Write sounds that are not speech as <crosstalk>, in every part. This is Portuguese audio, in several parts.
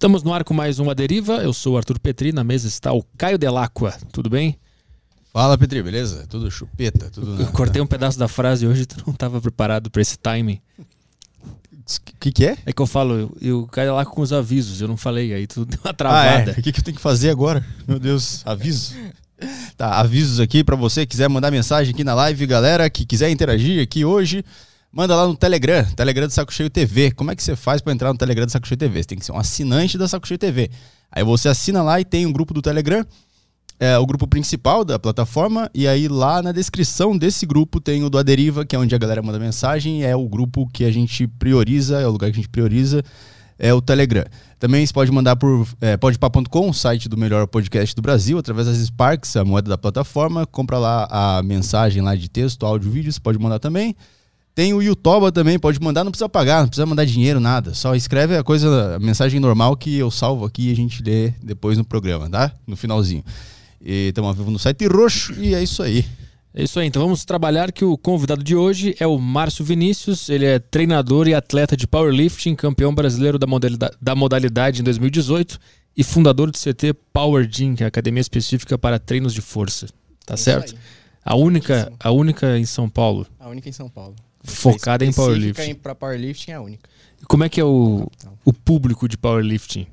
Estamos no ar com mais uma deriva. Eu sou o Arthur Petri, na mesa está o Caio Delacqua. Tudo bem? Fala, Petri, beleza? Tudo chupeta, tudo. Eu cortei um pedaço da frase hoje, tu não estava preparado para esse timing. O que, que é? É que eu falo, eu, eu caio lá com os avisos, eu não falei, aí tu <laughs> deu uma Ah, travada. é. O que, que eu tenho que fazer agora? Meu Deus, aviso. <laughs> Tá, avisos aqui pra você que quiser mandar mensagem aqui na live, galera, que quiser interagir aqui hoje, manda lá no Telegram, Telegram do Saco Cheio TV. Como é que você faz pra entrar no Telegram do Saco Cheio TV? Você tem que ser um assinante da Saco Cheio TV. Aí você assina lá e tem um grupo do Telegram, é o grupo principal da plataforma, e aí lá na descrição desse grupo tem o do Aderiva, que é onde a galera manda mensagem, é o grupo que a gente prioriza, é o lugar que a gente prioriza, é o Telegram. Também você pode mandar por é, podpah.com, o site do melhor podcast do Brasil, através das Sparks, a moeda da plataforma. Compra lá a mensagem lá de texto, áudio, vídeo, você pode mandar também. Tem o Yutoba também, pode mandar, não precisa pagar, não precisa mandar dinheiro, nada. Só escreve a coisa, a mensagem normal que eu salvo aqui e a gente lê depois no programa, tá? No finalzinho. E estamos ao vivo no site roxo e é isso aí. É isso aí, então vamos trabalhar que o convidado de hoje é o Márcio Vinícius, ele é treinador e atleta de powerlifting, campeão brasileiro da modalidade, da modalidade em 2018 e fundador do CT Power Gym, que é a academia específica para treinos de força. Tá Isso certo? A única, a única em São Paulo. A única em São Paulo. Focada em Específica powerlifting. em- Pra powerlifting é a única. Como é que é o, o público de powerlifting?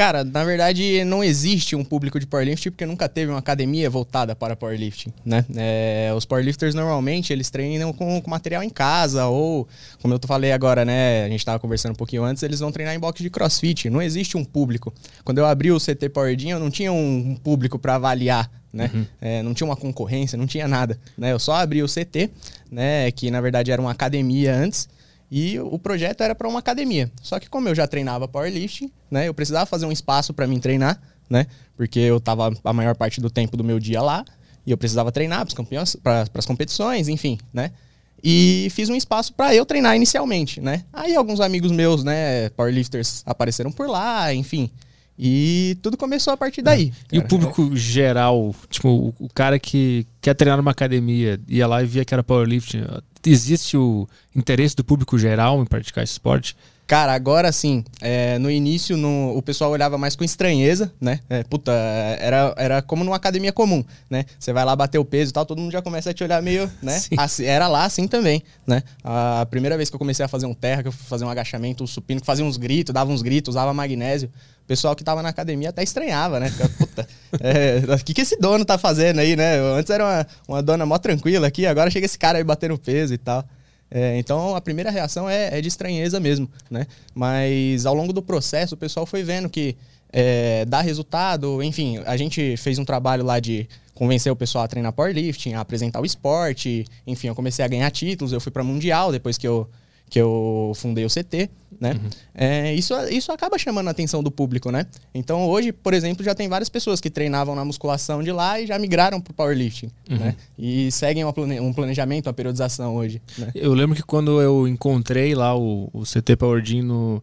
Cara, na verdade não existe um público de powerlifting porque nunca teve uma academia voltada para powerlifting, né? É, os powerlifters normalmente eles treinam com, com material em casa ou, como eu falei agora, né? A gente tava conversando um pouquinho antes, eles vão treinar em box de crossfit. Não existe um público. Quando eu abri o CT Power Gym, eu não tinha um, público para avaliar, né? É, não tinha uma concorrência, não tinha nada, né? Eu só abri o CT, né? Que na verdade era uma academia antes. E o projeto era para uma academia. Só que como eu já treinava powerlifting, né, eu precisava fazer um espaço para mim treinar, né? Porque eu tava a maior parte do tempo do meu dia lá e eu precisava treinar para as competições, enfim, né? E fiz um espaço para eu treinar inicialmente, né? Aí alguns amigos meus, né, powerlifters apareceram por lá, enfim. E tudo começou a partir daí. E o público geral, tipo, o cara que quer treinar numa academia, ia lá e via que era powerlifting, existe o interesse do público geral em praticar esse esporte? Cara, agora sim, é, no início no- o pessoal olhava mais com estranheza, né? É, puta, era, era como numa academia comum, né? Você vai lá bater o peso e tal, todo mundo já começa a te olhar meio, né? <laughs> Sim. Assim, era lá assim também, né? A primeira vez que eu comecei a fazer um terra, que eu fui fazer um agachamento, um supino, que fazia uns gritos, dava uns gritos, usava magnésio. O pessoal que tava na academia até estranhava, né? Ficava, Puta, é, o que, que esse dono tá fazendo aí, né? Antes era uma, uma dona mó tranquila aqui, agora chega esse cara aí batendo peso e tal. É, então a primeira reação é, é de estranheza mesmo, né? Mas ao longo do processo o pessoal foi vendo que é, dá resultado, enfim, a gente fez um trabalho lá de convencer o pessoal a treinar powerlifting, a apresentar o esporte, enfim, eu comecei a ganhar títulos, eu fui para mundial depois que eu que eu fundei o CT, né? É, isso, isso acaba chamando a atenção do público, né? Então hoje, por exemplo, já tem várias pessoas que treinavam na musculação de lá e já migraram pro powerlifting, né? E seguem uma um planejamento, uma periodização hoje, né? Eu lembro que quando eu encontrei lá o, o CT Power Gym no,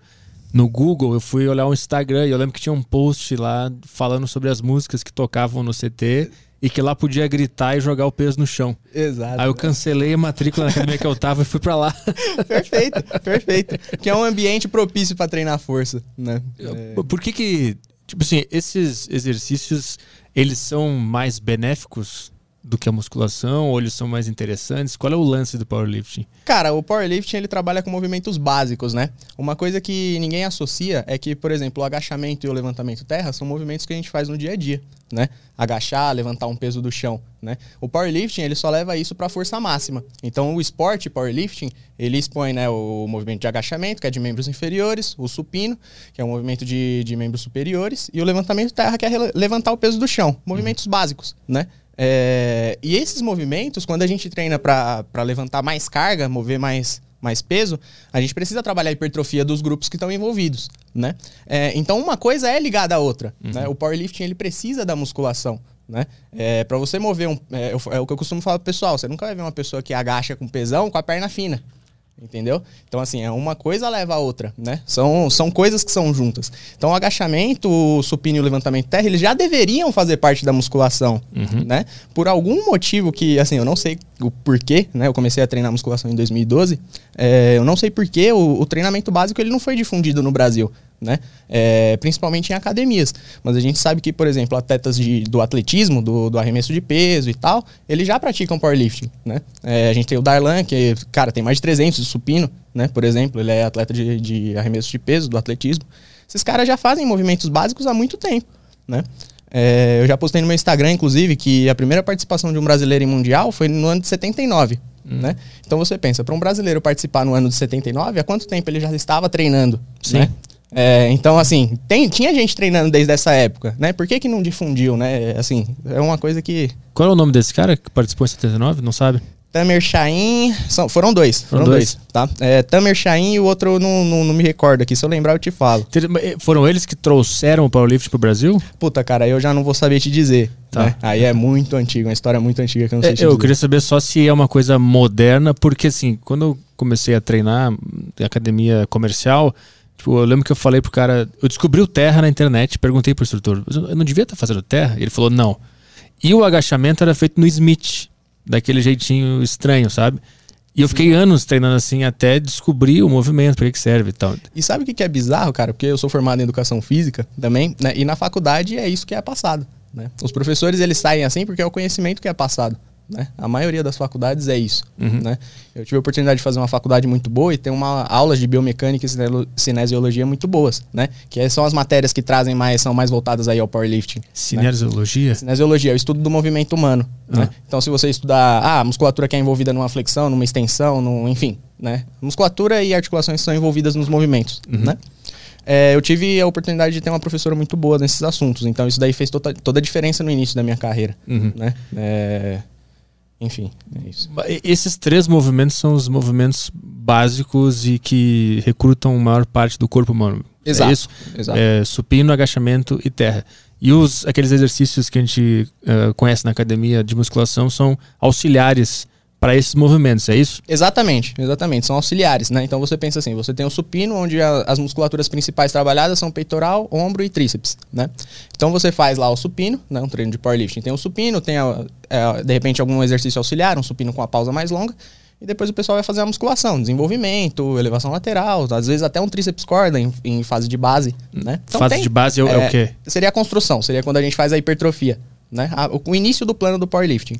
no Google, eu fui olhar o Instagram e eu lembro que tinha um post lá falando sobre as músicas que tocavam no CT e que lá podia gritar e jogar o peso no chão. Exato. Aí eu cancelei a matrícula na academia que eu tava e fui pra lá. <laughs> perfeito, perfeito. Que é um ambiente propício para treinar força, né? É, Por que que, tipo assim, esses exercícios, eles são mais benéficos do que a musculação ou eles são mais interessantes? Qual é o lance do powerlifting? Cara, o powerlifting ele trabalha com movimentos básicos, né? Uma coisa que ninguém associa é que, por exemplo, o agachamento e o levantamento terra são movimentos que a gente faz no dia a dia, né? Agachar, levantar um peso do chão, né? O powerlifting ele só leva isso para força máxima. Então, o esporte powerlifting ele expõe, né, o movimento de agachamento, que é de membros inferiores, o supino, que é um movimento de, de membros superiores, e o levantamento terra, que é levantar o peso do chão, movimentos básicos, né? É, e esses movimentos, quando a gente treina para levantar mais carga, mover mais, mais peso, a gente precisa trabalhar a hipertrofia dos grupos que estão envolvidos, né? É, então, uma coisa é ligada à outra, né? O powerlifting, ele precisa da musculação, né? É, para você mover um... É, é o que eu costumo falar pro pessoal, você nunca vai ver uma pessoa que agacha com pesão com a perna fina. Entendeu? Então, assim, é uma coisa leva a outra, né? São, são coisas que são juntas. Então, o agachamento, o supino e o levantamento terra, eles já deveriam fazer parte da musculação, né? Por algum motivo que, assim, eu não sei o porquê, né? Eu comecei a treinar musculação em 2012. é, eu não sei porquê o, o treinamento básico ele não foi difundido no Brasil, né? É, principalmente em academias. Mas a gente sabe que, por exemplo, atletas de, do atletismo, do, do arremesso de peso e tal, eles já praticam powerlifting, né? É, a gente tem o Darlan, que, cara, tem mais de 300 de supino, né? Por exemplo, ele é atleta de, de arremesso de peso, do atletismo. Esses caras já fazem movimentos básicos há muito tempo, né? É, eu já postei no meu Instagram, inclusive, que a primeira participação de um brasileiro em mundial foi no ano de 79. Hum. Né? Então você pensa, para um brasileiro participar no ano de 79, há quanto tempo ele já estava treinando? Sim. Né? É, então, assim, tem, tinha gente treinando desde essa época, né? Por que, que não difundiu, né? Assim, é uma coisa que. Qual é o nome desse cara que participou em 79? Não sabe? Tamer Shain. São, foram dois. Foram, foram dois. dois. tá? É, Tamer Shain e o outro não, não, não, me recordo aqui. Se eu lembrar, eu te falo. Eh, foram eles que trouxeram o powerlifting pro Brasil? Puta, cara, eu já não vou saber te dizer. Tá. Né? Aí é muito antigo, uma história muito antiga que eu não sei é, te Eu dizer. queria saber só se é uma coisa moderna, porque assim, quando eu comecei a treinar em academia comercial, tipo, eu lembro que eu falei pro cara, eu descobri o terra na internet, perguntei pro instrutor, eu não devia estar fazendo terra? Ele falou, não. E o agachamento era feito no Smith daquele jeitinho estranho, sabe? E eu fiquei anos treinando assim até descobrir o movimento, para que, que serve e tal. E sabe o que é bizarro, cara? Porque eu sou formado em educação física também, né? E na faculdade é isso que é passado. Né? Os professores eles saem assim porque é o conhecimento que é passado. Né? A maioria das faculdades é isso. Uhum. Né? Eu tive a oportunidade de fazer uma faculdade muito boa e tem uma aulas de biomecânica e cinesiologia muito boas, né? Que são as matérias que trazem mais, são mais voltadas aí ao powerlifting. Né? Cinesiologia? Né? Cinesiologia é o estudo do movimento humano. Né? Ah. Então, se você estudar ah, a musculatura que é envolvida numa flexão, numa extensão, num, enfim, né? Musculatura e articulações são envolvidas nos movimentos, uhum. né? É, eu tive a oportunidade de ter uma professora muito boa nesses assuntos, então isso daí fez toda, toda a diferença no início da minha carreira, uhum. né? É, enfim, é isso. Esses três movimentos são os movimentos básicos e que recrutam a maior parte do corpo humano. É exato. É isso? Exato. É, supino, agachamento e terra. E os, aqueles exercícios que a gente uh, conhece na academia de musculação são auxiliares para esses movimentos, é isso? Exatamente, exatamente. São auxiliares, né? Então você pensa assim, você tem o supino, onde a, as musculaturas principais trabalhadas são peitoral, ombro e tríceps, né? Então você faz lá o supino, né? Um treino de powerlifting. Tem o supino, tem a, a, de repente algum exercício auxiliar, um supino com a pausa mais longa. E depois o pessoal vai fazer a musculação, desenvolvimento, elevação lateral, às vezes até um tríceps corda em, em fase de base, né? Então, fase tem, de base é, é, o quê? Seria a construção, seria quando a gente faz a hipertrofia, né? A, o, o início do plano do powerlifting.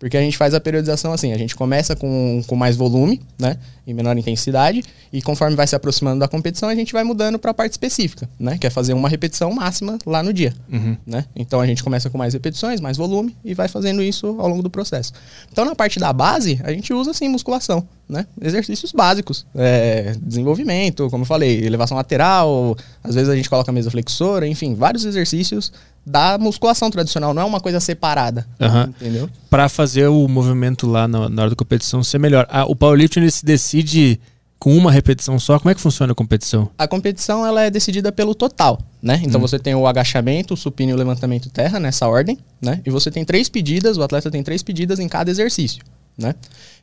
Porque a gente faz a periodização assim, a gente começa com, com mais volume, né? Em menor intensidade, e conforme vai se aproximando da competição, a gente vai mudando para a parte específica, né? Que é fazer uma repetição máxima lá no dia, uhum. né? Então a gente começa com mais repetições, mais volume, e vai fazendo isso ao longo do processo. Então na parte da base, a gente usa assim musculação, né? Exercícios básicos, é, desenvolvimento, como eu falei, elevação lateral, às vezes a gente coloca a mesa flexora, enfim, vários exercícios da musculação tradicional, não é uma coisa separada. Uhum. Entendeu? Para fazer o movimento lá na, na, hora da competição ser melhor. Ah, o powerlifting ele se decide com uma repetição só. Como é que funciona a competição? A competição ela é decidida pelo total, né? Então hum. você tem o agachamento, o supino e o levantamento terra nessa ordem, né? E você tem três pedidas, o atleta tem três pedidas em cada exercício, né?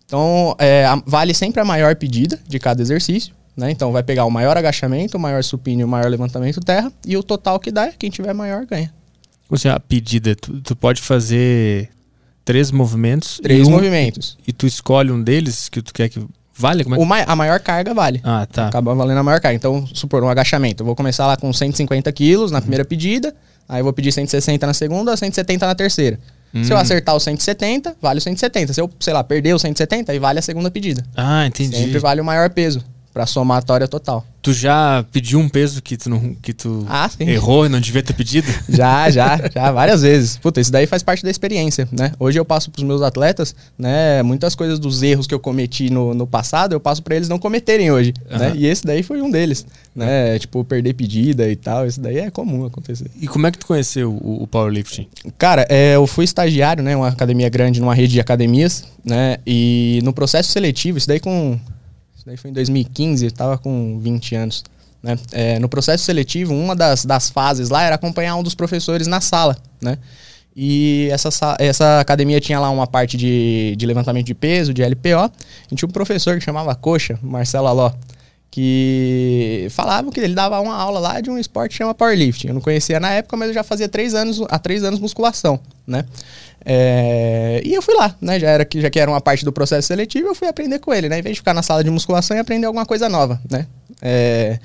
Então é, vale sempre a maior pedida de cada exercício. Né? Então vai pegar o maior agachamento, o maior supino e o maior levantamento terra, e o total que dá, quem tiver maior ganha. Assim, a pedida, tu, tu pode fazer três movimentos. Três um, movimentos. E, e, tu escolhe um deles que tu quer que vale? Como é que... a maior carga vale. Ah, tá. Acaba valendo a maior carga. Então, supor, um agachamento. Eu vou começar lá com 150 quilos na primeira pedida, aí eu vou pedir 160 na segunda, 170 na terceira. Hum. Se eu acertar o 170, vale o 170. Se eu, sei lá, perder o 170, aí vale a segunda pedida. Ah, entendi. Sempre vale o maior peso pra somatória total. Tu já pediu um peso que tu, não, que tu ah, errou e não devia ter pedido? <laughs> Já, já, já, várias vezes. Puta, isso daí faz parte da experiência, né? Hoje eu passo pros meus atletas, né? Muitas coisas dos erros que eu cometi no, no passado, eu passo para eles não cometerem hoje, uhum. né? E esse daí foi um deles, né? Uhum. Tipo, perder pedida e tal, isso daí é comum acontecer. E como é que tu conheceu o, o powerlifting? Cara, é, eu fui estagiário, né? Uma academia grande, numa rede de academias, né? E no processo seletivo, isso daí com daí foi em 2015, eu estava com 20 anos. Né? É, no processo seletivo, uma das, das fases lá era acompanhar um dos professores na sala, né? E essa, essa academia tinha lá uma parte de, de levantamento de peso, de LPO. E tinha um professor que chamava Coxa, Marcelo Aló, que falava que ele dava uma aula lá de um esporte que chama powerlifting. Eu não conhecia na época, mas eu já fazia três anos, há três anos musculação, né? É, e eu fui lá, né? Já era que já que era uma parte do processo seletivo, eu fui aprender com ele, né? Em vez de ficar na sala de musculação e aprender alguma coisa nova, né? É,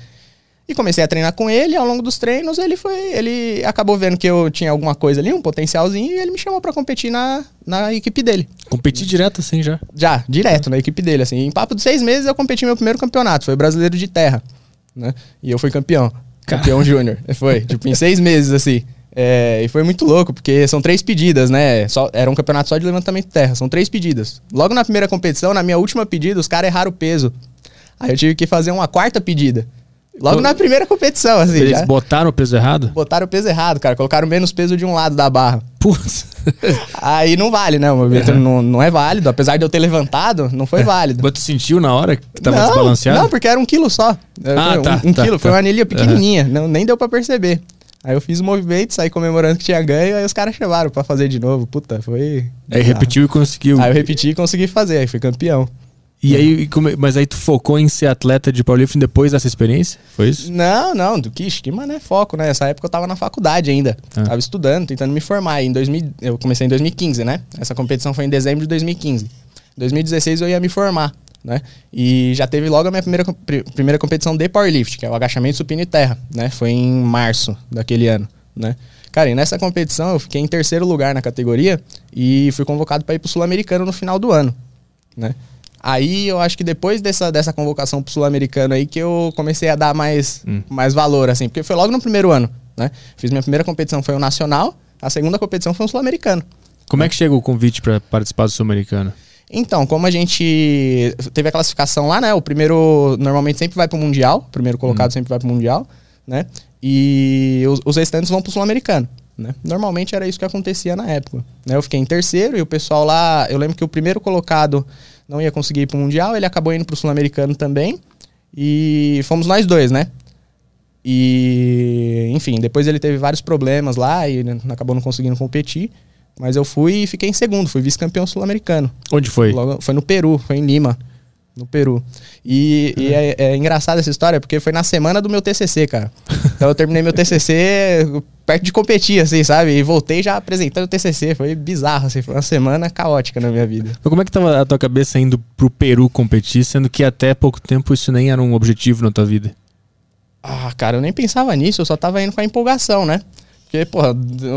E comecei a treinar com ele, e ao longo dos treinos ele foi. Ele acabou vendo que eu tinha alguma coisa ali, um potencialzinho, e ele me chamou para competir na, na equipe dele. Competir direto assim já? Já, direto, na equipe dele, assim. Em papo de seis meses eu competi meu primeiro campeonato, foi brasileiro de terra. Né? E eu fui campeão. Campeão júnior. <laughs> Foi, tipo, em seis meses, assim. É, e foi muito louco, porque são três pedidas, né? Só, era um campeonato só de levantamento de terra, são três pedidas. Logo na primeira competição, na minha última pedida, os caras erraram o peso. Aí eu tive que fazer uma quarta pedida. Logo na primeira competição, assim. Eles já. botaram o peso errado? Botaram o peso errado, cara. Colocaram menos peso de um lado da barra. Putz. <laughs> Aí não vale, né? O movimento não, não é válido. Apesar de eu ter levantado, não foi válido. Mas tu sentiu na hora que tava não, desbalanceado? Não, porque era um quilo só. Ah, tá, um, tá, quilo, tá. foi uma anilha pequenininha. Não, nem deu pra perceber. Aí eu fiz o movimento, saí comemorando que tinha ganho, aí os caras chamaram pra fazer de novo. Puta, foi. Aí repetiu e conseguiu. Aí eu repeti e consegui fazer, aí fui campeão. E aí, e como- mas aí tu focou em ser atleta de powerlifting depois dessa experiência? Foi isso? Não, não, do que, que mano, é foco, né? Essa época eu tava na faculdade ainda. Ah. Tava estudando, tentando me formar. Em 2000, eu comecei em 2015, né? Essa competição foi em dezembro de 2015. Em 2016 eu ia me formar, né? E já teve logo a minha primeira, primeira competição de powerlift, que é o agachamento supino e terra, né? Foi em março daquele ano, né? Cara, e nessa competição eu fiquei em terceiro lugar na categoria e fui convocado para ir pro Sul-Americano no final do ano, né? Aí eu acho que depois dessa, dessa convocação pro Sul-Americano aí que eu comecei a dar mais, mais valor, assim, porque foi logo no primeiro ano, né? Fiz minha primeira competição foi o Nacional, a segunda competição foi o Sul-Americano. Como é que chega o convite pra participar do Sul-Americano? Então, como a gente teve a classificação lá, né? O primeiro normalmente sempre vai pro Mundial, o primeiro colocado sempre vai pro Mundial, né? E os, os restantes vão pro Sul-Americano. Né? Normalmente era isso que acontecia na época. Né? Eu fiquei em terceiro e o pessoal lá. Eu lembro que o primeiro colocado não ia conseguir ir pro Mundial, ele acabou indo pro Sul-Americano também. E fomos nós dois, né? E, enfim, depois ele teve vários problemas lá e acabou não conseguindo competir. Mas eu fui e fiquei em segundo, fui vice-campeão sul-americano. Onde foi? Logo- foi no Peru, foi em Lima. No Peru. E, e é, é engraçada essa história, porque foi na semana do meu TCC, cara. Então eu terminei meu TCC perto de competir, assim, sabe? E voltei já apresentando o TCC. Foi bizarro, assim. Foi uma semana caótica na minha vida. Mas como é que tava a tua cabeça indo pro Peru competir, sendo que até pouco tempo isso nem era um objetivo na tua vida? Ah, cara, eu nem pensava nisso, eu só tava indo com a empolgação, né? Porque, porra,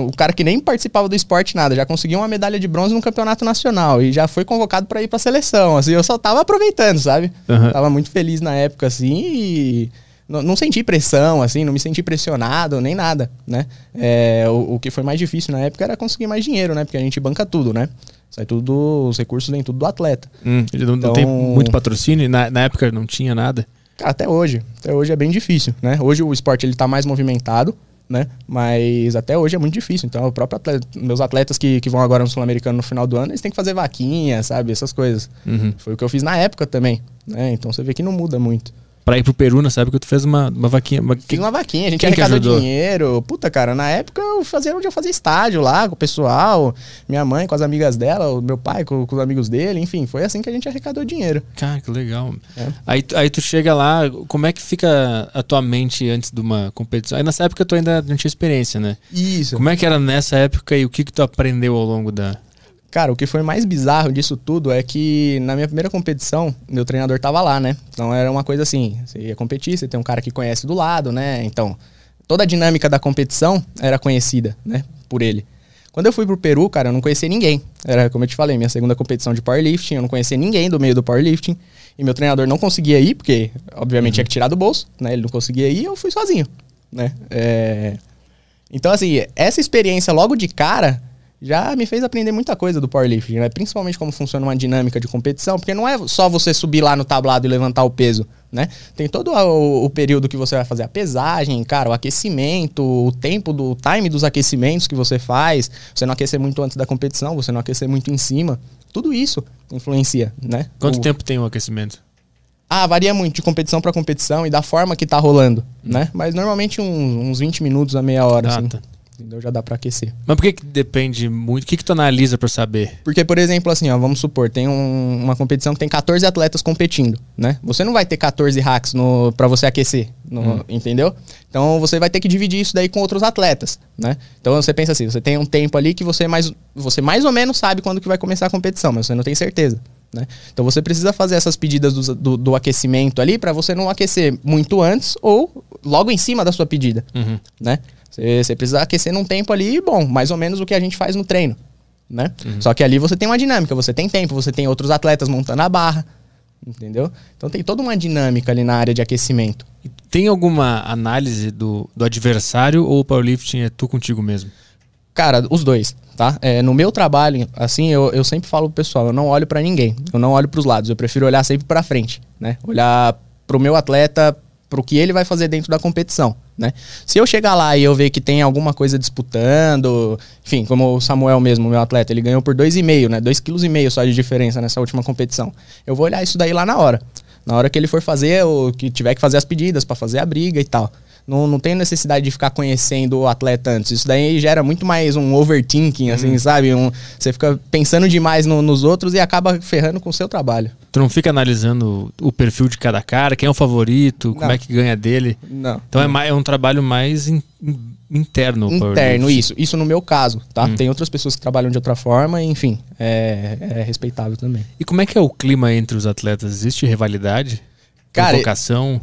o cara que nem participava do esporte nada, já conseguiu uma medalha de bronze no campeonato nacional e já foi convocado pra ir pra seleção, assim, eu só tava aproveitando, sabe? Aham. Tava muito feliz na época, assim, e não, não senti pressão, assim, não me senti pressionado, nem nada, né? É, o, o que foi mais difícil na época era conseguir mais dinheiro, né? Porque a gente banca tudo, né? Sai tudo, os recursos vêm tudo do atleta. Hum, ele não, não Então- tem muito patrocínio? Na, na época não tinha nada? Cara, até hoje. Até hoje é bem difícil, né? Hoje o esporte ele tá mais movimentado, né? Mas até hoje é muito difícil. Então, o próprio atleta, meus atletas que, que vão agora no Sul-Americano no final do ano, eles têm que fazer vaquinha, sabe? Essas coisas. Uhum. Foi o que eu fiz na época também, né? Então você vê que não muda muito. Pra ir pro Peru nessa época tu fez uma, uma vaquinha. Uma... Fiz uma vaquinha, a gente quem arrecadou dinheiro. Puta, cara, na época eu fazia onde eu fazia estádio lá com o pessoal, minha mãe com as amigas dela, o meu pai com, com os amigos dele, enfim, foi assim que a gente arrecadou dinheiro. Cara, que legal. É. Aí, tu- aí tu chega lá, como é que fica a tua mente antes de uma competição? Aí nessa época tu ainda não tinha experiência, né? Isso. Como é que era nessa época e o que que tu aprendeu ao longo da... Cara, o que foi mais bizarro disso tudo é que na minha primeira competição, meu treinador tava lá, né? Então era uma coisa assim, você ia competir, você tem um cara que conhece do lado, né? Então, toda a dinâmica da competição era conhecida, né? Por ele. Quando eu fui pro Peru, cara, eu não conhecia ninguém. Era, como eu te falei, minha segunda competição de powerlifting, eu não conhecia ninguém do meio do powerlifting. E meu treinador não conseguia ir, porque, obviamente, tinha que tirar do bolso, né? Ele não conseguia ir, eu fui sozinho, né? É... Então, assim, essa experiência logo de cara já me fez aprender muita coisa do powerlifting, né? Principalmente como funciona uma dinâmica de competição, porque não é só você subir lá no tablado e levantar o peso, né? Tem todo o, o período que você vai fazer a pesagem, cara, o aquecimento, o tempo do o time dos aquecimentos que você faz, você não aquecer muito antes da competição, você não aquecer muito em cima. Tudo isso influencia, né? Quanto O- tempo tem o aquecimento? ah, varia muito de competição pra competição e da forma que tá rolando, né? Mas normalmente uns, uns 20 minutos a meia hora, Ah, assim. tá. Entendeu? Já dá pra aquecer. Mas por que que depende muito? O que que tu analisa pra saber? Porque, por exemplo, assim, ó, vamos supor, tem um- uma competição que tem 14 atletas competindo, né? Você não vai ter 14 hacks no, pra você aquecer, no- entendeu? Então você vai ter que dividir isso daí com outros atletas, né? Então você pensa assim, você tem um tempo ali que você mais, você mais ou menos sabe quando que vai começar a competição, mas você não tem certeza, Né? Então você precisa fazer essas pedidas do, do, do aquecimento ali para você não aquecer muito antes ou logo em cima da sua pedida. Uhum. Né? Você, você precisa aquecer num tempo ali, bom, mais ou menos o que a gente faz no treino. Né? Só que ali você tem uma dinâmica, você tem tempo, você tem outros atletas montando a barra. Entendeu? Então tem toda uma dinâmica ali na área de aquecimento. Tem alguma análise do, do adversário ou o powerlifting é tu contigo mesmo? Cara, os dois, tá? É, no meu trabalho, assim, eu, eu sempre falo pro pessoal, eu não olho pra ninguém, eu não olho pros lados, eu prefiro olhar sempre pra frente, né? Olhar pro meu atleta, pro que ele vai fazer dentro da competição, né? Se eu chegar lá e eu ver que tem alguma coisa disputando, enfim, como o Samuel mesmo, meu atleta, ele ganhou por 2,5, né? 2,5 kg só de diferença nessa última competição. Eu vou olhar isso daí lá na hora. Na hora que ele for fazer, o que tiver que fazer as pedidas pra fazer a briga e tal. Não, não tem necessidade de ficar conhecendo o atleta antes. Isso daí gera muito mais um overthinking, assim, sabe? Um, você fica pensando demais no- nos outros e acaba ferrando com o seu trabalho. Tu não fica analisando o perfil de cada cara, quem é o favorito, como Não. é que ganha dele. Não. Então é, mais, é um trabalho mais in- in- interno. Interno, isso. Isso no meu caso, tá? Tem outras pessoas que trabalham de outra forma, enfim, é, é respeitável também. E como é que é o clima entre os atletas? Existe rivalidade? Cara?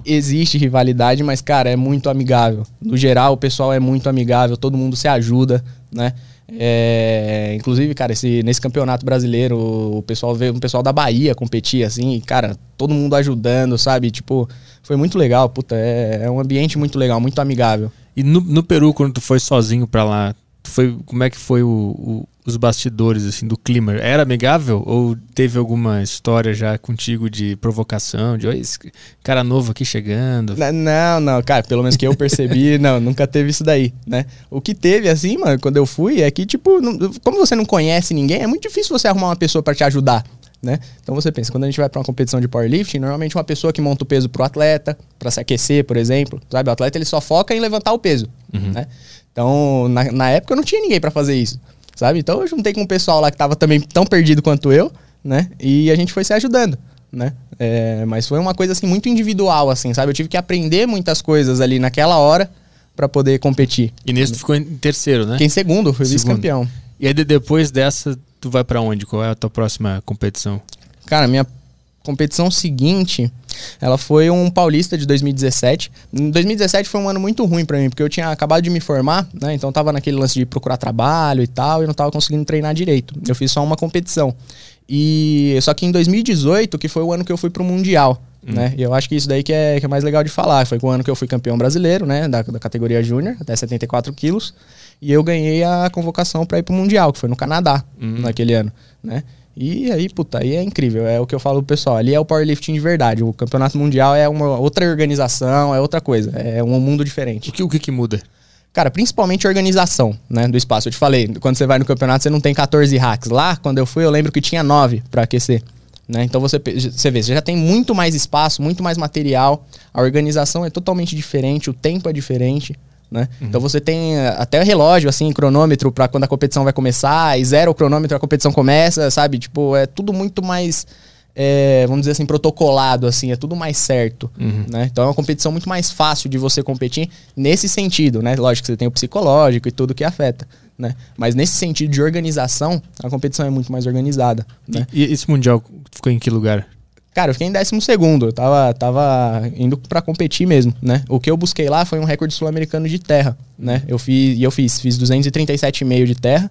Existe rivalidade, mas, cara, é muito amigável. No geral, o pessoal é muito amigável, todo mundo se ajuda, né? É, inclusive, cara, esse, nesse campeonato brasileiro, o pessoal veio, o pessoal da Bahia competir, assim, cara, todo mundo ajudando, sabe? Tipo, foi muito legal, puta, é, é um ambiente muito legal, muito amigável. E no, no Peru, quando tu foi sozinho pra lá, foi, como é que foi o- os bastidores assim do clima? Era amigável ou teve alguma história já contigo de provocação, de "Oi, esse cara novo aqui chegando? Não, não, cara, pelo menos que eu percebi, <laughs> não, nunca teve isso daí, né? O que teve, assim, mano, quando eu fui, é que, tipo, não- como você não conhece ninguém, é muito difícil você arrumar uma pessoa pra te ajudar, né? Então você pensa, quando a gente vai pra uma competição de powerlifting, normalmente uma pessoa que monta o peso pro atleta, pra se aquecer, por exemplo, sabe? O atleta ele só foca em levantar o peso, né? Então, na, na época eu não tinha ninguém pra fazer isso, sabe? Então eu juntei com um pessoal lá que tava também tão perdido quanto eu, né? E a gente foi se ajudando, né? É, mas foi uma coisa assim muito individual, assim, sabe? Eu tive que aprender muitas coisas ali naquela hora pra poder competir. E nesse tu ficou em terceiro, né? Fiquei em segundo, fui vice-campeão. E aí de- depois dessa, tu vai pra onde? Qual é a tua próxima competição? Cara, minha competição seguinte, ela foi um paulista de 2017. Em 2017 foi um ano muito ruim pra mim, porque eu tinha acabado de me formar, né? Então eu tava naquele lance de procurar trabalho e tal, e não tava conseguindo treinar direito. Eu fiz só uma competição. E só que em 2018, que foi o ano que eu fui pro mundial, né? E eu acho que isso daí que é, que é mais legal de falar. Foi o ano que eu fui campeão brasileiro, né, da, da categoria júnior, até 74 quilos. E eu ganhei a convocação pra ir pro mundial, que foi no Canadá, naquele ano, né? E aí, puta, aí é incrível. É o que eu falo pro pessoal. Ali é o powerlifting de verdade. O campeonato mundial é uma outra organização, é outra coisa. É um mundo O diferente. que, o que, que muda? Cara, principalmente a organização, né, do espaço. Eu te falei, quando você vai no campeonato, você não tem 14 hacks. Lá, quando eu fui, eu lembro que tinha 9 pra aquecer. Né? Então você, você vê, você já tem muito mais espaço, muito mais material. A organização é totalmente diferente, o tempo é diferente. Né? Então você tem eh, até relógio, assim, cronômetro pra quando a competição vai começar, e zero o cronômetro a competição começa, sabe? Tipo, é tudo muito mais, eh, vamos dizer assim, protocolado, assim, é tudo mais certo. Né? Então é uma competição muito mais fácil de você competir nesse sentido, né? Lógico que você tem o psicológico e tudo que afeta. Né? Mas nesse sentido de organização, a competição é muito mais organizada. Né? E, e esse mundial ficou em que lugar? Cara, eu fiquei em 12 segundo. Eu tava, tava indo pra competir mesmo, né? O que eu busquei lá foi um recorde sul-americano de terra, né? Eu fiz, e eu fiz, fiz 237,5 de terra.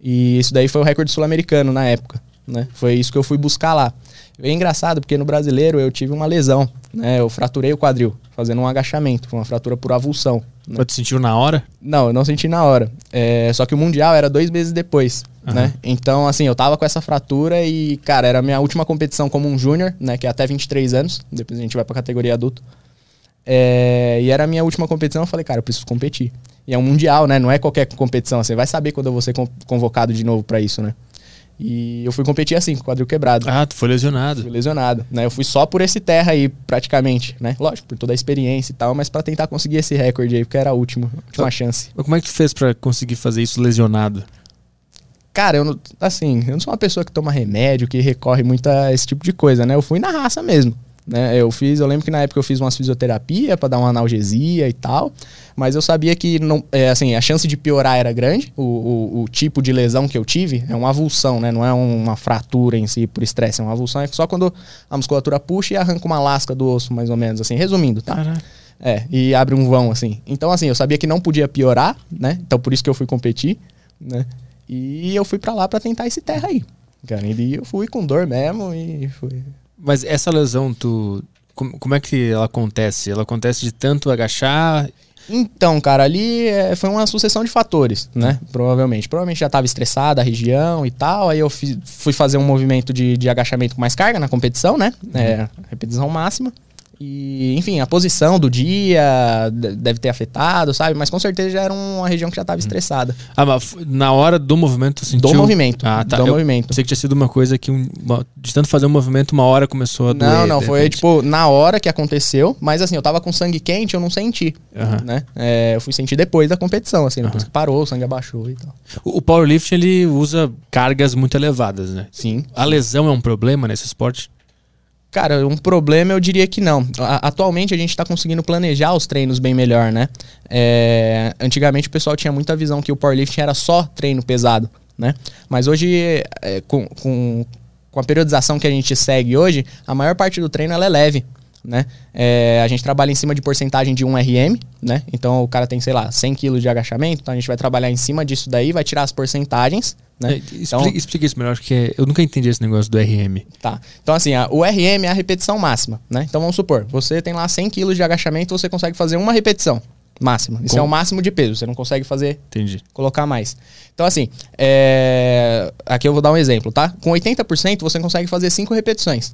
E isso daí foi o recorde sul-americano na época, né? Foi isso que eu fui buscar lá. É engraçado porque no brasileiro eu tive uma lesão, né? Eu fraturei o quadril fazendo um agachamento, foi uma fratura por avulsão. né? Mas Tu sentiu na hora? Não, eu não senti na hora. É, só que o Mundial era dois meses depois, né? Então, assim, eu tava com essa fratura e, cara, era a minha última competição como um júnior, né? Que é até 23 anos. Depois a gente vai pra categoria adulto. É, e era a minha última competição. Eu falei, cara, eu preciso competir. E é um Mundial, né? Não é qualquer competição. Você vai saber quando eu vou ser con- convocado de novo pra isso, né? E eu fui competir assim, com o quadril quebrado. Ah, tu foi lesionado. Fui lesionado, né? Eu fui só por esse terra aí, praticamente, né? Lógico, por toda a experiência e tal, mas pra tentar conseguir esse recorde aí, porque era a última, a última chance. Mas como é que tu fez pra conseguir fazer isso lesionado? Cara, eu não, assim, eu não sou uma pessoa que toma remédio, que recorre muito a esse tipo de coisa, né? Eu fui na raça mesmo, né? Eu fiz, eu lembro que na época eu fiz uma fisioterapia para dar uma analgesia e tal, mas eu sabia que não, é, assim, a chance de piorar era grande. O, o, o, tipo de lesão que eu tive é uma avulsão, né? Não é uma fratura em si por estresse, é uma avulsão é só quando a musculatura puxa e arranca uma lasca do osso, mais ou menos, assim, resumindo, tá? Caraca. É, e abre um vão, assim. Então, assim, eu sabia que não podia piorar, né? Então, por isso que eu fui competir, né? E eu fui para lá para tentar esse terra aí. Cara, e eu fui com dor mesmo e fui. Mas essa lesão, tu. Como, é que ela acontece? Ela acontece de tanto agachar. Então, cara, ali é, foi uma sucessão de fatores, né? Provavelmente. Provavelmente já estava estressada a região e tal. Aí eu fiz, fui fazer um movimento de, de agachamento com mais carga na competição, né? Uhum. É, repetição máxima. E, enfim, a posição do dia deve ter afetado, sabe? Mas com certeza já era uma região que já estava hum. estressada. Ah, mas na hora do movimento você sentiu... Do movimento. Ah, tá. Do eu movimento. Pensei que tinha sido uma coisa que, um, de tanto fazer um movimento, uma hora começou a doer. Não, não, foi tipo na hora que aconteceu, mas assim, eu tava com sangue quente, eu não senti, uhum. né? É, eu fui sentir depois da competição, assim, depois uhum. que parou, o sangue abaixou e tal. O, o powerlifting, ele usa cargas muito elevadas, né? Sim. A lesão é um problema nesse esporte? Cara, um problema eu diria que não. Atualmente a gente está conseguindo planejar os treinos bem melhor, né? É, antigamente o pessoal tinha muita visão que o powerlifting era só treino pesado, né? Mas hoje, é, com, com, com, a periodização que a gente segue hoje, a maior parte do treino ela é leve, né? É, a gente trabalha em cima de porcentagem de 1 RM, né? Então o cara tem, sei lá, 100 kg de agachamento, então a gente vai trabalhar em cima disso daí, vai tirar as porcentagens, né? É, então, explica, isso melhor, porque eu nunca entendi esse negócio do RM. Tá. Então, assim, a, o RM é a repetição máxima, né? Então, vamos supor, você tem lá 100 kg de agachamento, você consegue fazer uma repetição máxima. Isso Com... é o máximo de peso, você não consegue fazer, Entendi. colocar mais. Então, assim, é... aqui eu vou dar um exemplo, tá? Com 80%, você consegue fazer 5 repetições,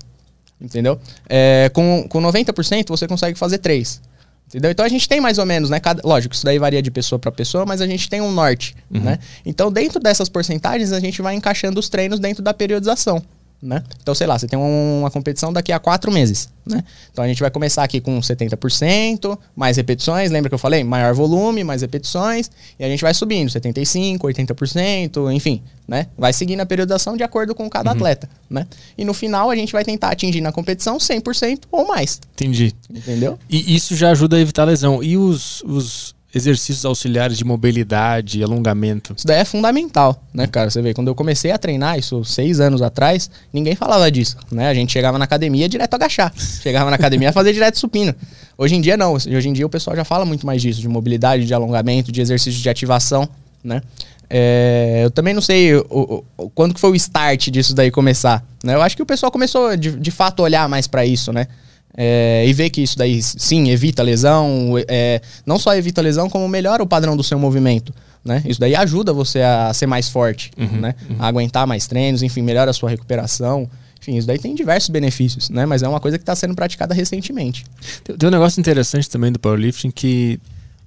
entendeu? É... Com, com 90%, você consegue fazer 3. Entendeu? Então a gente tem mais ou menos, né? Cada, lógico, isso daí varia de pessoa para pessoa, mas a gente tem um norte, uhum. né? Então, dentro dessas porcentagens, a gente vai encaixando os treinos dentro da periodização né? Então, sei lá, você tem uma competição daqui a quatro meses, né? Então a gente vai começar aqui com 70%, mais repetições, lembra que eu falei? Maior volume, mais repetições, e a gente vai subindo, 75%, 80%, enfim, né? Vai seguindo a periodização de acordo com cada uhum. atleta, né? E no final a gente vai tentar atingir na competição 100% ou mais. Entendi. Entendeu? E isso já ajuda a evitar lesão. E os, os exercícios auxiliares de mobilidade, alongamento. Isso daí é fundamental, né, cara? Você vê, quando eu comecei a treinar, isso seis anos atrás, ninguém falava disso, né? A gente chegava na academia direto agachar. <laughs> chegava na academia a fazer direto supino. Hoje em dia não. Hoje em dia o pessoal já fala muito mais disso, de mobilidade, de alongamento, de exercícios de ativação, né? É, eu também não sei o, o, quando que foi o start disso daí começar. Né? Eu acho que o pessoal começou de, de fato a olhar mais para isso, né? É, e ver que isso daí sim evita lesão, é, não só evita lesão, como melhora o padrão do seu movimento. Né? Isso daí ajuda você a ser mais forte, uhum, né? Uhum. A aguentar mais treinos, enfim, melhora a sua recuperação. Enfim, isso daí tem diversos benefícios, né? Mas é uma coisa que está sendo praticada recentemente. Tem, tem um negócio interessante também do powerlifting que,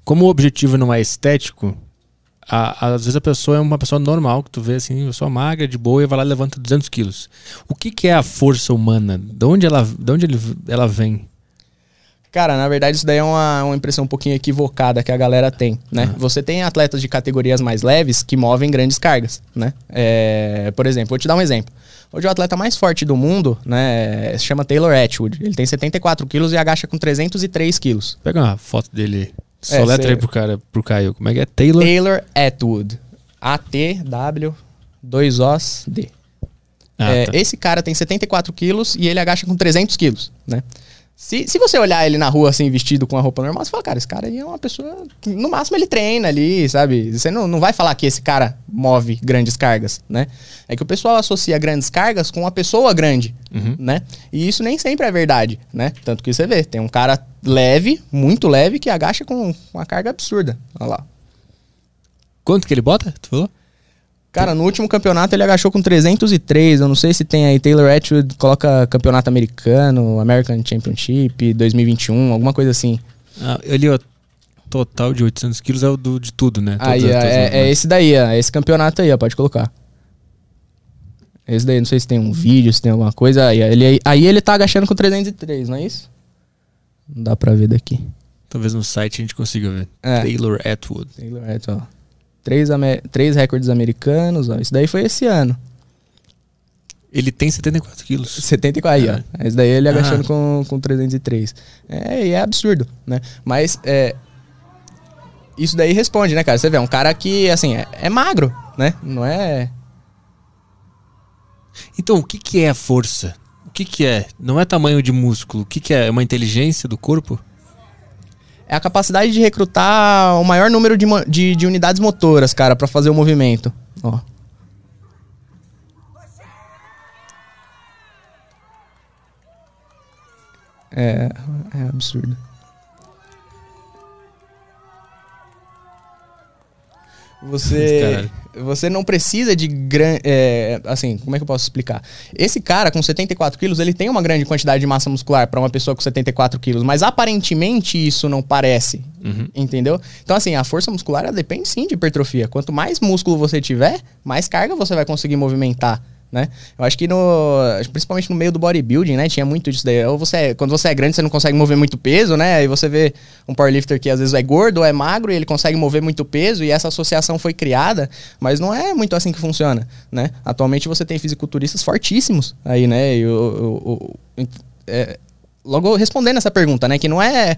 como o objetivo não é estético, a, às vezes a pessoa é uma pessoa normal, que tu vê assim, uma pessoa magra, de boa, e vai lá e levanta 200 quilos. O que, que é a força humana? De onde ela, de onde ele, ela vem? Cara, na verdade isso daí é uma, uma impressão um pouquinho equivocada que a galera tem, né? Ah. Você tem atletas de categorias mais leves que movem grandes cargas, né? É, por exemplo, vou te dar um exemplo. Hoje o atleta mais forte do mundo, né, se chama Taylor Atwood. Ele tem 74 quilos e agacha com 303 quilos. Pega uma foto dele só é, letra aí pro cara, pro Caio. Como é que é? Taylor? Taylor Atwood. A-T-W, dois Os, D. Ah, é, tá. Esse cara tem 74 quilos e ele agacha com 300 quilos, né? Se, se você olhar ele na rua, assim, vestido com a roupa normal, você fala, cara, esse cara aí é uma pessoa. No máximo ele treina ali, sabe? Você não, não vai falar que esse cara move grandes cargas, né? É que o pessoal associa grandes cargas com uma pessoa grande, uhum. né? E isso nem sempre é verdade, né? Tanto que você vê, tem um cara leve, muito leve, que agacha com uma carga absurda. Olha lá. Quanto que ele bota? Tu falou? Cara, no último campeonato ele agachou com 303. Eu não sei se tem aí. Taylor Atwood coloca campeonato americano, American Championship 2021, alguma coisa assim. Ah, ali, ó. Total de 800 quilos é o do, de tudo, né? Aí, é, é, é, esse daí, é esse campeonato aí, ó. Pode colocar. Esse daí, não sei se tem um vídeo, se tem alguma coisa. Aí ele, aí ele tá agachando com 303, não é isso? Não dá pra ver daqui. Talvez no site a gente consiga ver. É. Taylor Atwood. Taylor Atwood, ó. Três, três recordes americanos, ó. Isso daí foi esse ano. Ele tem 74 quilos. 74 aí, É. ó. Esse daí ele agachando Ah. com, com 303. É, e é absurdo, né? Mas é, isso daí responde, né, cara? Você vê, é um cara que, assim, é, é magro, né? Não é. Então, o que, que é a força? O que, que é? Não é tamanho de músculo. O que, que é? É uma inteligência do corpo? É a capacidade de recrutar o maior número de, de, de unidades motoras, cara, pra fazer o movimento. Ó. É, é absurdo. Você, Caralho. Você não precisa de grande. assim, como é que eu posso explicar? Esse cara com 74 quilos, ele tem uma grande quantidade de massa muscular pra uma pessoa com 74 quilos, mas aparentemente isso não parece. Entendeu? Então, assim, a força muscular ela depende sim de hipertrofia. Quanto mais músculo você tiver, mais carga você vai conseguir movimentar. Né? Eu acho que no. Principalmente no meio do bodybuilding, né? Tinha muito disso daí. Ou você, quando você é grande, você não consegue mover muito peso, né? Aí você vê um powerlifter que às vezes é gordo ou é magro e ele consegue mover muito peso, e essa associação foi criada, mas não é muito assim que funciona, né? Atualmente você tem fisiculturistas fortíssimos aí, né? E o- é, logo respondendo essa pergunta, né? Que não é, é,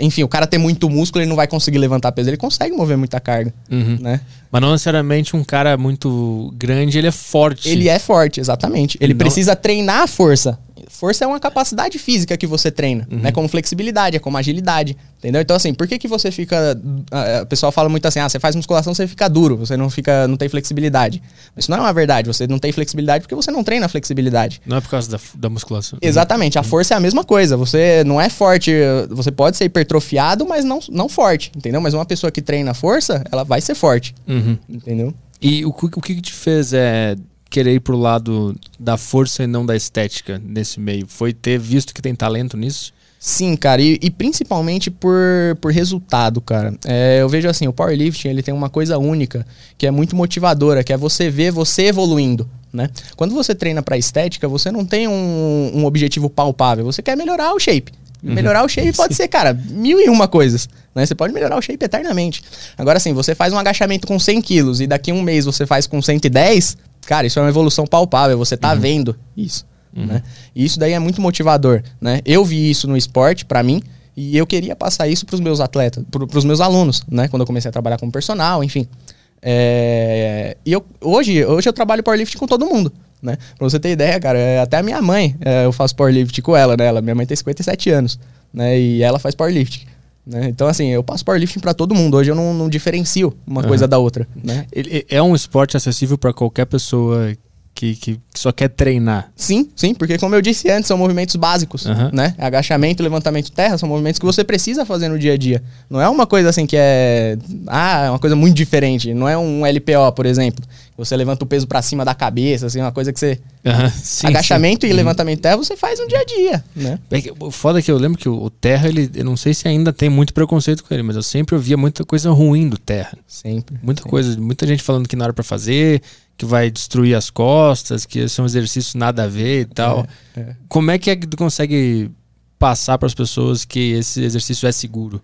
Enfim, o cara ter muito músculo, ele não vai conseguir levantar peso, ele consegue mover muita carga, Uhum. né? Mas não necessariamente um cara muito grande, ele é forte. Ele é forte, exatamente. Ele Não- precisa treinar a força. Força é uma capacidade física que você treina, Uhum. né? Como flexibilidade, é como agilidade, entendeu? Então, assim, por que que você fica... ah, O pessoal fala muito assim, ah, você faz musculação, você fica duro, você não fica, não tem flexibilidade. Isso não é uma verdade, você não tem flexibilidade porque você não treina a flexibilidade. Não é por causa da, da musculação. Exatamente, a força é a mesma coisa. Você não é forte, você pode ser hipertrofiado, mas não, não forte, entendeu? Mas uma pessoa que treina força, ela vai ser forte, Uhum. entendeu? E o, que- o que que te fez é, querer ir pro lado da força e não da estética nesse meio? Foi ter visto que tem talento nisso? Sim, cara, e, e principalmente por, por resultado, cara. É, eu vejo assim, o powerlifting ele tem uma coisa única que é muito motivadora, que é você ver você evoluindo, né? Quando você treina pra estética, você não tem um, um objetivo palpável, você quer melhorar o shape. Melhorar o shape pode ser, cara, mil e uma coisas. Né? Você pode melhorar o shape eternamente. Agora, assim, você faz um agachamento com 100 quilos e daqui a um mês você faz com 110, cara, isso é uma evolução palpável. Você tá vendo isso. Né? E isso daí é muito motivador. Né? Eu vi isso no esporte, pra mim, e eu queria passar isso pros meus atletas, pro, pros meus alunos, né? Quando eu comecei a trabalhar como personal, enfim. É, E eu, hoje, hoje eu trabalho powerlifting com todo mundo. Né? Pra você ter ideia, cara, é, até a minha mãe, é, eu faço powerlifting com ela, né? Ela, minha mãe tem 57 anos, né? E ela faz powerlifting. Né? Então, assim, eu passo powerlifting pra todo mundo. Hoje eu não, não diferencio uma Aham. coisa da outra, né? É um esporte acessível para qualquer pessoa que, que, que só quer treinar. Sim, sim, porque como eu disse antes, são movimentos básicos, Aham. né? Agachamento, levantamento terra, são movimentos que você precisa fazer no dia a dia. Não é uma coisa assim que é, ah, é uma coisa muito diferente, não é um LPO, por exemplo. Você levanta o peso pra cima da cabeça, assim, uma coisa que você Aham, sim, agachamento sim. e levantamento terra você faz no dia a dia, né? É que O foda é que eu lembro que o Terra, ele, eu não sei se ainda tem muito preconceito com ele, mas eu sempre ouvia muita coisa ruim do Terra. Sempre. Muita sempre. coisa, muita gente falando que não era pra fazer, que vai destruir as costas, que esse é um exercício nada a ver e tal. É, é. Como é que é que tu consegue passar para as pessoas que esse exercício é seguro?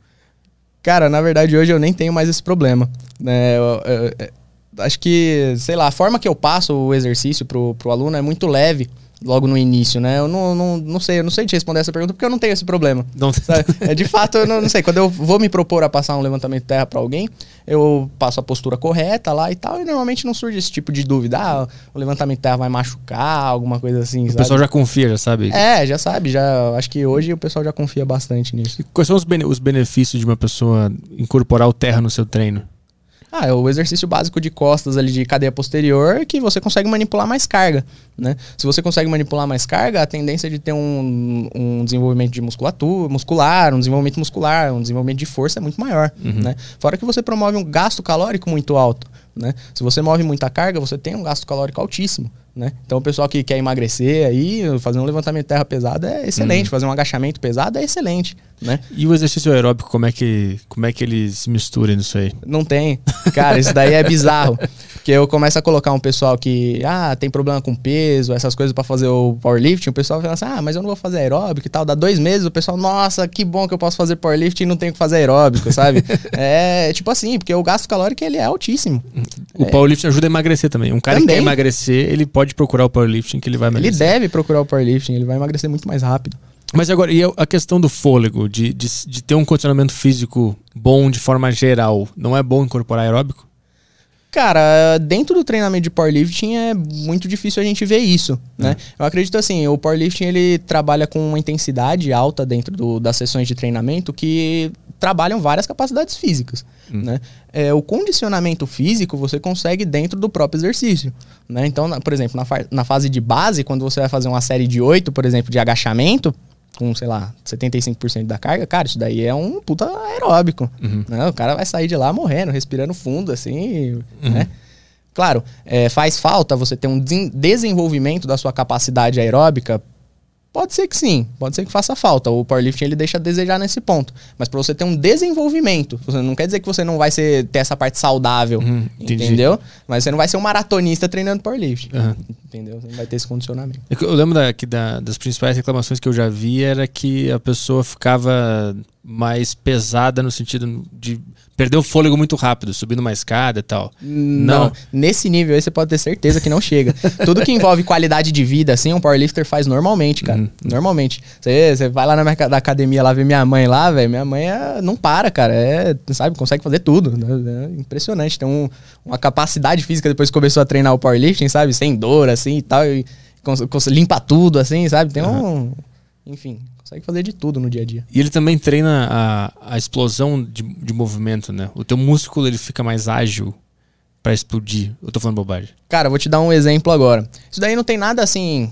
Cara, na verdade, hoje eu nem tenho mais esse problema. Né? Eu- eu- eu- acho que, sei lá, a forma que eu passo o exercício pro, pro aluno é muito leve logo no início, né? Eu não, não, não sei, eu não sei te responder essa pergunta porque eu não tenho esse problema. Não, sabe? É, de fato, eu não, não sei. Quando eu vou me propor a passar um levantamento de terra pra alguém, eu passo a postura correta lá e tal, e normalmente não surge esse tipo de dúvida. Ah, o levantamento de terra vai machucar, alguma coisa assim, o sabe? pessoal já confia, já sabe. É, já sabe, já. Acho que hoje o pessoal já confia bastante nisso. E Quais são os, bene- os benefícios de uma pessoa incorporar o Terra no seu treino? Ah, é o exercício básico de costas ali de cadeia posterior que você consegue manipular mais carga, né? Se você consegue manipular mais carga, a tendência de ter um, um desenvolvimento de musculatura, muscular, um desenvolvimento muscular, um desenvolvimento de força é muito maior, né? Fora que você promove um gasto calórico muito alto, né? Se você move muita carga, você tem um gasto calórico altíssimo, né? Então o pessoal que quer emagrecer aí, fazer um levantamento de terra pesado é excelente, fazer um agachamento pesado é excelente, né? E o exercício aeróbico, como é que, como é que ele se mistura nisso aí? Não tem. Cara, isso daí é bizarro. <laughs> Porque eu começo a colocar um pessoal que, ah, tem problema com peso, essas coisas pra fazer o powerlifting. O pessoal fala assim, ah, mas eu não vou fazer aeróbico e tal. Dá dois meses, o pessoal, nossa, que bom que eu posso fazer powerlifting e não tenho que fazer aeróbico, sabe? <laughs> é tipo assim, porque o gasto calórico ele é altíssimo. O powerlifting ajuda a emagrecer também. Um cara que Também. quer emagrecer, ele pode procurar o powerlifting que ele vai Ele emagrecer. deve procurar o powerlifting, ele vai emagrecer muito mais rápido. Mas agora, e a- questão do fôlego, de, de, de ter um condicionamento físico bom de forma geral, não é bom incorporar aeróbico? Cara, dentro do treinamento de powerlifting é muito difícil a gente ver isso, né? Eu acredito assim, o powerlifting ele trabalha com uma intensidade alta dentro do- das sessões de treinamento que trabalham várias capacidades físicas, né? É, o condicionamento físico você consegue dentro do próprio exercício, né? Então, na- por exemplo, na, fa- na fase de base, quando você vai fazer uma série de 8, por exemplo, de agachamento, com, sei lá, 75% da carga, cara, isso daí é um puta aeróbico. Né? O cara vai sair de lá morrendo, respirando fundo, assim, né? Claro, é, faz falta você ter um desen- desenvolvimento da sua capacidade aeróbica. Pode ser que sim, pode ser que faça falta. O powerlifting ele deixa a desejar nesse ponto. Mas para você ter um desenvolvimento, você não quer dizer que você não vai ser, ter essa parte saudável, Uhum, entendi. entendeu? Mas você não vai ser um maratonista treinando powerlifting, Aham. entendeu? Você não vai ter esse condicionamento. É Eu lembro da, que da- das principais reclamações que eu já vi era que a pessoa ficava mais pesada no sentido de perder o fôlego muito rápido, subindo uma escada e tal. Não. Não. Nesse nível aí você pode ter certeza que não chega. <laughs> Tudo que envolve qualidade de vida, assim, um powerlifter faz normalmente, cara. Normalmente. Você, você vai lá na minha da academia lá ver minha mãe lá, velho. Minha mãe é- não para, cara. É, sabe, consegue fazer tudo. né? É impressionante. Tem um- uma capacidade física depois que começou a treinar o powerlifting, sabe? Sem dor, assim e tal. E cons- cons- limpa tudo, assim, sabe? Tem um. Enfim, consegue fazer de tudo no dia a dia. E ele também treina a, a explosão de, de movimento, né? O teu músculo ele fica mais ágil pra explodir. Eu tô falando bobagem. Cara, vou te dar um exemplo agora. Isso daí não tem nada assim.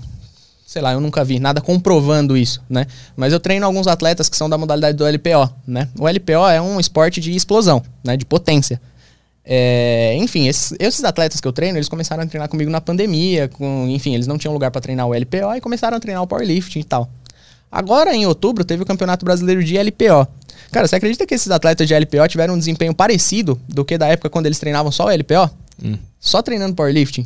Sei lá, eu nunca vi nada comprovando isso, né? Mas eu treino alguns atletas que são da modalidade do LPO, né? O LPO é um esporte de explosão, né? De potência. É, enfim, esses, esses atletas que eu treino, eles começaram a treinar comigo na pandemia, com, enfim, eles não tinham lugar para treinar o LPO e começaram a treinar o powerlifting e tal. Agora, em outubro, teve o Campeonato Brasileiro de LPO. Cara, você acredita que esses atletas de LPO tiveram um desempenho parecido do que da época quando eles treinavam só o LPO? Só treinando powerlifting?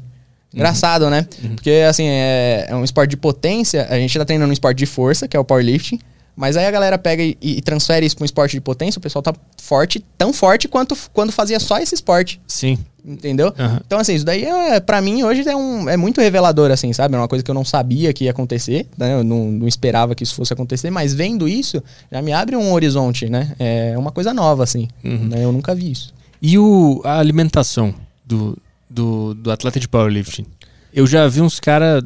Engraçado, né? Porque, assim, é, é um esporte de potência. A gente tá treinando um esporte de força, que é o powerlifting. Mas aí a galera pega e, e transfere isso pra um esporte de potência. O pessoal tá forte, tão forte quanto quando fazia só esse esporte. Sim. Entendeu? Aham. Então, assim, isso daí, é, pra mim, hoje é, um, é muito revelador, assim, sabe? É uma coisa que eu não sabia que ia acontecer, né? Eu não, não esperava que isso fosse acontecer, mas vendo isso, já me abre um horizonte, né? É uma coisa nova, assim. né? Eu nunca vi isso. E o, a alimentação do, do, do atleta de powerlifting? Eu já vi uns caras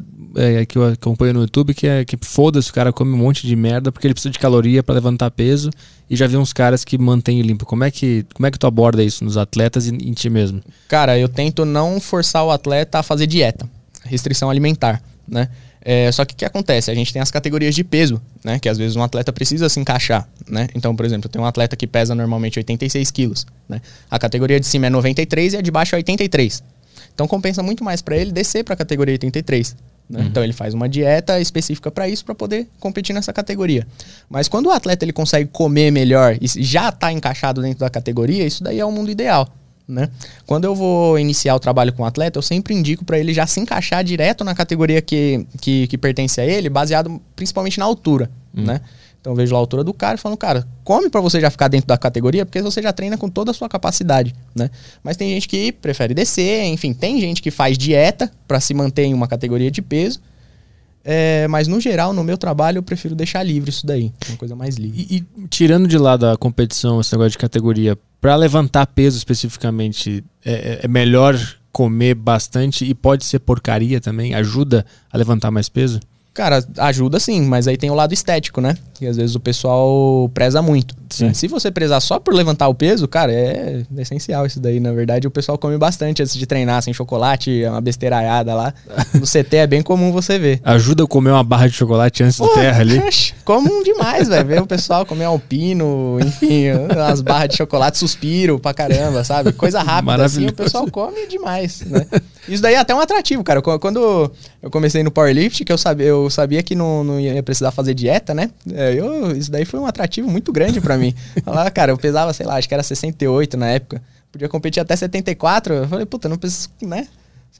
que eu acompanho no YouTube que, é, que foda-se, o cara come um monte de merda porque ele precisa de caloria pra levantar peso. E já vi uns caras que mantêm limpo. Como é que, como é que tu aborda isso nos atletas e em ti mesmo? Cara, eu tento não forçar o atleta a fazer dieta, restrição alimentar, né? É, só que o que acontece? A gente tem as categorias de peso, né? Que às vezes um atleta precisa se encaixar, né? Então, por exemplo, tem um atleta que pesa normalmente 86 quilos, né? A categoria de cima é 93 e a de baixo é 83. Então compensa muito mais para ele descer para a categoria 83. né? Então ele faz uma dieta específica para isso, para poder competir nessa categoria. Mas quando o atleta ele consegue comer melhor e já está encaixado dentro da categoria, isso daí é o mundo ideal. Né? Quando eu vou iniciar o trabalho com o atleta, eu sempre indico para ele já se encaixar direto na categoria que, que, que pertence a ele, baseado principalmente na altura. Né? Então eu vejo lá a altura do cara e falo, cara, come para você já ficar dentro da categoria, porque você já treina com toda a sua capacidade, né? Mas tem gente que prefere descer, enfim, tem gente que faz dieta para se manter em uma categoria de peso. É, mas no geral, no meu trabalho, eu prefiro deixar livre isso daí. Uma coisa mais livre. E, e tirando de lado a competição, esse negócio de categoria, pra levantar peso especificamente, é, é melhor comer bastante e pode ser porcaria também? Ajuda a levantar mais peso? Cara, ajuda sim, mas aí tem o lado estético, né? Que às vezes o pessoal preza muito. né? Se você prezar só por levantar o peso, cara, é, essencial isso daí. Na verdade, o pessoal come bastante antes de treinar, sem chocolate, é uma besteiraiada lá. No CT é bem comum você ver. Ajuda a comer uma barra de chocolate antes do Pô, terra ali? Comum demais, velho. Ver o pessoal comer alpino, enfim, as barras de chocolate, suspiro pra caramba, sabe? Coisa rápida assim, o pessoal come demais, né? Isso daí é até um atrativo, cara. Qu- Quando eu comecei no powerlift, que eu sabia, eu sabia que não, não ia precisar fazer dieta, né? É, eu, isso daí foi um atrativo muito grande pra mim. <laughs> Falar, cara, eu pesava, sei lá, acho que era 68 na época. Podia competir até 74. Eu falei, puta, não preciso, né?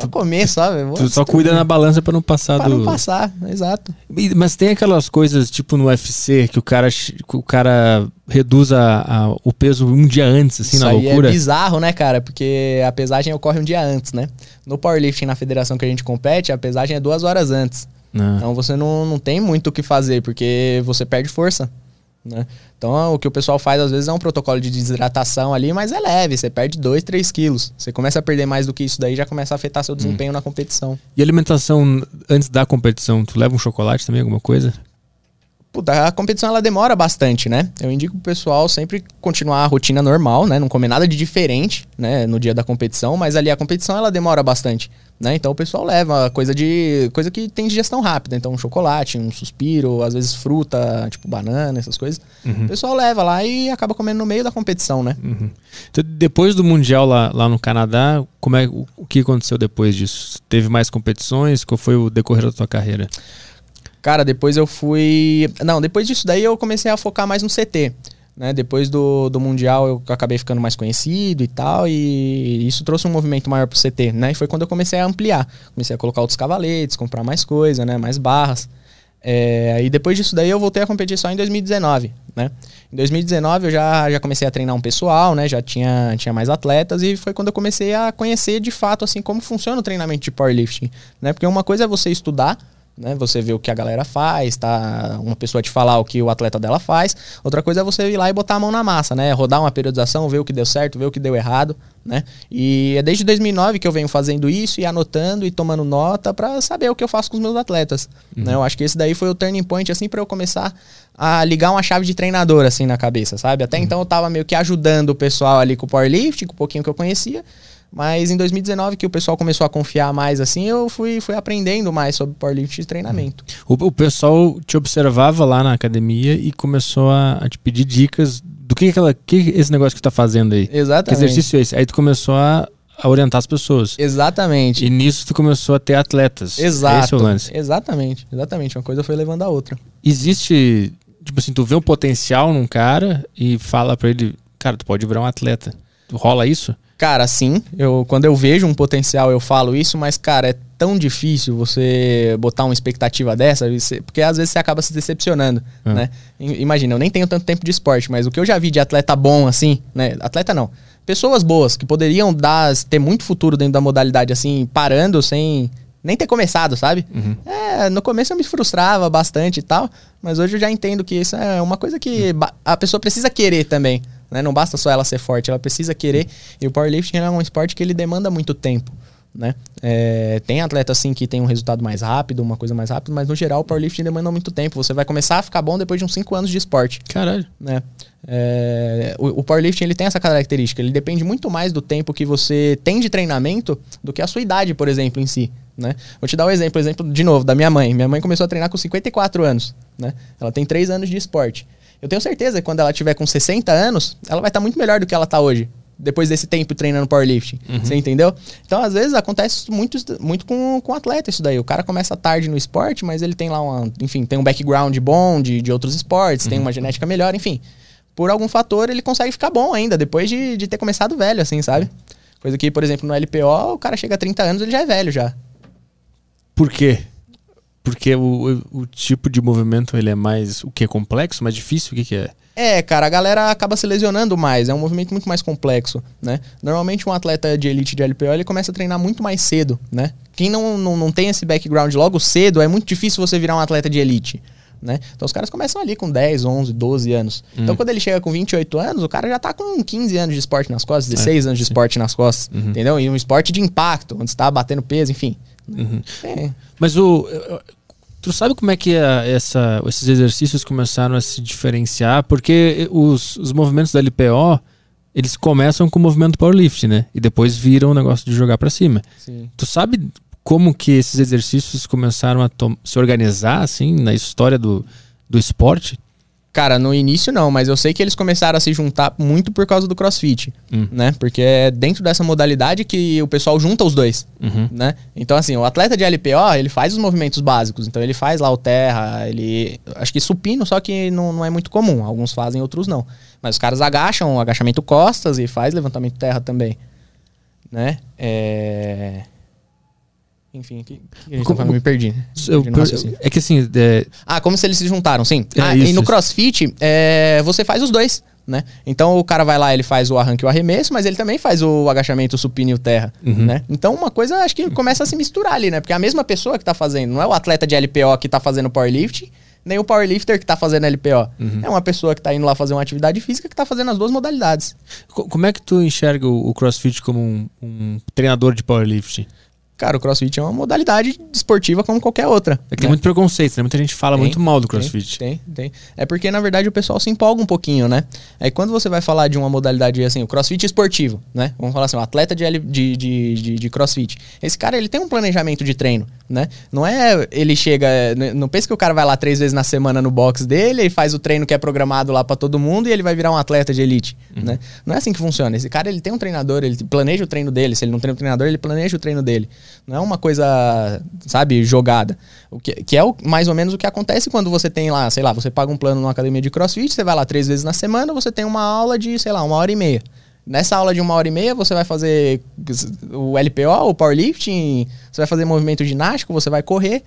Pra comer só, velho. Tu só cuida na balança pra não passar Pra do. não passar, exato. Mas tem aquelas coisas, tipo no UFC, que o cara, o cara reduz a- a- o peso um dia antes, assim, Isso na aí loucura. é bizarro, né, cara? Porque a pesagem ocorre um dia antes, né? No powerlifting, na federação que a gente compete, a pesagem é duas horas antes. Ah. Então você não, não tem muito o que fazer, porque você perde força. Né? Então o que o pessoal faz às vezes é um protocolo de desidratação ali, mas é leve, você perde 2, 3 quilos. Você começa a perder mais do que isso daí, já começa a afetar seu desempenho na competição. E alimentação antes da competição, tu leva um chocolate também, alguma coisa? Puta, a competição ela demora bastante, né? Eu indico pro pessoal sempre continuar a rotina normal, né? Não comer nada de diferente, né? No dia da competição, mas ali a competição ela demora bastante, né? Então o pessoal leva coisa de coisa que tem digestão rápida, então um chocolate, um suspiro, às vezes fruta, tipo banana, essas coisas. O pessoal leva lá e acaba comendo no meio da competição, né? Então, depois do Mundial lá, lá no Canadá, como é, o, o que aconteceu depois disso? Teve mais competições? Qual foi o decorrer da tua carreira? Cara, depois eu fui. Não, depois disso daí eu comecei a focar mais no CT. Né? Depois do, do Mundial eu acabei ficando mais conhecido e tal, e isso trouxe um movimento maior pro CT, né? E foi quando eu comecei a ampliar. Comecei a colocar outros cavaletes, comprar mais coisa, né? Mais barras. É, e depois disso daí eu voltei a competir só em 2019, né? Em 2019 eu já, já comecei a treinar um pessoal, né? Já tinha, tinha mais atletas e foi quando eu comecei a conhecer de fato, assim, como funciona o treinamento de powerlifting, né? Porque uma coisa é você estudar, né? Você vê o que a galera faz, tá? Uma pessoa te falar o que o atleta dela faz. Outra coisa é você ir lá e botar a mão na massa, né? Rodar uma periodização, ver o que deu certo, ver o que deu errado, né? E é desde 2009 que eu venho fazendo isso e anotando e tomando nota para saber o que eu faço com os meus atletas, né? Eu acho que esse daí foi o turning point assim para eu começar a ligar uma chave de treinador assim na cabeça, sabe? Até então eu tava meio que ajudando o pessoal ali com o powerlifting, com o pouquinho que eu conhecia. Mas em 2019, que o pessoal começou a confiar mais assim, eu fui, fui aprendendo mais sobre powerlifting e treinamento. O, o pessoal te observava lá na academia e começou a, a te pedir dicas do que, que, aquela, que esse negócio que tu tá fazendo aí. Que Exatamente. exercício é esse? Aí tu começou a, a orientar as pessoas. Exatamente. E nisso tu começou a ter atletas. Exato. Esse é o lance. Exatamente. Exatamente. Uma coisa foi levando a outra. Existe, tipo assim, tu vê um potencial num cara e fala pra ele, cara, tu pode virar um atleta. Rola isso? Cara, sim, eu, quando eu vejo um potencial eu falo isso, mas, cara, é tão difícil você botar uma expectativa dessa, porque às vezes você acaba se decepcionando, Ah. né? Imagina, eu nem tenho tanto tempo de esporte, mas o que eu já vi de atleta bom, assim, né? Atleta não. Pessoas boas que poderiam dar, ter muito futuro dentro da modalidade, assim, parando sem nem ter começado, sabe? É, no começo eu me frustrava bastante e tal, mas hoje eu já entendo que isso é uma coisa que a pessoa precisa querer também. Né? Não basta só ela ser forte, ela precisa querer. E o powerlifting é um esporte que ele demanda muito tempo. Né? É, tem atleta assim que tem um resultado mais rápido, uma coisa mais rápida, mas no geral o powerlifting demanda muito tempo. Você vai começar a ficar bom depois de uns 5 anos de esporte Caralho. né? É, o, o powerlifting ele tem essa característica, ele depende muito mais do tempo que você tem de treinamento do que a sua idade, por exemplo, em si. Né? Vou te dar um exemplo, exemplo de novo da minha mãe. Minha mãe começou a treinar com 54 anos, né? Ela tem 3 anos de esporte. Eu tenho certeza que quando ela tiver com 60 anos, ela vai estar muito melhor do que ela está hoje. Depois desse tempo treinando powerlifting. Você entendeu? Então, às vezes, acontece muito, muito com, com atleta isso daí. O cara começa tarde no esporte, mas ele tem lá uma. Enfim, tem um background bom de, de outros esportes, tem uma genética melhor, enfim. Por algum fator, ele consegue ficar bom ainda, depois de, de ter começado velho, assim, sabe? Coisa que, por exemplo, no LPO, o cara chega a 30 anos, ele já é velho já. Por quê? Porque o, o, tipo de movimento ele é mais o que complexo, mais difícil, o que, que é? É, cara, a galera acaba se lesionando mais, é um movimento muito mais complexo, né? Normalmente um atleta de elite de LPO, ele começa a treinar muito mais cedo, né? Quem não, não, não tem esse background logo cedo, é muito difícil você virar um atleta de elite, né? Então os caras começam ali com 10, 11, 12 anos. Então quando ele chega com 28 anos, o cara já tá com 15 anos de esporte nas costas, 16 anos de esporte nas costas, entendeu? E um esporte de impacto, onde você tá batendo peso, enfim. É. Mas o. Tu sabe como é que a- essa, esses exercícios começaram a se diferenciar? Porque os, os movimentos da LPO, eles começam com o movimento powerlift, né? E depois viram o negócio de jogar pra cima. Sim. Tu sabe como que esses exercícios começaram a se organizar, assim, na história do, do esporte? Cara, no início não, mas eu sei que eles começaram a se juntar muito por causa do crossfit, Hum. né? Porque é dentro dessa modalidade que o pessoal junta os dois, Uhum. né? Então, assim, o atleta de LPO, ele faz os movimentos básicos. Então, ele faz lá o terra, ele... Acho que supino, só que não, não é muito comum. Alguns fazem, outros não. Mas os caras agacham, agachamento costas e faz levantamento terra também, né? É... Enfim, que, que a gente tá falando? me perdi. Eu, perdi é que assim, é, Ah, como se eles se juntaram, sim. É, Ah, isso, e no. CrossFit, é, você faz os dois, né? Então o cara vai lá, ele faz o arranque e o arremesso, mas ele também faz o agachamento, o supino e o terra, Uhum. né? Então uma coisa acho que começa a se misturar ali, né? Porque é a mesma pessoa que tá fazendo, não é o atleta de LPO que tá fazendo powerlifting, nem o powerlifter que tá fazendo LPO. Uhum. É uma pessoa que tá indo lá fazer uma atividade física que tá fazendo as duas modalidades. co- como é que tu enxerga o, o CrossFit como um, um treinador de powerlifting? Cara, o CrossFit é uma modalidade esportiva como qualquer outra. É que né? tem muito preconceito, né? Muita gente fala Tem, muito mal do CrossFit. Tem, tem. É porque, na verdade, o pessoal se empolga um pouquinho, né? Aí quando você vai falar de uma modalidade assim, o crossfit esportivo, né? Vamos falar assim, um atleta de, de, de, de, crossfit. Esse cara, ele tem um planejamento de treino, né? Não é ele chega. é, Não pensa que o cara vai lá três vezes na semana no box dele e faz o treino que é programado lá pra todo mundo e ele vai virar um atleta de elite, né? Não é assim que funciona. Esse cara, ele tem um treinador, ele planeja o treino dele. Se ele não tem um treinador, ele planeja o treino dele. Não é uma coisa, sabe, jogada. O que, que é o- mais ou menos o que acontece quando você tem lá, sei lá, você paga um plano numa academia de crossfit, você vai lá três vezes na semana, você tem uma aula de, sei lá, uma hora e meia. Nessa aula de uma hora e meia, você vai fazer o LPO, o powerlifting, você vai fazer movimento ginástico, você vai correr,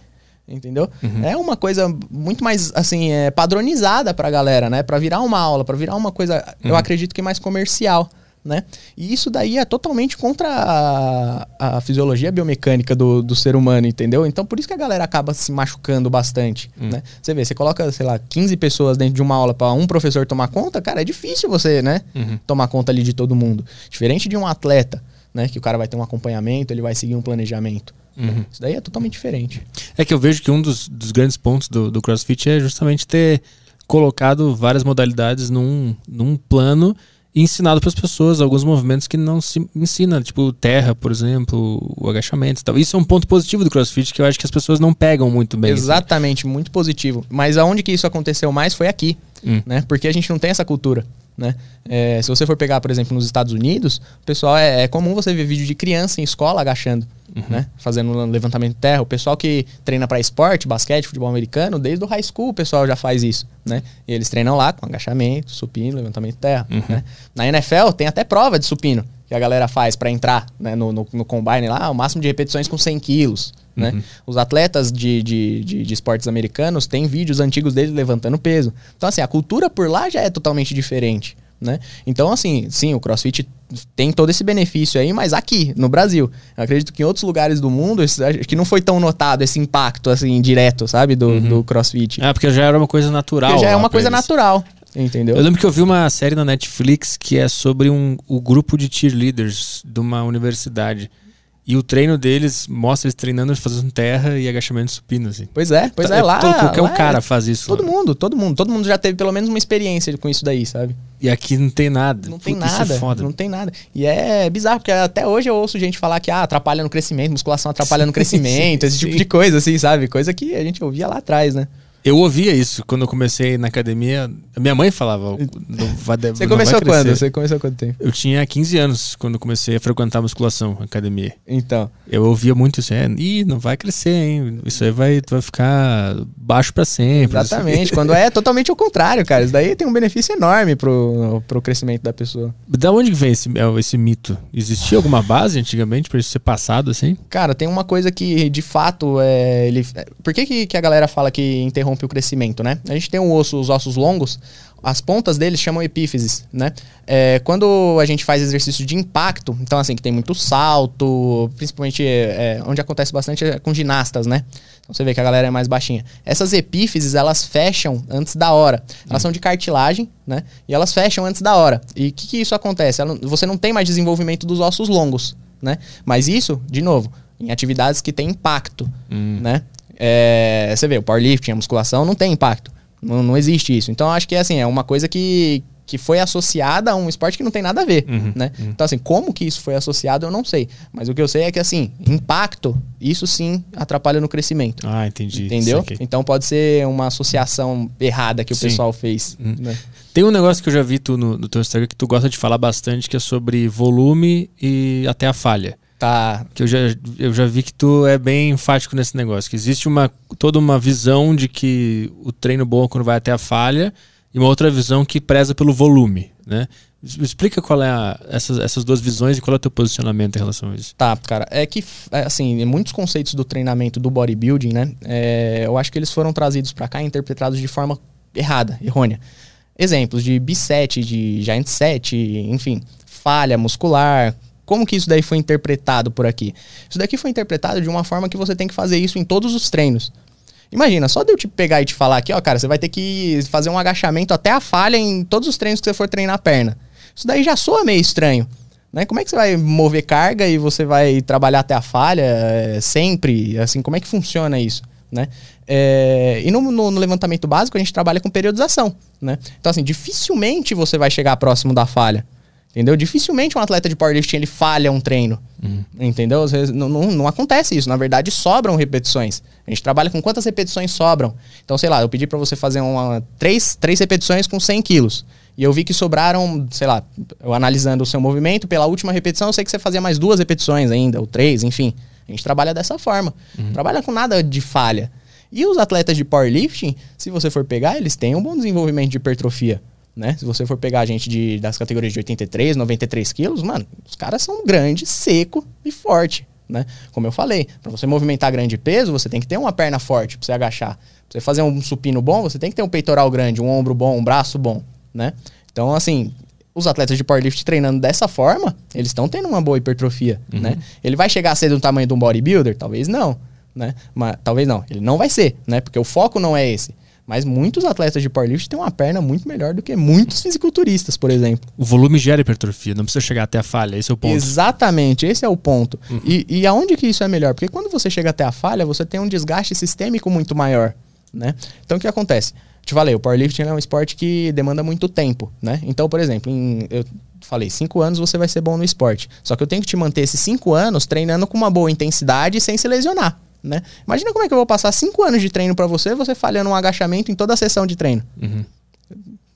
entendeu? É uma coisa muito mais, assim, é, padronizada pra galera, né? Pra virar uma aula, pra virar uma coisa, eu acredito que mais comercial. Né? E isso daí é totalmente contra a, a fisiologia biomecânica do, do ser humano, entendeu? Então por isso que a galera acaba se machucando bastante, né? Você vê, você coloca, sei lá, 15 pessoas dentro de uma aula para um professor tomar conta, cara, é difícil você, né, tomar conta ali de todo mundo. Diferente de um atleta, né, que o cara vai ter um acompanhamento, ele vai seguir um planejamento. né? Isso daí é totalmente diferente. É que eu vejo que um dos, dos grandes pontos do, do CrossFit é justamente ter colocado várias modalidades num, num plano e ensinado para as pessoas alguns movimentos que não se ensina, tipo terra, por exemplo, o agachamento e tal. Isso é um ponto positivo do CrossFit que eu acho que as pessoas não pegam muito bem. assim. Exatamente, muito positivo. Mas aonde que isso aconteceu mais foi aqui, Hum. né? Porque a gente não tem essa cultura, né? É, se você for pegar, por exemplo, nos Estados Unidos, o pessoal é, é comum você ver vídeo de criança em escola agachando, Uhum. né? Fazendo levantamento de terra. O pessoal que treina para esporte, basquete, futebol americano, desde o high school o pessoal já faz isso, né? E eles treinam lá com agachamento, supino, levantamento de terra, Uhum. né? Na NFL tem até prova de supino que a galera faz para entrar né, no, no, no combine lá, o máximo de repetições com 100 quilos, né? Uhum. Os atletas de, de, de, de esportes americanos têm vídeos antigos deles levantando peso. Então, assim, a cultura por lá já é totalmente diferente, né? Então, assim, sim, o CrossFit tem todo esse benefício aí, mas aqui, no Brasil. Eu acredito que em outros lugares do mundo, esse- acho que não foi tão notado esse impacto, assim, direto, sabe, do, do CrossFit. Ah, porque já era uma coisa natural. Porque já é uma coisa eles. natural, entendeu? Eu lembro que eu vi uma série na Netflix que é sobre um, o grupo de cheerleaders de uma universidade. E o treino deles mostra eles treinando, fazendo terra e agachamento supino, assim. Pois é, pois Tá- é, lá... todo- qualquer lá cara é- faz isso. Todo lá. mundo, todo mundo. Todo mundo já teve pelo menos uma experiência com isso daí, sabe? E aqui não tem nada. Não tem Puta, isso nada. é foda. Não tem nada. E é bizarro, porque até hoje eu ouço gente falar que ah, atrapalha no crescimento, musculação atrapalha no <laughs> crescimento, sim, esse tipo sim. de coisa, assim, sabe? Coisa que a gente ouvia lá atrás, né? Eu ouvia isso quando eu comecei na academia. Minha mãe falava. Vai, Você começou vai crescer." quando? Você começou quanto tempo? Eu tinha 15 anos quando comecei a frequentar a musculação, a academia. Então. Eu ouvia muito isso. É, Ih, não vai crescer, hein? Isso aí vai, vai ficar baixo pra sempre. Exatamente. <laughs> quando é totalmente o contrário, cara. Isso daí tem um benefício enorme pro, pro crescimento da pessoa. Da onde vem esse, é, esse mito? Existia alguma base antigamente pra isso ser passado assim? Cara, tem uma coisa que, de fato, é. Ele... Por que, que, que a galera fala que interrompe o crescimento, né? A gente tem um osso, os ossos longos, as pontas deles chamam epífises, né? É, quando a gente faz exercício de impacto, então assim, que tem muito salto, principalmente é, onde acontece bastante é com ginastas, né? Então você vê que a galera é mais baixinha. Essas epífises, elas fecham antes da hora. Elas são de cartilagem, né? E elas fecham antes da hora. E o que, que isso acontece? Ela- você não tem mais desenvolvimento dos ossos longos, né? Mas isso, de novo, em atividades que têm impacto, né? É, você vê, o powerlifting, a musculação não tem impacto. Não, não existe isso. Então, acho que assim, é uma coisa que, que foi associada a um esporte que não tem nada a ver, Uhum, né? Então, assim, como que isso foi associado, eu não sei. Mas o que eu sei é que, assim, impacto, isso sim atrapalha no crescimento. Ah, entendi. Entendeu? Saquei. Então pode ser uma associação errada que o Sim. pessoal fez. né? Tem um negócio que eu já vi tu no, no teu Instagram que tu gosta de falar bastante, que é sobre volume e até a falha. Tá. Que eu já, eu já vi que tu é bem enfático nesse negócio. Que existe uma, toda uma visão de que o treino bom é quando vai até a falha e uma outra visão que preza pelo volume, né? Explica qual é a, essas, essas duas visões e qual é o teu posicionamento em relação a isso. Tá, cara, é que, é, assim, muitos conceitos do treinamento do bodybuilding, né, é, eu acho que eles foram trazidos para cá e interpretados de forma errada, errônea. Exemplos de B7, de Giant set, enfim, falha muscular, como que isso daí foi interpretado por aqui? Isso daqui foi interpretado de uma forma que você tem que fazer isso em todos os treinos. Imagina, só de eu te pegar e te falar aqui, ó, cara, você vai ter que fazer um agachamento até a falha em todos os treinos que você for treinar a perna. Isso daí já soa meio estranho. Né? Como é que você vai mover carga e você vai trabalhar até a falha é, sempre? Assim, como é que funciona isso? Né? É, e no, no, no, levantamento básico a gente trabalha com periodização. Né? Então, assim, dificilmente você vai chegar próximo da falha. Entendeu? Dificilmente um atleta de powerlifting ele falha um treino. Uhum. Entendeu? Às vezes não, não, não, acontece isso. Na verdade, sobram repetições. A gente trabalha com quantas repetições sobram. Então, sei lá, eu pedi para você fazer uma, três, três repetições com 100 quilos. E eu vi que sobraram, sei lá, eu analisando o seu movimento, pela última repetição eu sei que você fazia mais duas repetições ainda, ou três, enfim. A gente trabalha dessa forma. Uhum. Trabalha com nada de falha. E os atletas de powerlifting, se você for pegar, eles têm um bom desenvolvimento de hipertrofia né? Se você for pegar a gente de, das categorias de 83, 93 quilos, mano, os caras são grandes, seco e forte, né? Como eu falei, para você movimentar grande peso, você tem que ter uma perna forte para você agachar. Pra você fazer um supino bom, você tem que ter um peitoral grande, um ombro bom, um braço bom, né? Então, assim, os atletas de powerlift treinando dessa forma, eles estão tendo uma boa hipertrofia, uhum. né? Ele vai chegar a ser do tamanho de um bodybuilder? Talvez não, né? Mas talvez não, ele não vai ser, né? Porque o foco não é esse. Mas muitos atletas de powerlifting têm uma perna muito melhor do que muitos fisiculturistas, por exemplo. O volume gera hipertrofia, não precisa chegar até a falha, esse é o ponto. Exatamente, esse é o ponto. Uhum. E, e aonde que isso é melhor? Porque quando você chega até a falha, você tem um desgaste sistêmico muito maior, né? Então o que acontece? Te falei, o powerlifting é um esporte que demanda muito tempo, né? Então, por exemplo, em, eu falei, cinco anos você vai ser bom no esporte. Só que eu tenho que te manter esses cinco anos treinando com uma boa intensidade sem se lesionar né? Imagina como é que eu vou passar cinco anos de treino para você, você falhando um agachamento em toda a sessão de treino. Uhum.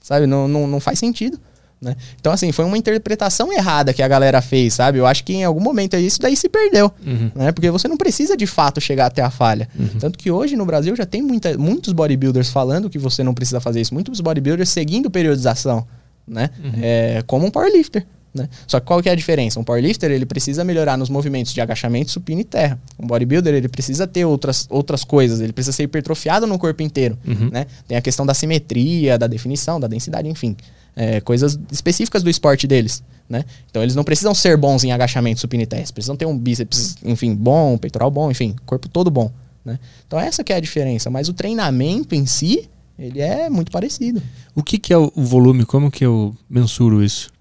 Sabe? Não, não, não faz sentido. Né? Então, assim, foi uma interpretação errada que a galera fez, sabe? Eu acho que em algum momento isso daí se perdeu, uhum. né? Porque você não precisa de fato chegar até a falha. Uhum. Tanto que hoje no Brasil já tem muita, muitos bodybuilders falando que você não precisa fazer isso. Muitos bodybuilders seguindo periodização, né? Uhum. É, como um powerlifter. Né? Só que qual que é a diferença? Um powerlifter ele precisa melhorar nos movimentos de agachamento, supino e terra. Um bodybuilder ele precisa ter outras, outras coisas, ele precisa ser hipertrofiado no corpo inteiro. Uhum. Né? Tem a questão da simetria, da definição, da densidade, enfim. É, coisas específicas do esporte deles. Né? Então eles não precisam ser bons em agachamento, supino e terra. Eles precisam ter um bíceps, enfim, bom, um peitoral bom, enfim, corpo todo bom. Né? Então essa que é a diferença. Mas o treinamento em si, ele é muito parecido. O que, que é o volume? Como que eu mensuro isso?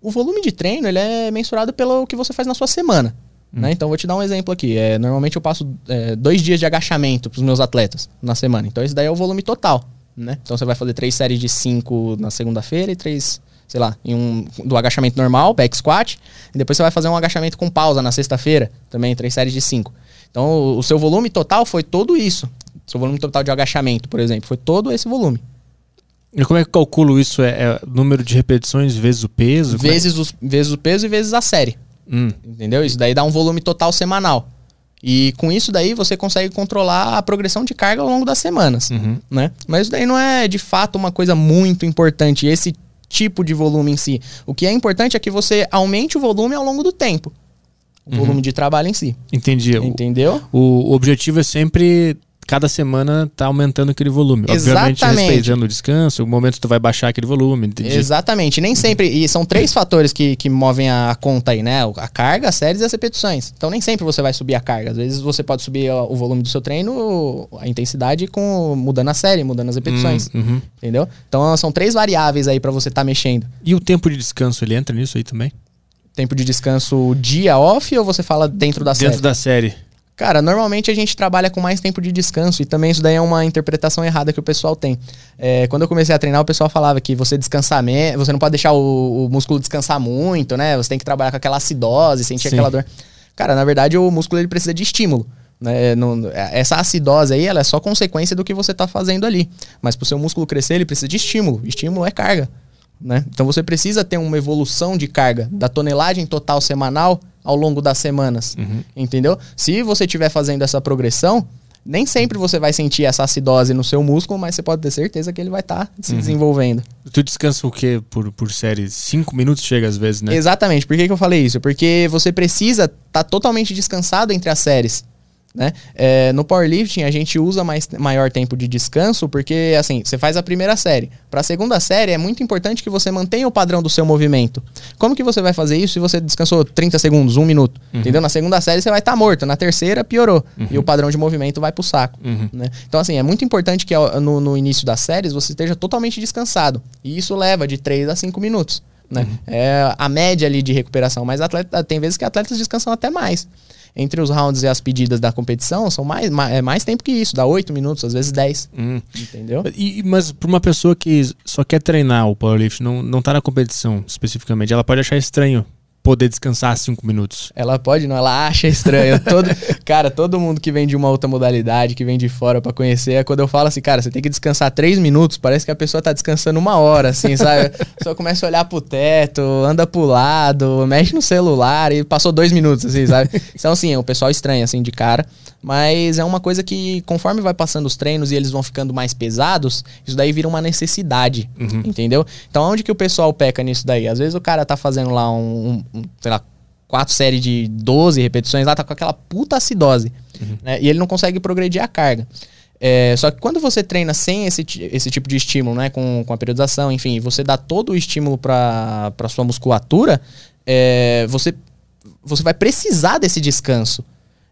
O volume de treino ele é mensurado pelo que você faz na sua semana. Hum. Né? Então, vou te dar um exemplo aqui. É, normalmente eu passo é, dois dias de agachamento para os meus atletas na semana. Então, esse daí é o volume total. Né? Então, você vai fazer três séries de cinco na segunda-feira e três, sei lá, em um, do agachamento normal, back squat. E depois você vai fazer um agachamento com pausa na sexta-feira, também três séries de cinco. Então, o, o seu volume total foi todo isso. Seu volume total de agachamento, por exemplo, foi todo esse volume. E como é que eu calculo isso? É, é número de repetições vezes o peso? É vezes, é? os, vezes o peso e vezes a série. Hum. Entendeu? Isso daí dá um volume total semanal. E com isso daí você consegue controlar a progressão de carga ao longo das semanas, uhum. né? Mas isso daí não é de fato uma coisa muito importante, esse tipo de volume em si. O que é importante é que você aumente o volume ao longo do tempo. O uhum. volume de trabalho em si. Entendi. Entendeu? O, o objetivo é sempre cada semana tá aumentando aquele volume. Exatamente. Obviamente respeitando o descanso, o momento que tu vai baixar aquele volume. Entendi. Exatamente. Nem sempre. E são três fatores que, que movem a conta aí, né? A carga, as séries e as repetições. Então nem sempre você vai subir a carga. Às vezes você pode subir o volume do seu treino, a intensidade, com mudando a série, mudando as repetições. Hum, uhum. Entendeu? Então são três variáveis aí para você estar tá mexendo. E o tempo de descanso, ele entra nisso aí também? Tempo de descanso dia off ou você fala dentro da dentro série? Dentro da série. Cara, normalmente a gente trabalha com mais tempo de descanso e também isso daí é uma interpretação errada que o pessoal tem. É, quando eu comecei a treinar, o pessoal falava que você descansar, me... você não pode deixar o, o, músculo descansar muito, né? Você tem que trabalhar com aquela acidose, sentir Sim. aquela dor. Cara, na verdade o músculo ele precisa de estímulo. Né? Não, essa acidose aí, ela é só consequência do que você está fazendo ali. Mas para o seu músculo crescer, ele precisa de estímulo. Estímulo é carga. Né? Então você precisa ter uma evolução de carga da tonelagem total semanal ao longo das semanas. Uhum. Entendeu? Se você estiver fazendo essa progressão, Nem sempre você vai sentir essa acidose no seu músculo, mas você pode ter certeza que ele vai estar se Uhum. desenvolvendo. Tu descansa o quê por, por série? Cinco minutos chega às vezes, né? Exatamente. Por que, que eu falei isso? Porque você precisa estar totalmente descansado entre as séries. Né? É, no powerlifting a gente usa mais, maior tempo de descanso porque assim você faz a primeira série para a segunda série é muito importante que você mantenha o padrão do seu movimento como que você vai fazer isso se você descansou 30 segundos um minuto entendeu na segunda série você vai estar morto na terceira piorou e o padrão de movimento vai pro saco Uhum. né? Então, assim, é muito importante que no, no início das séries você esteja totalmente descansado. E isso leva de 3 a 5 minutos. Né? É a média ali de recuperação. Mas atleta, tem vezes que atletas descansam até mais. Entre os rounds e as pedidas da competição, são mais, ma- é mais tempo que isso. Dá 8 minutos, às vezes 10. Hum. Entendeu? E, mas para uma pessoa que só quer treinar o powerlifting, não, não tá na competição especificamente, ela pode achar estranho poder descansar cinco minutos. Ela pode, não, ela acha estranho. <laughs> Todo, cara, todo mundo que vem de uma outra modalidade, que vem de fora pra conhecer, é quando eu falo assim, cara, você tem que descansar três minutos, parece que a pessoa tá descansando uma hora, assim, <laughs> sabe? A pessoa começa a olhar pro teto, anda pro lado, mexe no celular e passou dois minutos, assim, sabe? <laughs> Então, assim, o pessoal estranha, assim, de cara. Mas é uma coisa que, conforme vai passando os treinos e eles vão ficando mais pesados, isso daí vira uma necessidade, entendeu? Então, onde que o pessoal peca nisso daí? Às vezes o cara tá fazendo lá um, um- sei lá, quatro séries de 12 repetições lá, tá com aquela puta acidose, né? E ele não consegue progredir a carga. É, só que quando você treina sem esse, esse tipo de estímulo, né? Com, com a periodização, enfim, você dá todo o estímulo para pra sua musculatura, é, você, você vai precisar desse descanso.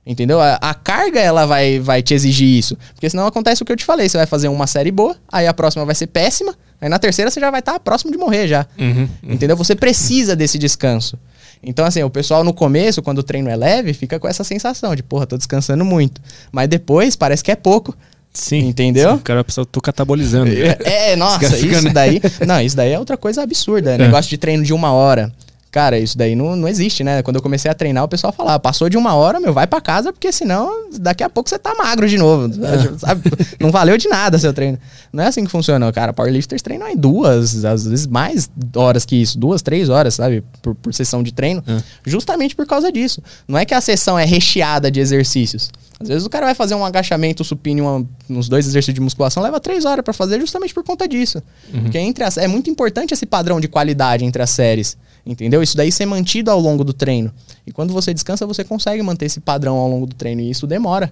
Entendeu? A, a carga ela vai, vai te exigir isso. Porque senão acontece o que eu te falei. Você vai fazer uma série boa, aí a próxima vai ser péssima, aí na terceira você já vai estar próximo de morrer já. Uhum. Entendeu? Você precisa desse descanso. Então, assim, o pessoal no começo, quando o treino é leve, fica com essa sensação de, porra, tô descansando muito. Mas depois parece que é pouco. Sim. Entendeu? Sim, o cara eu tô catabolizando. É, nossa, cara fica, isso né? daí. Não, isso daí é outra coisa absurda. É. Negócio de treino de uma hora. Cara, isso daí não, não existe, né? Quando eu comecei a treinar, o pessoal falava, passou de uma hora, meu, vai pra casa, porque senão daqui a pouco você tá magro de novo. <laughs> Sabe? Não valeu de nada seu treino. Não é assim que funciona, cara. Powerlifters treinam em duas, às vezes mais horas que isso, duas, três horas, sabe? Por, por sessão de treino. É. Justamente por causa disso. Não é que a sessão é recheada de exercícios. Às vezes o cara vai fazer um agachamento supino, uma, uns dois exercícios de musculação, leva três horas pra fazer justamente por conta disso. Porque entre as, é muito importante esse padrão de qualidade entre as séries. Entendeu? Isso daí ser mantido ao longo do treino. E quando você descansa, você consegue manter esse padrão ao longo do treino. E isso demora.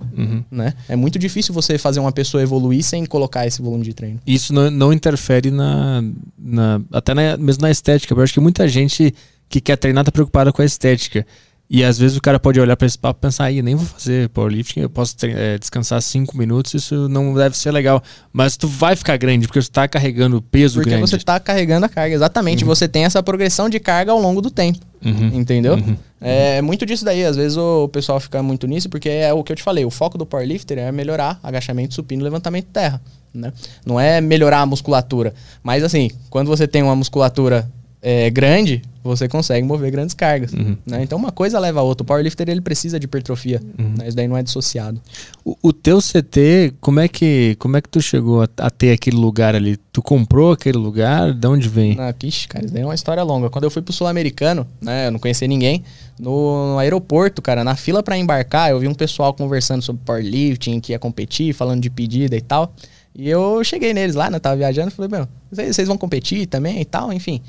Né? É muito difícil você fazer uma pessoa evoluir sem colocar esse volume de treino. Isso não, não interfere na, na- até na- mesmo na estética. Eu acho que muita gente que quer treinar tá preocupada com a estética. E às vezes o cara pode olhar para esse papo e pensar, aí, nem vou fazer powerlifting, eu posso eh, descansar cinco minutos, isso não deve ser legal. Mas tu vai ficar grande, porque você tá carregando peso Porque grande. você está carregando a carga. Exatamente. Você tem essa progressão de carga ao longo do tempo. Uhum. Entendeu? É muito disso daí. Às vezes o pessoal fica muito nisso, porque é o que eu te falei. O foco do powerlifter é melhorar agachamento, supino levantamento de terra. Né? Não é melhorar a musculatura. Mas assim, quando você tem uma musculatura é, grande, você consegue mover grandes cargas. Né? Então uma coisa leva a outra. O powerlifter ele precisa de hipertrofia. Né? Isso daí não é dissociado. O, o teu CT, como é que como é que tu chegou a, a ter aquele lugar ali? Tu comprou aquele lugar? De onde vem? Ah, ixi, cara, isso daí é uma história longa. Quando eu fui pro Sul-Americano, né, eu não conhecia ninguém, no, no aeroporto, cara, na fila pra embarcar, eu vi um pessoal conversando sobre powerlifting, que ia competir, falando de pedida e tal. E eu cheguei neles lá, né, tava viajando, falei, meu, vocês vocês vão competir também e tal, enfim.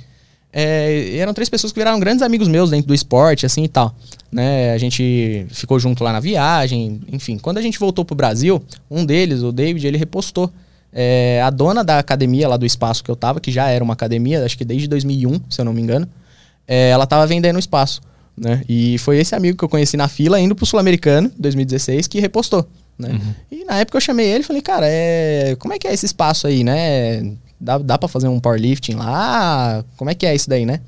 É, eram três pessoas que viraram grandes amigos meus dentro do esporte, assim e tal. Né? A gente ficou junto lá na viagem, enfim. Quando a gente voltou pro Brasil, um deles, o David, ele repostou. É, a dona da academia lá do espaço que eu tava, que já era uma academia, acho que desde 2001, se eu não me engano, é, ela tava vendendo o espaço. Né? E foi esse amigo que eu conheci na fila, indo pro Sul-Americano, 2016, que repostou. Né? E na época eu chamei ele e falei, cara, é... como é que é esse espaço aí, né? Dá, dá pra fazer um powerlifting lá? Como é que é isso daí, né?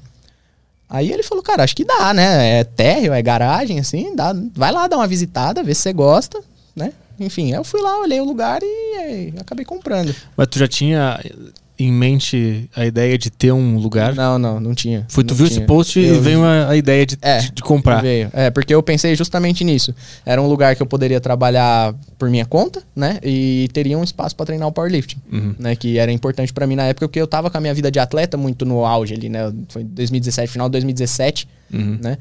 Aí ele falou, cara, acho que dá, né? É térreo, é garagem, assim, dá, vai lá dar uma visitada, ver se você gosta, né? Enfim, eu fui lá, olhei o lugar e, eh, acabei comprando. Mas tu já tinha em mente a ideia de ter um lugar? Não, não, não tinha. Foi, tu não viu tinha. esse post e Eu veio a, a ideia de, É, de, de comprar. Veio. É, porque eu pensei justamente nisso. Era um lugar que eu poderia trabalhar por minha conta, né? E teria um espaço para treinar o powerlifting, Uhum. né? Que era importante para mim na época, porque eu tava com a minha vida de atleta muito no auge ali, né? Foi 2017, final de 2017, Uhum. né?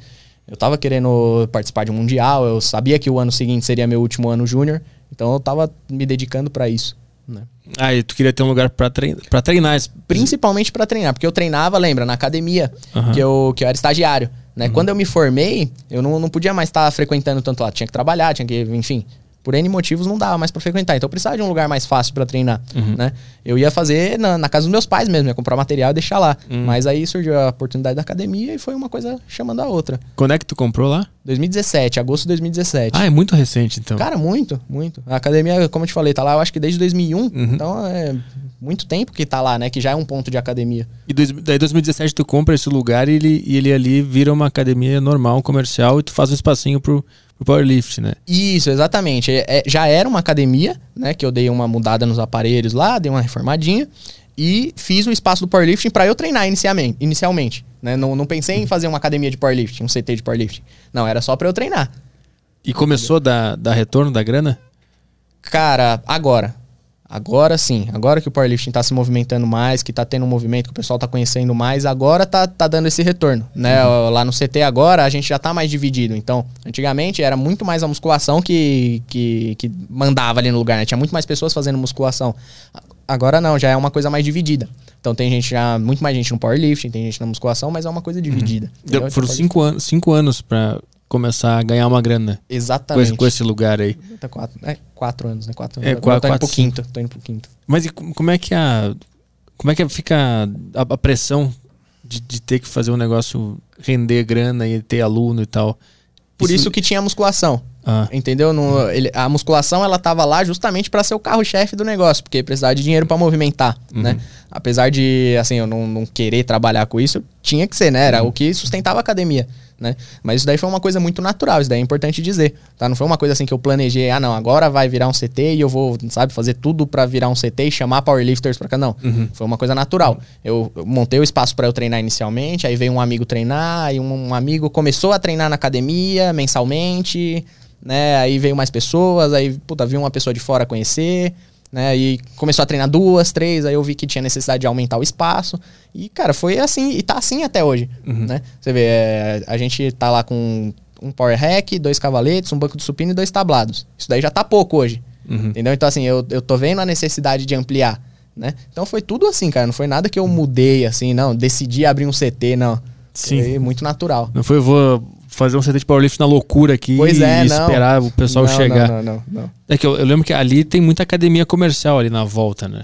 Eu tava querendo participar de um mundial, eu sabia que o ano seguinte seria meu último ano júnior. Então eu tava me dedicando para isso. Né? Ah, e tu queria ter um lugar pra, trein pra treinar. Principalmente para treinar, porque eu treinava, lembra, na academia, Aham. que, eu, que eu era estagiário. Né? Quando eu me formei, eu não, não podia mais estar frequentando tanto lá. Tinha que trabalhar, tinha que, enfim. Por N motivos não dava mais pra frequentar. Então eu precisava de um lugar mais fácil pra treinar. Né? Eu ia fazer na, na casa dos meus pais mesmo, ia comprar material e deixar lá. Mas aí surgiu a oportunidade da academia e foi uma coisa chamando a outra. Quando é que tu comprou lá? 2017, agosto de 2017. Ah, é muito recente, então. Cara, muito, muito. A academia, como eu te falei, tá lá, eu acho que desde 2001. Então é muito tempo que tá lá, né? Que já é um ponto de academia. E dois, daí 2017 tu compra esse lugar e ele, e ele ali vira uma academia normal, comercial, e tu faz um espacinho pro, pro powerlift, né? Isso, exatamente. É- é- já era uma academia, né? Que eu dei uma mudada nos aparelhos lá, dei uma reformadinha. E fiz o espaço do powerlifting para eu treinar inicialmente. inicialmente né? não, não pensei em fazer uma academia de powerlifting, um CT de powerlifting. Não, era só para eu treinar. E começou a dar, dar retorno da grana? Cara, agora. Agora sim. Agora que o powerlifting tá se movimentando mais, que tá tendo um movimento que o pessoal tá conhecendo mais, agora tá, tá dando esse retorno, né? Lá no CT agora a gente já tá mais dividido. Então, antigamente era muito mais a musculação que, que, que mandava ali no lugar, né? Tinha muito mais pessoas fazendo musculação. Agora não, já é uma coisa mais dividida. Então tem gente já, muito mais gente no powerlifting, tem gente na musculação, mas é uma coisa dividida. Deu- entendeu? foram Então, cinco, an cinco anos pra começar a ganhar uma grana com Exatamente. esse, com esse lugar aí. Tá quatro, é, quatro anos, né? Quatro É, anos. qua- Eu tô indo quatro, pro quinto, tô indo pro quinto. Mas e co- como é que a. Como é que fica a, a pressão de, de ter que fazer um negócio render grana e ter aluno e tal? Por isso, que tinha musculação. Ah, Entendeu? No- ele- a musculação ela tava lá justamente para ser o carro-chefe do negócio, porque precisava de dinheiro para movimentar, né? Apesar de, assim, eu não, não querer trabalhar com isso, tinha que ser, né? Era o que sustentava a academia, né? Mas isso daí foi uma coisa muito natural, isso daí é importante dizer, tá? Não foi uma coisa assim que eu planejei, ah, não, agora vai virar um CT e eu vou, sabe, fazer tudo para virar um CT e chamar powerlifters pra cá. Não, foi uma coisa natural. Eu, eu montei o espaço para eu treinar inicialmente, aí veio um amigo treinar, aí um, um amigo começou a treinar na academia mensalmente, né? Aí veio mais pessoas, aí, puta, vi uma pessoa de fora conhecer, né? E começou a treinar duas, três, aí eu vi que tinha necessidade de aumentar o espaço. E, cara, foi assim, e tá assim até hoje, né? Você vê, é, a gente tá lá com um power hack, dois cavaletes, um banco de supino e dois tablados. Isso daí já tá pouco hoje, entendeu? Então, assim, eu, eu tô vendo a necessidade de ampliar, né? Então foi tudo assim, cara, não foi nada que eu mudei, assim, não, decidi abrir um CT, não. Sim. Foi muito natural. não foi, eu vou fazer um CT de powerlift na loucura aqui Pois é, e não. esperar o pessoal Não, chegar. Não, não, não, não. É que eu, eu lembro que ali tem muita academia comercial ali na volta, né?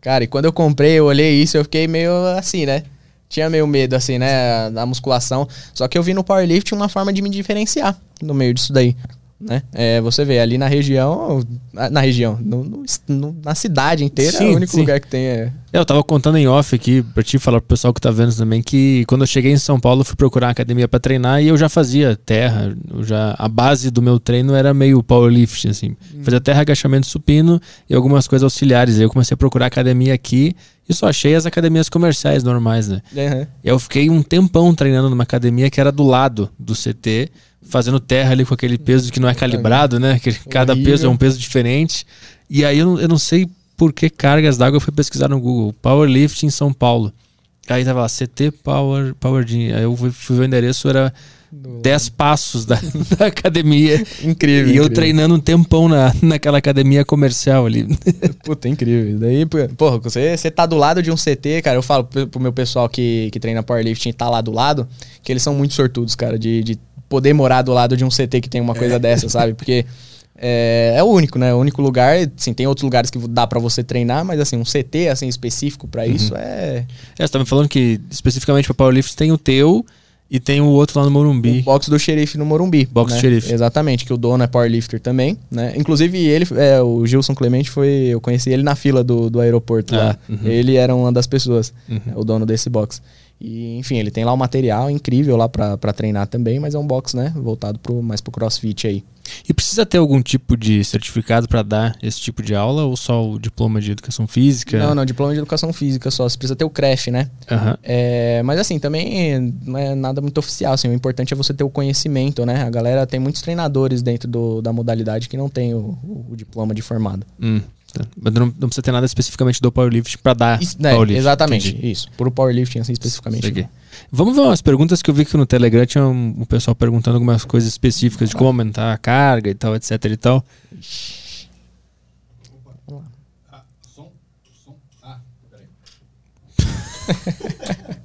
Cara, e quando eu comprei, eu olhei isso, eu fiquei meio assim, né? Tinha meio medo, assim, né? Da musculação. Só que eu vi no powerlifting uma forma de me diferenciar no meio disso daí. Né? É, você vê ali na região, na região, no- no- na cidade inteira, Sim, o único sim. lugar que tem é. É, Eu tava contando em off aqui pra te falar pro pessoal que tá vendo também que quando eu cheguei em São Paulo eu fui procurar uma academia pra treinar e eu já fazia terra, já a base do meu treino era meio powerlifting assim. Fazia terra, agachamento supino e algumas coisas auxiliares. Aí eu comecei a procurar academia aqui e só achei as academias comerciais normais, né? Uhum. Eu fiquei um tempão treinando numa academia que era do lado do CT, fazendo terra ali com aquele peso que não é calibrado, né? Que cada Horrível. peso é um peso diferente. E aí eu não, eu não sei por que cargas d'água eu fui pesquisar no Google. Powerlifting em São Paulo. Aí tava lá, CT Power, Power Gym. Aí eu fui, fui ver o endereço, era 10 passos da, <laughs> da academia. Incrível. e eu incrível. treinando um tempão na, naquela academia comercial ali. <laughs> Puta, incrível. Daí, porra, você, você tá do lado de um CT, cara. Eu falo pro, pro meu pessoal que, que treina powerlifting e tá lá do lado, que eles são muito sortudos, cara, de, de poder morar do lado de um CT que tem uma coisa dessa, sabe? Porque é, é o único, né? O único lugar, sim, tem outros lugares que dá pra você treinar, mas assim, um CT assim específico pra isso é É, você tá me falando que especificamente pra Powerlifting tem o teu e tem o outro lá no Morumbi. o box do xerife no Morumbi. Box né? do xerife. Exatamente, que o dono é powerlifter também, né? Inclusive ele, é, o Gilson Clemente foi, eu conheci ele na fila do, do aeroporto Ah, lá. uhum. Ele era uma das pessoas, Uhum. o dono desse box. E, enfim, ele tem lá um material incrível lá pra, pra treinar também, mas é um box, né? Voltado pro, mais pro crossfit aí. E precisa ter algum tipo de certificado pra dar esse tipo de aula ou só o diploma de educação física? Não, não, diploma de educação física só. Você precisa ter o CREF, né? Aham. É, mas assim, também não é nada muito oficial. Assim, o importante é você ter o conhecimento, né? A galera tem muitos treinadores dentro do- da modalidade que não tem o, o diploma de formado. Hum. Né? Mas não, não, precisa ter nada especificamente do powerlifting para dar isso, né, powerlifting. Exatamente, entendi. isso. Pro powerlifting, assim, especificamente. Né. Vamos ver umas perguntas que eu vi que no Telegram tinha um, um pessoal perguntando algumas coisas específicas de como aumentar a carga e tal, etc e tal. Opa. Ah, som, som. Ah, peraí. <laughs>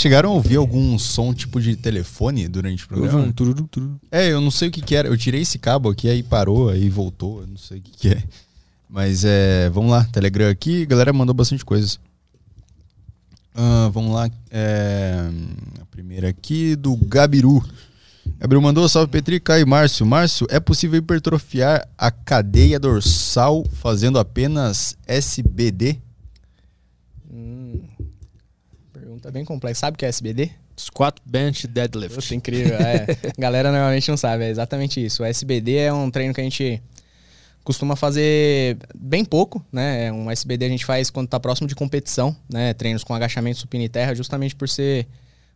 Chegaram a ouvir algum som tipo de telefone durante o programa? Um tururu, tururu. É, eu não sei o que, que era. Eu tirei esse cabo aqui, aí parou, aí voltou. Eu não sei o que, que é. Mas é. Vamos lá, Telegram aqui. A galera mandou bastante coisas. Ah, vamos lá. É, a primeira aqui do Gabiru. Gabriel mandou salve Petri, Caio e Márcio. Márcio, é possível hipertrofiar a cadeia dorsal fazendo apenas SBD? Pergunta bem complexa. Sabe o que é SBD? Squat, bench, deadlift. Puta, incrível. É. <laughs> Galera normalmente não sabe, é exatamente isso. O SBD é um treino que a gente costuma fazer bem pouco, né? Um SBD a gente faz quando tá próximo de competição, né? Treinos com agachamento, supino e terra, justamente por ser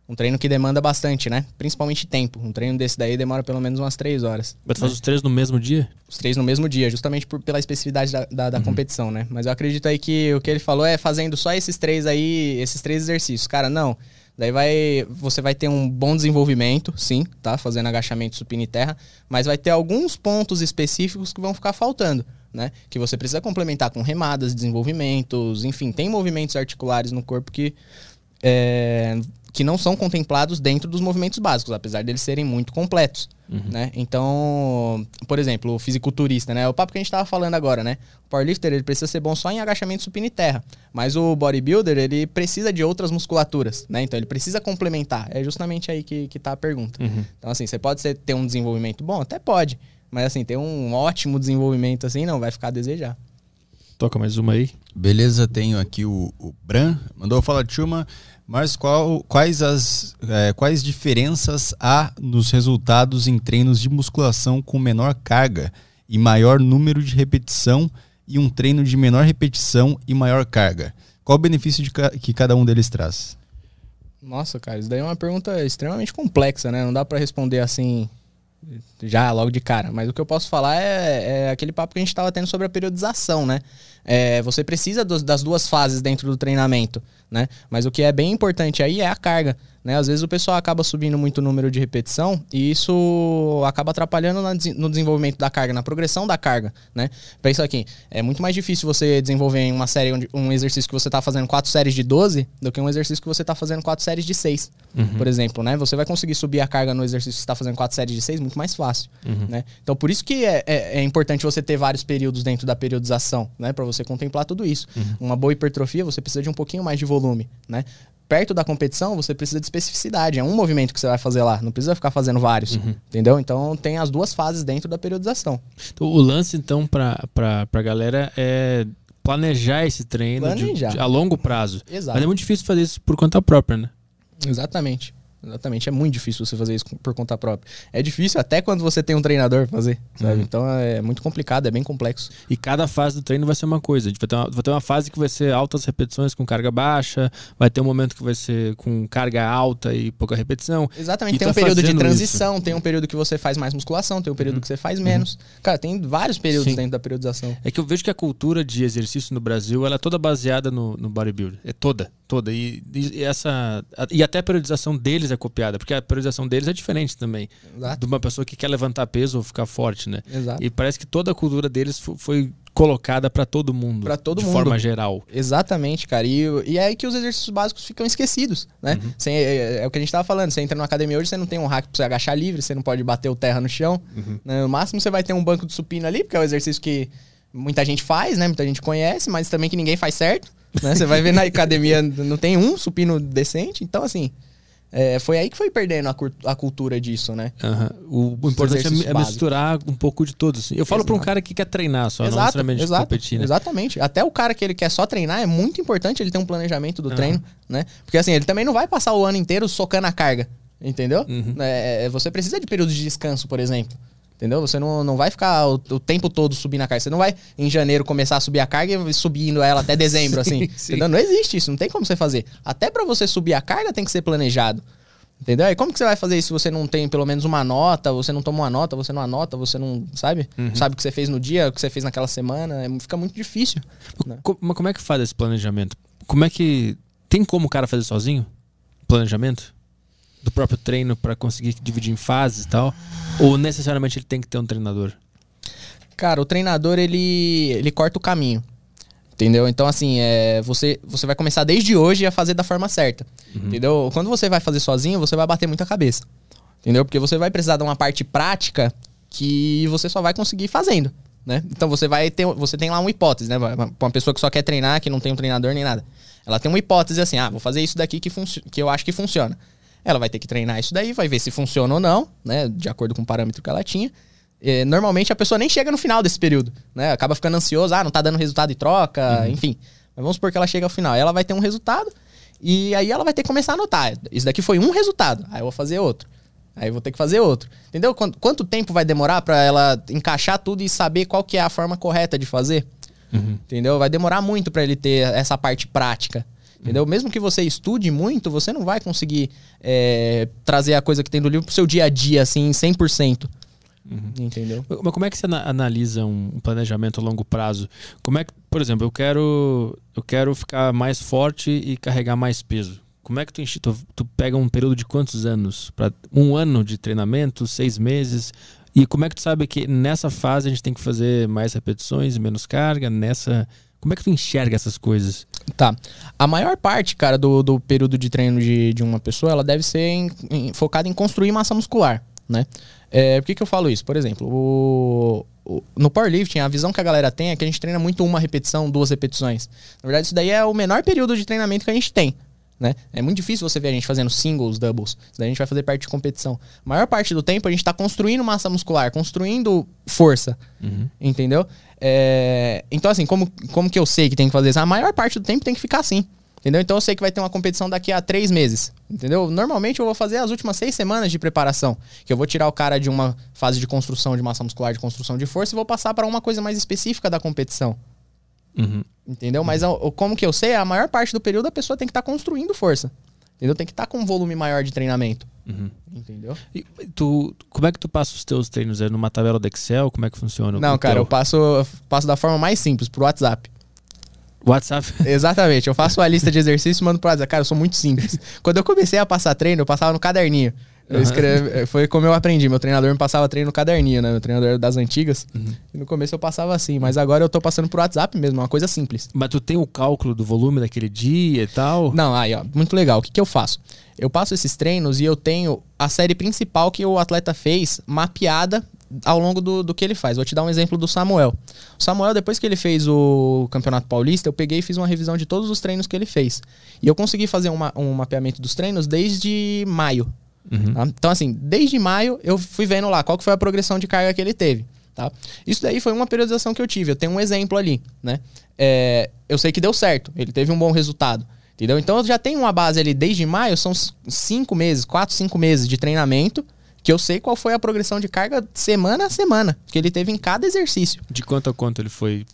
um treino que demanda bastante, né? Principalmente tempo. Um treino desse daí demora pelo menos umas três horas. Mas faz os três no mesmo dia? Os três no mesmo dia, justamente por, pela especificidade da, da, da competição, né? Mas eu acredito aí que o que ele falou é fazendo só esses três aí, esses três exercícios. Cara, não. Daí vai, você vai ter um bom desenvolvimento, sim, tá? Fazendo agachamento, supino e terra, mas vai ter alguns pontos específicos que vão ficar faltando, né? Que você precisa complementar com remadas, desenvolvimentos, enfim, tem movimentos articulares no corpo que é, que não são contemplados dentro dos movimentos básicos, apesar deles serem muito completos, né? Então, por exemplo, o fisiculturista, né? O papo que a gente estava falando agora, né? O powerlifter, ele precisa ser bom só em agachamento, supino e terra, mas o bodybuilder, ele precisa de outras musculaturas, né? Então, ele precisa complementar. É justamente aí que, que tá a pergunta. Então, assim, você pode ser, ter um desenvolvimento bom? Até pode, mas assim, ter um ótimo desenvolvimento assim, não, vai ficar a desejar. Toca mais uma aí. Beleza, tenho aqui o, o Bran. Mandou falar de uma. Mas qual, quais, as, é, quais diferenças há nos resultados em treinos de musculação com menor carga e maior número de repetição e um treino de menor repetição e maior carga? Qual o benefício de ca- que cada um deles traz? Nossa, cara, isso daí é uma pergunta extremamente complexa, né? Não dá pra responder assim já logo de cara. Mas o que eu posso falar é, é aquele papo que a gente estava tendo sobre a periodização, né? É, você precisa dos- das duas fases dentro do treinamento, né? Mas o que é bem importante aí é a carga, né? Às vezes o pessoal acaba subindo muito o número de repetição e isso acaba atrapalhando na no desenvolvimento da carga, na progressão da carga, né? Pensa aqui, é muito mais difícil você desenvolver em uma série onde um exercício que você está fazendo quatro séries de 12 do que um exercício que você está fazendo quatro séries de 6, por exemplo, né? Você vai conseguir subir a carga no exercício que você está fazendo quatro séries de 6 muito mais fácil, né? Então por isso que é, é- é importante você ter vários períodos dentro da periodização, né? Para você contemplar tudo isso. Uma boa hipertrofia, você precisa de um pouquinho mais de volume, né? Perto da competição, você precisa de especificidade. É um movimento que você vai fazer lá, não precisa ficar fazendo vários, entendeu? Então tem as duas fases dentro da periodização. Então, o lance, então, pra, pra galera é planejar esse treino de- Planejar. de- a longo prazo. Exato. Mas é muito difícil fazer isso por conta própria, né? Exatamente. Exatamente. É muito difícil você fazer isso por conta própria. É difícil até quando você tem um treinador fazer, sabe? Então é muito complicado, é bem complexo. E cada fase do treino vai ser uma coisa. Vai ter uma, vai ter uma fase que vai ser altas repetições com carga baixa, vai ter um momento que vai ser com carga alta e pouca repetição. Exatamente. E tem tá um período de transição, tem um período que você faz mais musculação, tem um período que você faz menos. Cara, tem vários períodos Sim. dentro da periodização. É que eu vejo que a cultura de exercício no Brasil ela é toda baseada no, no bodybuilder. É toda, toda. E, e essa e até a periodização deles é copiada, porque a periodização deles é diferente também. Exato. De uma pessoa que quer levantar peso ou ficar forte, né? Exato. E parece que toda a cultura deles fo- foi colocada pra todo mundo. Pra todo de mundo. forma geral. Exatamente, cara. E, e é aí que os exercícios básicos ficam esquecidos, né? Sem- é, é o que a gente tava falando. Você entra numa academia hoje, você não tem um rack pra você agachar livre, você não pode bater o terra no chão. né? No máximo você vai ter um banco de supino ali, porque é o exercício que muita gente faz, né? Muita gente conhece, mas também que ninguém faz certo. Né? Você vai ver na <laughs> academia, não tem um supino decente. Então, assim, é, foi aí que foi perdendo a, a cultura disso, né? Aham. O, o importante é, é misturar um pouco de todos. assim. Eu falo pra um cara que quer treinar só, não exato, necessariamente exato, competir, né? exatamente. Até o cara que ele quer só treinar é muito importante ele ter um planejamento do Aham. treino, né? Porque assim, ele também não vai passar o ano inteiro socando a carga, entendeu? Uhum. É, é, você precisa de períodos de descanso, por exemplo. Entendeu? Você não, não vai ficar o, o tempo todo subindo a carga. Você não vai, em janeiro, começar a subir a carga e subindo ela até dezembro, <laughs> Sim, assim. sim. Entendeu? Não existe isso, não tem como você fazer. Até pra você subir a carga tem que ser planejado. Entendeu? E como que você vai fazer isso se você não tem pelo menos uma nota, você não toma uma nota, você não anota, você não, sabe? Uhum. Sabe o que você fez no dia, o que você fez naquela semana, é- fica muito difícil. né? Mas como é que faz esse planejamento? Como é que. Tem como o cara fazer sozinho? Planejamento? Do próprio treino pra conseguir dividir em fases e tal? Ou necessariamente ele tem que ter um treinador? Cara, o treinador, ele, ele corta o caminho. Entendeu? Então, assim, é, você, você vai começar desde hoje a fazer da forma certa. Entendeu? Quando você vai fazer sozinho, você vai bater muita cabeça. Entendeu? Porque você vai precisar de uma parte prática que você só vai conseguir fazendo. Né? Então você vai ter. Você tem lá uma hipótese, né? Pra uma pessoa que só quer treinar, que não tem um treinador nem nada. Ela tem uma hipótese assim, ah, vou fazer isso daqui que, que eu acho que funciona. Ela vai ter que treinar isso daí, vai ver se funciona ou não, né? De acordo com o parâmetro que ela tinha. Eh, normalmente a pessoa nem chega no final desse período, né? Acaba ficando ansioso, ah, não tá dando resultado e troca, enfim. Mas vamos supor que ela chega ao final. Ela vai ter um resultado e aí ela vai ter que começar a anotar. Isso daqui foi um resultado, aí eu vou fazer outro. Aí eu vou ter que fazer outro. Entendeu? Quanto, quanto tempo vai demorar pra ela encaixar tudo e saber qual que é a forma correta de fazer? Entendeu? Vai demorar muito pra ele ter essa parte prática. Entendeu? Mesmo que você estude muito, você não vai conseguir é, trazer a coisa que tem do livro pro seu dia a dia, assim, 100%. Entendeu? Mas como é que você ana- analisa um planejamento a longo prazo? Como é que, por exemplo, eu quero eu quero ficar mais forte e carregar mais peso. Como é que tu, enche- tu, tu pega um período de quantos anos? Para um ano de treinamento, seis meses? E como é que tu sabe que nessa fase a gente tem que fazer mais repetições, menos carga? Nessa, como é que tu enxerga essas coisas? Tá. A maior parte, cara, do, do período de treino de, de uma pessoa, ela deve ser em- em- focada em construir massa muscular, né? É, por que, que eu falo isso? Por exemplo, o, o- no powerlifting, a visão que a galera tem é que a gente treina muito uma repetição, duas repetições. Na verdade, isso daí é o menor período de treinamento que a gente tem. Né? É muito difícil você ver a gente fazendo singles, doubles. Daí a gente vai fazer parte de competição. A maior parte do tempo a gente está construindo massa muscular, construindo força. Entendeu? É, Então, assim, como, como que eu sei que tem que fazer isso? A maior parte do tempo tem que ficar assim. Entendeu? Então eu sei que vai ter uma competição daqui a três meses. Entendeu? Normalmente eu vou fazer as últimas seis semanas de preparação. Que eu vou tirar o cara de uma fase de construção de massa muscular, de construção de força, e vou passar para uma coisa mais específica da competição. Entendeu? Mas a- como que eu sei? A maior parte do período a pessoa tem que estar construindo força. Entendeu? Tem que estar com um volume maior de treinamento. Entendeu? E tu, como é que tu passa os teus treinos? É numa tabela do Excel? Como é que funciona? Não, cara, teu- eu passo, eu passo da forma mais simples, pro WhatsApp. WhatsApp? <laughs> Exatamente. Eu faço uma lista de exercícios e mando pro WhatsApp. Cara, eu sou muito simples. <laughs> Quando eu comecei a passar treino, eu passava no caderninho. Eu escrevi, foi como eu aprendi. Meu treinador me passava treino no caderninho, né? Meu treinador era das antigas. E no começo eu passava assim. Mas agora eu tô passando pro WhatsApp mesmo. Uma coisa simples. Mas tu tem o cálculo do volume daquele dia e tal? Não, aí, ó. Muito legal. O que, que eu faço? Eu passo esses treinos e eu tenho a série principal que o atleta fez mapeada ao longo do, do que ele faz. Vou te dar um exemplo do Samuel. O Samuel, depois que ele fez o Campeonato Paulista, eu peguei e fiz uma revisão de todos os treinos que ele fez. E eu consegui fazer uma- um mapeamento dos treinos desde maio. Tá? Então, assim, desde maio eu fui vendo lá qual que foi a progressão de carga que ele teve. Tá? Isso daí foi uma periodização que eu tive. Eu tenho um exemplo ali, né? É, eu sei que deu certo, ele teve um bom resultado. Entendeu? Então eu já tenho uma base ali desde maio, são cinco meses, quatro, cinco meses de treinamento, que eu sei qual foi a progressão de carga semana a semana que ele teve em cada exercício. De quanto a quanto ele foi?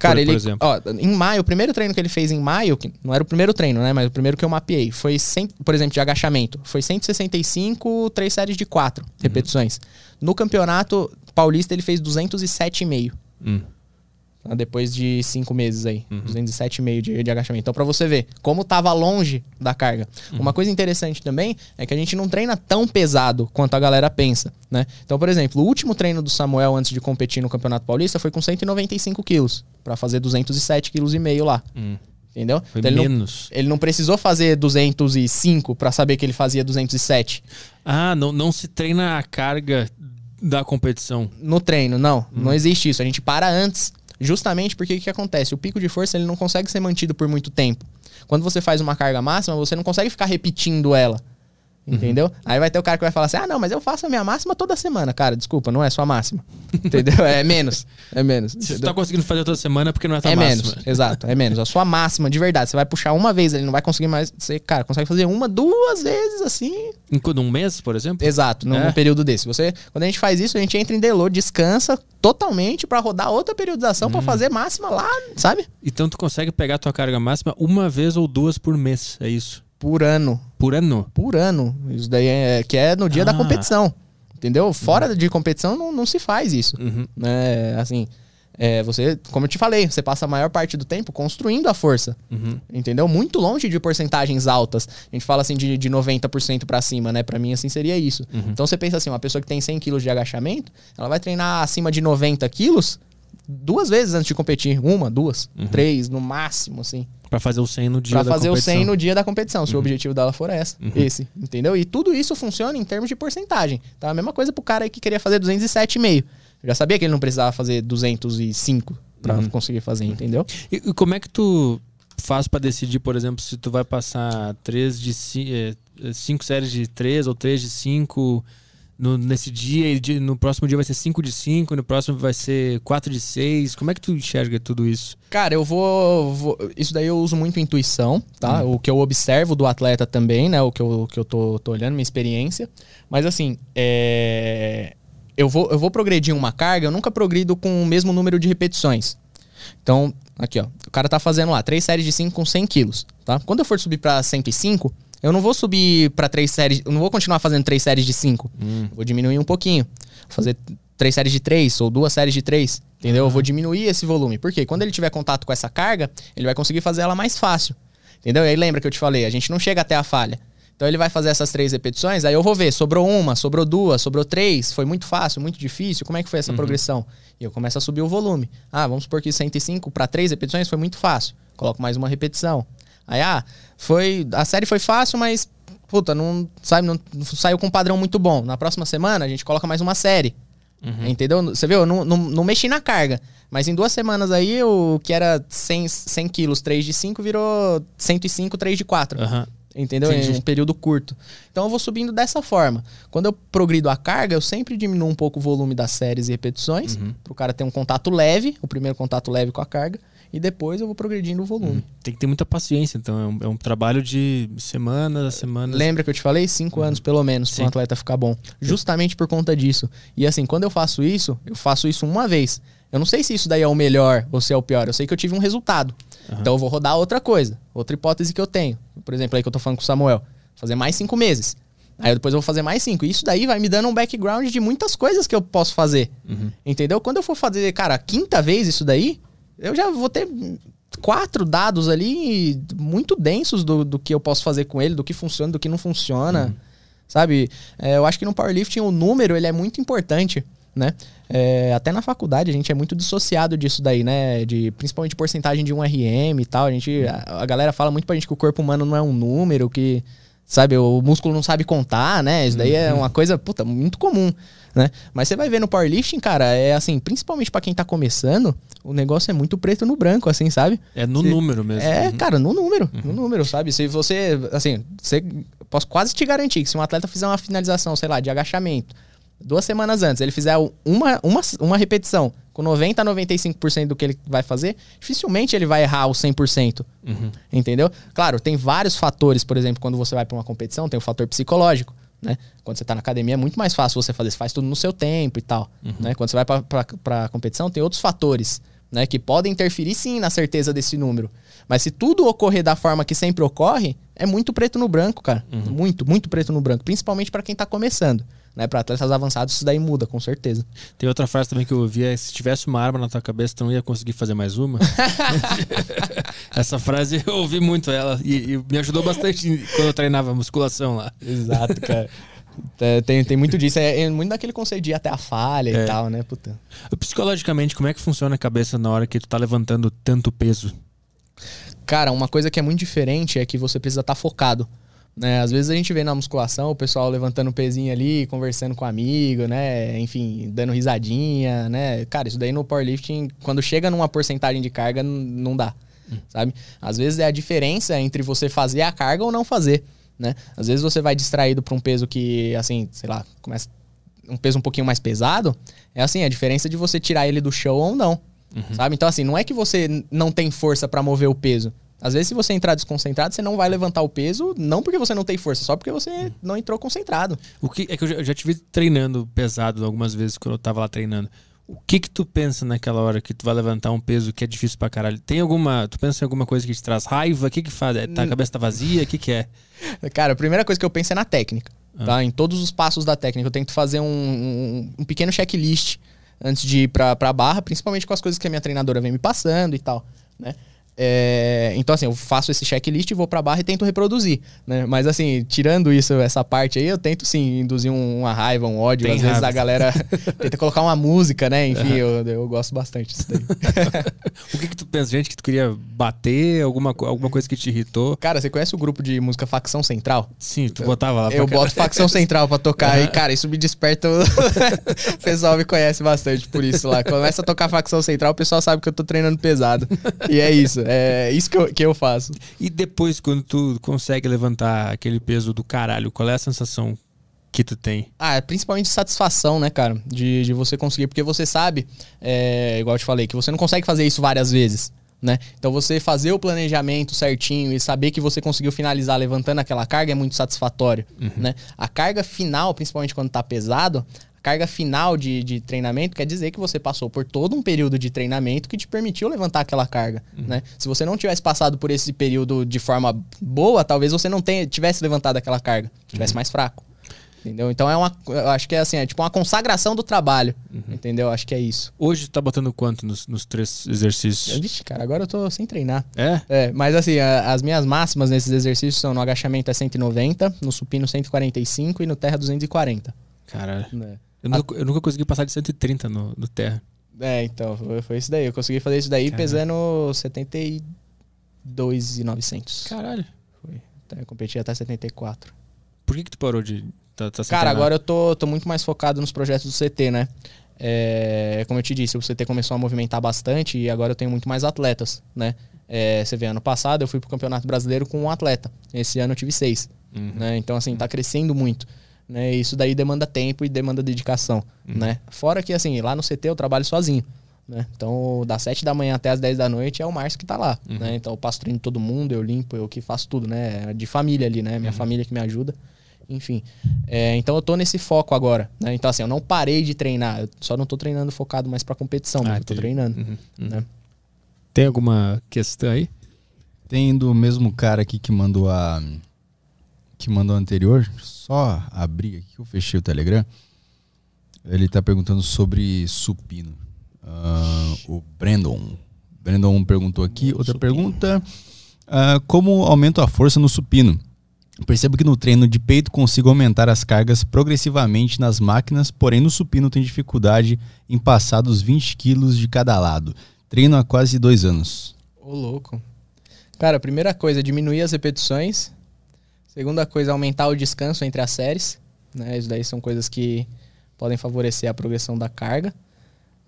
Cara, por, ele. por. Ó, em maio, o primeiro treino que ele fez em maio, que não era o primeiro treino, né? Mas o primeiro que eu mapeei, foi, 100, por exemplo, de agachamento, foi 165, três séries de quatro repetições. No campeonato paulista, ele fez 207,5. Hum. Tá? Depois de cinco meses aí. 207,5 de, de agachamento. Então, pra você ver como tava longe da carga. Uma coisa interessante também é que a gente não treina tão pesado quanto a galera pensa, né? Então, por exemplo, o último treino do Samuel antes de competir no Campeonato Paulista foi com 195 quilos. Pra fazer 207 quilos e lá. Hum. Entendeu? Foi Então, ele, não, menos. ele não precisou fazer 205 pra saber que ele fazia 207 Ah, não, não se treina a carga da competição. no treino. Não, não existe isso. A gente para antes. Justamente porque o que acontece? O pico de força ele não consegue ser mantido por muito tempo. Quando você faz uma carga máxima, você não consegue ficar repetindo ela. Entendeu? Aí vai ter o cara que vai falar assim: ah, não, mas eu faço a minha máxima toda semana. Cara, desculpa, não é sua máxima. <laughs> entendeu? É menos. É menos. Tu entendeu? tá conseguindo fazer toda semana porque não é tua É máxima. menos, <laughs> exato, é menos. A sua máxima, de verdade, você vai puxar uma vez, ele não vai conseguir mais. Você, cara, consegue fazer uma, duas vezes assim. Em um mês, por exemplo? Exato, num, É. período desse. Você, quando a gente faz isso, a gente entra em deload, descansa totalmente pra rodar outra periodização Hum. pra fazer máxima lá, sabe? Então tu consegue pegar tua carga máxima uma vez ou duas por mês, é isso? Por ano. Por ano? Por ano. Isso daí é que é no dia da Ah. competição. Entendeu? Fora de competição não, não se faz isso. Uhum. Né? Assim, é, você, como eu te falei, você passa a maior parte do tempo construindo a força. Uhum. Entendeu? Muito longe de porcentagens altas. A gente fala assim de, de 90% pra cima, né? Pra mim, assim, seria isso. Então você pensa assim, uma pessoa que tem 100 quilos de agachamento, ela vai treinar acima de 90 quilos duas vezes antes de competir. Uma, duas, três, no máximo, assim. Pra fazer o 100 no dia Pra da fazer o competição. 100 no dia da competição, se o objetivo dela for essa, esse, entendeu? E tudo isso funciona em termos de porcentagem. Tá? A mesma coisa pro cara aí que queria fazer 207,5. Eu já sabia que ele não precisava fazer 205 pra conseguir fazer, entendeu? E, e como é que tu faz pra decidir, por exemplo, se tu vai passar três de ci- eh, eh, cinco séries de três ou três de cinco no, nesse dia e no próximo dia vai ser cinco de cinco, no próximo vai ser quatro de seis. Como é que tu enxerga tudo isso? Cara, eu vou, vou- Isso daí eu uso muito intuição, tá? O que eu observo do atleta também, né? O que eu, o que eu tô, tô olhando, minha experiência. Mas assim, é... eu, vou, eu vou progredir uma carga, eu nunca progrido com o mesmo número de repetições. Então, aqui, ó. O cara tá fazendo lá três séries de 5 com 100 quilos, tá? Quando eu for subir pra 105, eu não vou subir pra três séries. Eu não vou continuar fazendo três séries de 5. Vou diminuir um pouquinho. Vou fazer três séries de três ou duas séries de três. Entendeu? Eu vou diminuir esse volume. Por quê? Quando ele tiver contato com essa carga, ele vai conseguir fazer ela mais fácil. Entendeu? E aí lembra que eu te falei, a gente não chega até a falha. Então ele vai fazer essas três repetições, aí eu vou ver, sobrou uma, sobrou duas, sobrou três, foi muito fácil, muito difícil, como é que foi essa progressão? E eu começo a subir o volume. Ah, vamos supor que 105 para três repetições foi muito fácil. Coloco mais uma repetição. Aí, ah, foi. A série foi fácil, mas. Puta, não, sabe, não, não saiu com um padrão muito bom. Na próxima semana a gente coloca mais uma série. Entendeu? Você viu? Eu não, não, não mexi na carga. Mas em duas semanas aí, o que era 100, 100 quilos, 3 de 5, virou 105, 3 de 4. Aham. Entendeu? Entendi. Em um período curto. Então eu vou subindo dessa forma. Quando eu progrido a carga, eu sempre diminuo um pouco o volume das séries e repetições, Uhum. para o cara ter um contato leve, o primeiro contato leve com a carga, e depois eu vou progredindo o volume. Tem que ter muita paciência, então. É um, é um trabalho de semanas a semanas. Lembra que eu te falei? Cinco anos pelo menos para um atleta ficar bom. Justamente por conta disso. E assim, quando eu faço isso, eu faço isso uma vez. Eu não sei se isso daí é o melhor ou se é o pior. Eu sei que eu tive um resultado. Então eu vou rodar outra coisa. Outra hipótese que eu tenho. Por exemplo, aí que eu tô falando com o Samuel. Fazer mais cinco meses. Aí depois eu vou fazer mais cinco. Isso daí vai me dando um background de muitas coisas que eu posso fazer. Entendeu? Quando eu for fazer, cara, a quinta vez isso daí, eu já vou ter quatro dados ali muito densos do, do que eu posso fazer com ele, do que funciona, do que não funciona. Sabe? É, eu acho que no powerlifting o número ele é muito importante, né? É, até na faculdade a gente é muito dissociado disso daí, né? De, principalmente porcentagem de um RM e tal. A, gente, a, a galera fala muito pra gente que o corpo humano não é um número, que, sabe, o músculo não sabe contar, né? Isso daí é uma coisa, puta, muito comum, né? Mas você vai ver no powerlifting, cara, é assim, principalmente pra quem tá começando, o negócio é muito preto no branco, assim, sabe? É no Se- número mesmo. É, Uhum. cara, no número. No número, sabe? Se você, assim, você, posso quase te garantir que se um atleta fizer uma finalização, sei lá, de agachamento, duas semanas antes, ele fizer uma, uma, uma repetição com 90 a 95% do que ele vai fazer, dificilmente ele vai errar o 100%. Uhum. Entendeu? Claro, tem vários fatores, por exemplo, quando você vai para uma competição, tem o fator psicológico. Né? Quando você tá na academia é muito mais fácil você fazer, você faz tudo no seu tempo e tal. Né? Quando você vai para a competição, tem outros fatores né? que podem interferir sim na certeza desse número. Mas se tudo ocorrer da forma que sempre ocorre, é muito preto no branco, cara. Muito, muito preto no branco. Principalmente para quem tá começando. Né? Para atletas avançados, isso daí muda, com certeza. Tem outra frase também que eu ouvi é se tivesse uma arma na tua cabeça, tu não ia conseguir fazer mais uma. <laughs> Essa frase eu ouvi muito ela e, e me ajudou bastante quando eu treinava musculação lá. Exato, cara. É, tem, tem muito disso. É, é muito daquele conceito de ir até a falha É. e tal, né? Puta. Psicologicamente, como é que funciona a cabeça na hora que tu tá levantando tanto peso? Cara, uma coisa que é muito diferente é que você precisa estar focado. Né? Às vezes a gente vê na musculação o pessoal levantando um pezinho ali, conversando com um amigo, né? Enfim, dando risadinha, né? Cara, isso daí no powerlifting, quando chega numa porcentagem de carga, não dá. Sabe? Às vezes é a diferença entre você fazer a carga ou não fazer. Né? Às vezes você vai distraído para um peso que, assim, sei lá, começa um peso um pouquinho mais pesado, é assim, a diferença de você tirar ele do chão ou não. Sabe? Então, assim, não é que você não tem força pra mover o peso. Às vezes, se você entrar desconcentrado, você não vai levantar o peso, não porque você não tem força, só porque você não entrou concentrado. O que é que eu já, eu já te vi treinando pesado algumas vezes quando eu tava lá treinando. O que que tu pensa naquela hora que tu vai levantar um peso que é difícil pra caralho? Tem alguma, tu pensa em alguma coisa que te traz raiva? O que que faz? É, tá, a cabeça tá vazia? O que que é? <laughs> Cara, a primeira coisa que eu penso é na técnica. Tá? Em todos os passos da técnica. Eu tento fazer um, um, um pequeno checklist antes de ir pra, pra barra, principalmente com as coisas que a minha treinadora vem me passando e tal. Né? É, então, assim, eu faço esse checklist, vou pra barra e tento reproduzir, né? Mas, assim, tirando isso, essa parte aí, eu tento, sim, induzir um- uma raiva, um ódio. Tem Às vezes raiva. a galera <laughs> tenta colocar uma música, né? Enfim, eu, eu gosto bastante disso daí. <laughs> O que que tu pensa? Gente que tu queria bater? Alguma, alguma coisa que te irritou? Cara, você conhece o grupo de música Facção Central? Sim, tu botava lá Eu cá. boto Facção Central pra tocar e, cara, isso me desperta. <laughs> o pessoal me conhece bastante por isso lá. Começa a tocar Facção Central, o pessoal sabe que eu tô treinando pesado. E é isso. É isso que eu, que eu faço. E depois, quando tu consegue levantar aquele peso do caralho, qual é a sensação que tu tem? Ah, é principalmente satisfação, né, cara? De, de você conseguir, porque você sabe, é, igual eu te falei, que você não consegue fazer isso várias vezes. Né? Então você fazer o planejamento certinho e saber que você conseguiu finalizar levantando aquela carga é muito satisfatório. Né? A carga final, principalmente quando tá pesado, carga final de, de treinamento quer dizer que você passou por todo um período de treinamento que te permitiu levantar aquela carga. Né? Se você não tivesse passado por esse período de forma boa, talvez você não tenha, tivesse levantado aquela carga, tivesse mais fraco. Entendeu? Então é uma. Eu acho que é assim, é tipo uma consagração do trabalho. Entendeu? Acho que é isso. Hoje tá botando quanto nos, nos três exercícios? Vixe, cara, agora eu tô sem treinar. É? É, mas assim, a- as minhas máximas nesses exercícios são no agachamento é 190, no supino 145 e no terra 240. Caralho. né? Eu nunca, eu nunca consegui passar de 130 no, no terra. É, então, foi, foi isso daí. Eu consegui fazer isso daí Caralho. pesando 72,900. Caralho. Foi. Então, eu competi até 74. Por que que tu parou de... Tá, tá Cara, agora eu tô, tô muito mais focado nos projetos do CT, né? É, como eu te disse, o CT começou a movimentar bastante e agora eu tenho muito mais atletas, né? É, você vê, ano passado eu fui pro Campeonato Brasileiro com um atleta. Esse ano eu tive seis. Uhum. Né? Então, assim, tá crescendo muito. Né? Isso daí demanda tempo e demanda dedicação. Né? Fora que, assim, lá no CT eu trabalho sozinho. Né? Então, das 7 da manhã até as 10 da noite é o Márcio que tá lá. Né? Então, eu passo treino de todo mundo, eu limpo, eu que faço tudo, né? De família ali, né? Minha família que me ajuda. Enfim. É, então, eu tô nesse foco agora. Né? Então, assim, eu não parei de treinar. Eu só não tô treinando focado mais pra competição, mas Ah, eu tô treinando. Uhum, uhum. Né? Tem alguma questão aí? Tem do mesmo cara aqui que mandou a. Que mandou anterior. Só abrir aqui que eu fechei o Telegram. Ele tá perguntando sobre supino. Ah, o Brandon. Brandon perguntou aqui. Outra pergunta. ah, como aumento a força no supino? Percebo que no treino de peito consigo aumentar as cargas progressivamente nas máquinas, porém no supino tenho dificuldade em passar dos 20 quilos de cada lado. Treino há quase dois anos. Ô, louco. Cara, a primeira coisa, diminuir as repetições. Segunda coisa, aumentar o descanso entre as séries. Né? Isso daí são coisas que podem favorecer a progressão da carga.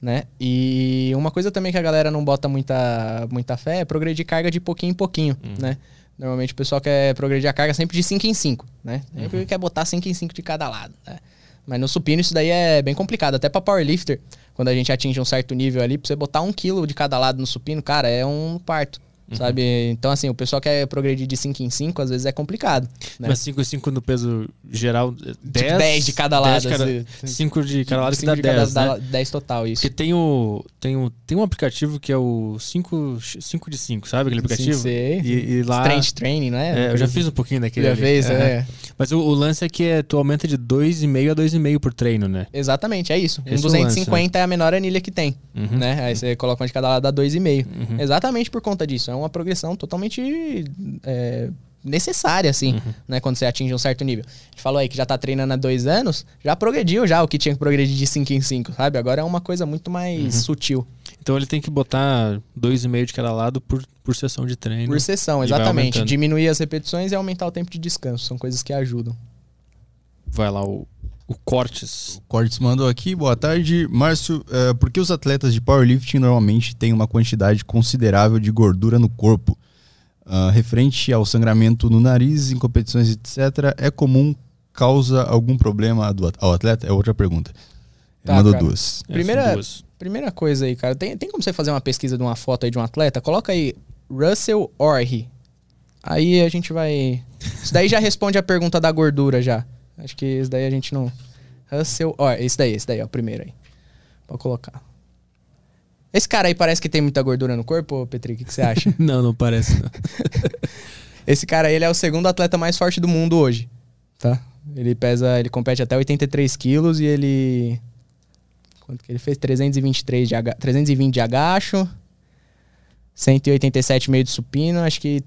Né? E uma coisa também que a galera não bota muita, muita fé é progredir carga de pouquinho em pouquinho. Né? Normalmente o pessoal quer progredir a carga sempre de 5 em 5. Né? Sempre quer botar 5 em 5 de cada lado. Né? Mas no supino isso daí é bem complicado. Até pra powerlifter, quando a gente atinge um certo nível ali, pra você botar um quilo de cada lado no supino, cara, é um parto. Sabe? Então, assim, o pessoal quer progredir de 5 em 5, às vezes é complicado. Né? Mas 5 e 5 no peso geral, 10, 10 de cada lado, assim. 5 de cada lado que dá de cada 10, né? dá 10 total, isso. Porque tem o, tem o tem um aplicativo que é o 5 5 de 5, sabe aquele aplicativo? Sim, sei. E, e lá Strength training, né? é, eu já fiz um pouquinho daquele Já ali. fez, Aham. é. Mas o, o lance é que é, tu aumenta de 2,5 a 2,5 por treino, né? Exatamente, é isso. Um Esse é o 250 é a menor anilha que tem, Uhum. né? Aí você coloca um de cada lado, dá 2,5. Exatamente por conta disso. É uma progressão totalmente é, necessária, assim, Uhum. né? Quando você atinge um certo nível. A gente falou aí que já tá treinando há dois anos, já progrediu já o que tinha que progredir de 5 em 5, sabe? Agora é uma coisa muito mais Uhum. sutil. Então ele tem que botar 2,5 de cada lado por, por sessão de treino. Por sessão, E exatamente. Diminuir as repetições e aumentar o tempo de descanso. São coisas que ajudam. Vai lá o, o Cortes. Cortes mandou aqui, boa tarde. Márcio, eh, por que os atletas de powerlifting normalmente têm uma quantidade considerável de gordura no corpo? Ah, referente ao sangramento no nariz, em competições, etc., é comum, causa algum problema do at- ao atleta? É outra pergunta. Tá, mandou cara. duas. É, Primeira- são duas. Primeira coisa aí, cara, tem, tem como você fazer uma pesquisa de uma foto aí de um atleta? Coloca aí Russell Orhe. Aí a gente vai. Isso daí já responde a pergunta da gordura já. Acho que isso daí a gente não. Russell Orhe. Esse daí, esse daí, ó, primeiro aí. Pode colocar. Esse cara aí parece que tem muita gordura no corpo, Petri? O que, que você acha? <laughs> Não, não parece. Não. <laughs> Esse cara aí, ele é o segundo atleta mais forte do mundo hoje, tá? Ele pesa, ele compete até 83 quilos e ele... Quanto que ele fez? 323 de aga... 320 de agacho, 187 meio de supino, acho que.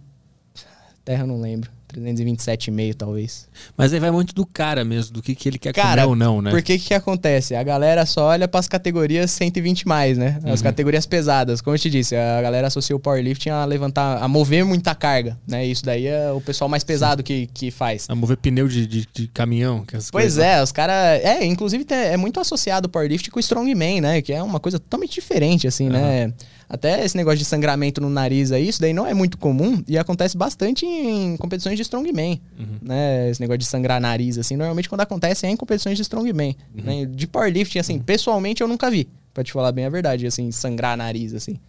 Terra eu não lembro. 327,5 talvez. Mas aí vai muito do cara mesmo, do que, que ele quer Cara, comer ou não, né? Porque o que, que acontece? A galera só olha pras categorias 120 mais, né? As categorias pesadas. Como eu te disse, a galera associa o powerlifting a levantar, a mover muita carga, né? Isso daí é o pessoal mais pesado que, que faz. A mover pneu de, de, de caminhão. essas Pois coisas. é, os caras. É, inclusive tem- é muito associado o powerlifting com o strongman, né? Que é uma coisa totalmente diferente, assim, né? Até esse negócio de sangramento no nariz aí, isso daí não é muito comum e acontece bastante em competições de strongman, né? Esse negócio de sangrar nariz, assim, normalmente quando acontece é em competições de strongman. Né? De powerlifting, assim, pessoalmente eu nunca vi, pra te falar bem a verdade, assim, sangrar nariz, assim.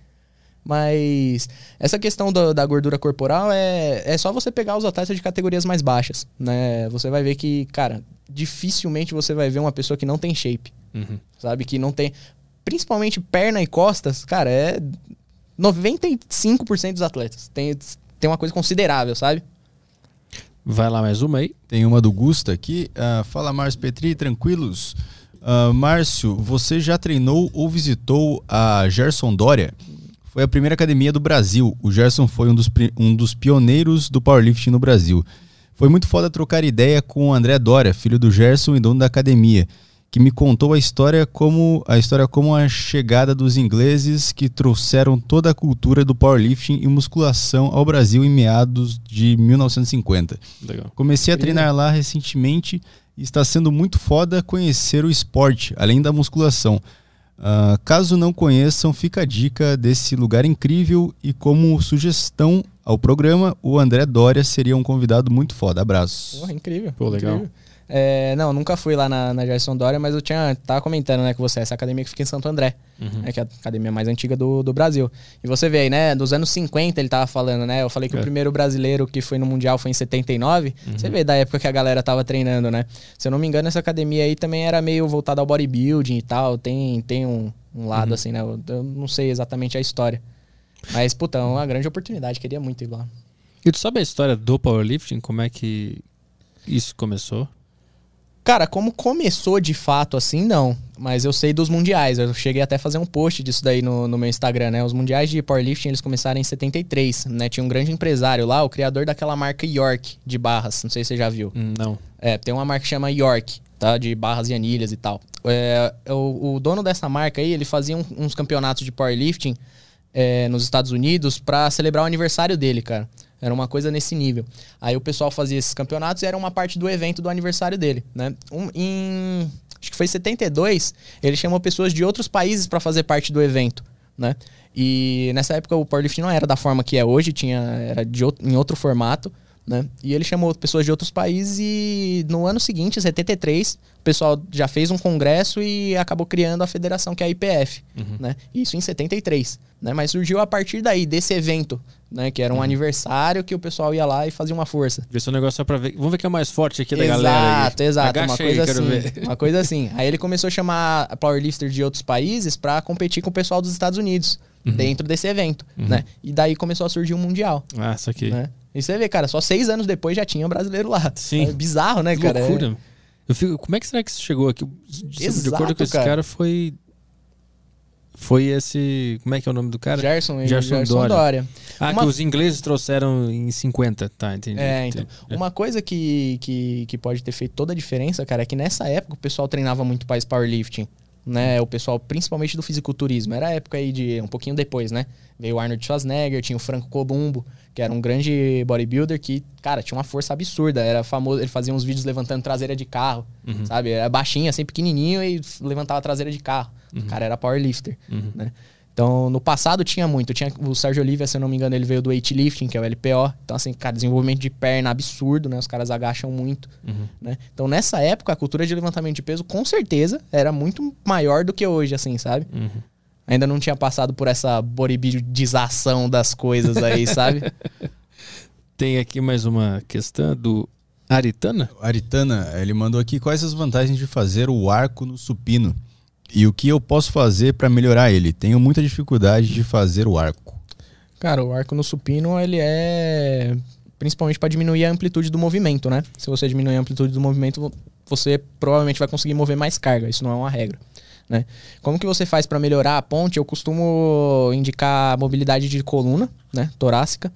Mas essa questão do- da gordura corporal é, é só você pegar os atletas de categorias mais baixas, né? Você vai ver que, cara, dificilmente você vai ver uma pessoa que não tem shape, Uhum. sabe? Que não tem... Principalmente perna e costas, cara, é... 95% dos atletas. Tem, tem uma coisa considerável, sabe? Vai lá mais uma aí. Tem uma do Gusta aqui. Ah, fala, Márcio Petri, tranquilos? Ah, Márcio, você já treinou ou visitou a Gerson Dória? Foi a primeira academia do Brasil. O Gerson foi um dos, um dos pioneiros do powerlifting no Brasil. Foi muito foda trocar ideia com o André Dória, filho do Gerson e dono da academia, que me contou a história como a história como a chegada dos ingleses que trouxeram toda a cultura do powerlifting e musculação ao Brasil em meados de 1950. Legal. Comecei a treinar lá recentemente e está sendo muito foda conhecer o esporte, além da musculação. Ah, caso não conheçam, fica a dica desse lugar incrível e como sugestão ao programa, o André Dória seria um convidado muito foda. Abraços. Porra, incrível. Pô, legal. incrível. É, não, nunca fui lá na, na Gerson Dória, mas eu tinha tava comentando, né, com você, essa academia que fica em Santo André, né, que é a academia mais antiga do, do Brasil. E você vê aí, né, dos anos 50 ele tava falando, né, eu falei que É. o primeiro brasileiro que foi no Mundial foi em 79, você vê da época que a galera tava treinando, né. Se eu não me engano, essa academia aí também era meio voltada ao bodybuilding e tal, tem, tem um, um lado assim, né, eu, eu não sei exatamente a história. Mas, puta, é uma grande oportunidade, queria muito ir lá. E tu sabe a história do powerlifting? Como é que isso começou? Cara, como começou de fato assim, não. Mas eu sei dos mundiais. Eu cheguei até a fazer um post disso daí no, no meu Instagram, né? Os mundiais de powerlifting, eles começaram em 73, né? Tinha um grande empresário lá, o criador daquela marca York de barras. Não sei se você já viu. Hum, Não. É, tem uma marca que chama York, tá? De barras e anilhas e tal. É, o, o dono dessa marca aí, ele fazia um- uns campeonatos de powerlifting é, nos Estados Unidos pra celebrar o aniversário dele, cara. Era uma coisa nesse nível. Aí o pessoal fazia esses campeonatos e era uma parte do evento do aniversário dele, né? Um- em acho que foi 72, ele chamou pessoas de outros países pra fazer parte do evento, né? E nessa época o powerlifting não era da forma que é hoje, tinha era de outro- em outro formato, né? E ele chamou pessoas de outros países e no ano seguinte, 73, o pessoal já fez um congresso e acabou criando a federação que é a IPF, né? Isso em 73, né? Mas surgiu a partir daí desse evento, né, que era um aniversário que o pessoal ia lá e fazia uma força. Vê se o negócio só pra ver. Vamos ver quem é o mais forte aqui da galera. aí. Exato, exato. Uma aí, coisa quero assim. Uma coisa assim. Aí ele começou a chamar powerlifter de outros países pra competir com o pessoal dos Estados Unidos Uhum. dentro desse evento, né? E daí começou a surgir o mundial, Ah, isso aqui. né? E você vê, cara, só seis anos depois já tinha um brasileiro lá. Sim. É bizarro, né, Que cara? É- loucura. Eu fico, como é que será que isso chegou aqui? De, de Exato, acordo com esse cara. cara, foi. Foi esse. Como é que é o nome do cara? Gerson Gerson Gerson, Dória. Dória. Ah, Uma- que os ingleses trouxeram em 50. Tá, entendi. É, então. entendi. Uma coisa que, que, que pode ter feito toda a diferença, cara, é que nessa época o pessoal treinava muito mais powerlifting. Né, o pessoal, principalmente do fisiculturismo. Era a época aí de. Um pouquinho depois, né? Veio o Arnold Schwarzenegger, tinha o Franco Columbo, que era um grande bodybuilder que, cara, tinha uma força absurda. Era famoso, ele fazia uns vídeos levantando traseira de carro, Uhum. sabe? Era baixinho, assim, pequenininho e levantava a traseira de carro. O cara era powerlifter, Uhum. né? Então, no passado tinha muito. Tinha o Sérgio Oliveira, se eu não me engano, ele veio do weightlifting, que é o LPO. Então, assim, cara, desenvolvimento de perna absurdo, né? Os caras agacham muito, Uhum. né? Então, nessa época, a cultura de levantamento de peso, com certeza, era muito maior do que hoje, assim, sabe? Uhum. Ainda não tinha passado por essa bodybuildização das coisas aí, <laughs> sabe? Tem aqui mais uma questão do Aritana. Aritana, ele mandou aqui quais as vantagens de fazer o arco no supino e o que eu posso fazer para melhorar ele. Tenho muita dificuldade de fazer o arco. Cara, o arco no supino, ele é principalmente para diminuir a amplitude do movimento, né? Se você diminuir a amplitude do movimento, você provavelmente vai conseguir mover mais carga. Isso não é uma regra. né? Como que você faz para melhorar a ponte? Eu costumo indicar mobilidade de coluna, né, torácica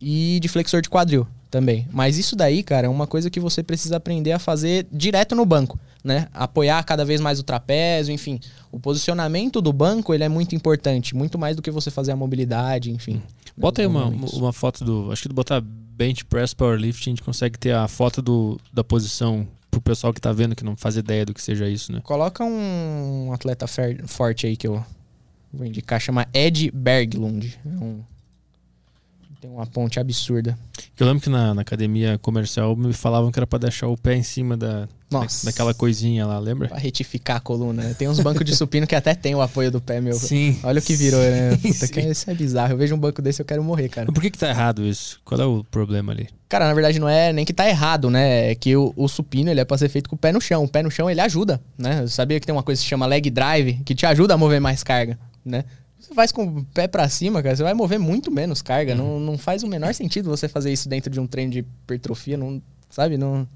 e de flexor de quadril também. Mas isso daí, cara, é uma coisa que você precisa aprender a fazer direto no banco, né? Apoiar cada vez mais o trapézio, enfim. O posicionamento do banco, ele é muito importante, muito mais do que você fazer a mobilidade, enfim. Bota aí uma, uma foto do, acho que botar bench press powerlifting, a gente consegue ter a foto do, da posição pro pessoal que tá vendo que não faz ideia do que seja isso, né? Coloca um atleta forte aí que eu vou indicar, chama Ed Berglund. É um tem uma ponte absurda. Eu lembro que na, na, academia comercial me falavam que era pra deixar o pé em cima da, Nossa. daquela coisinha lá, lembra? Pra retificar a coluna. Né? Tem uns bancos de supino que até tem o apoio do pé, meu. Sim. Olha o que virou, né? <laughs> Puta, que isso é bizarro. Eu vejo um banco desse eu quero morrer, cara. Mas por que que tá errado isso? Qual é o problema ali? Cara, na verdade não é nem que tá errado, né? É que o, o supino ele é pra ser feito com o pé no chão. O pé no chão ele ajuda, né? Eu sabia que tem uma coisa que se chama leg drive, que te ajuda a mover mais carga, né? Você faz com o pé para cima, cara, você vai mover muito menos carga. Uhum. Não, não faz o menor sentido você fazer isso dentro de um treino de hipertrofia, não, sabe? Não.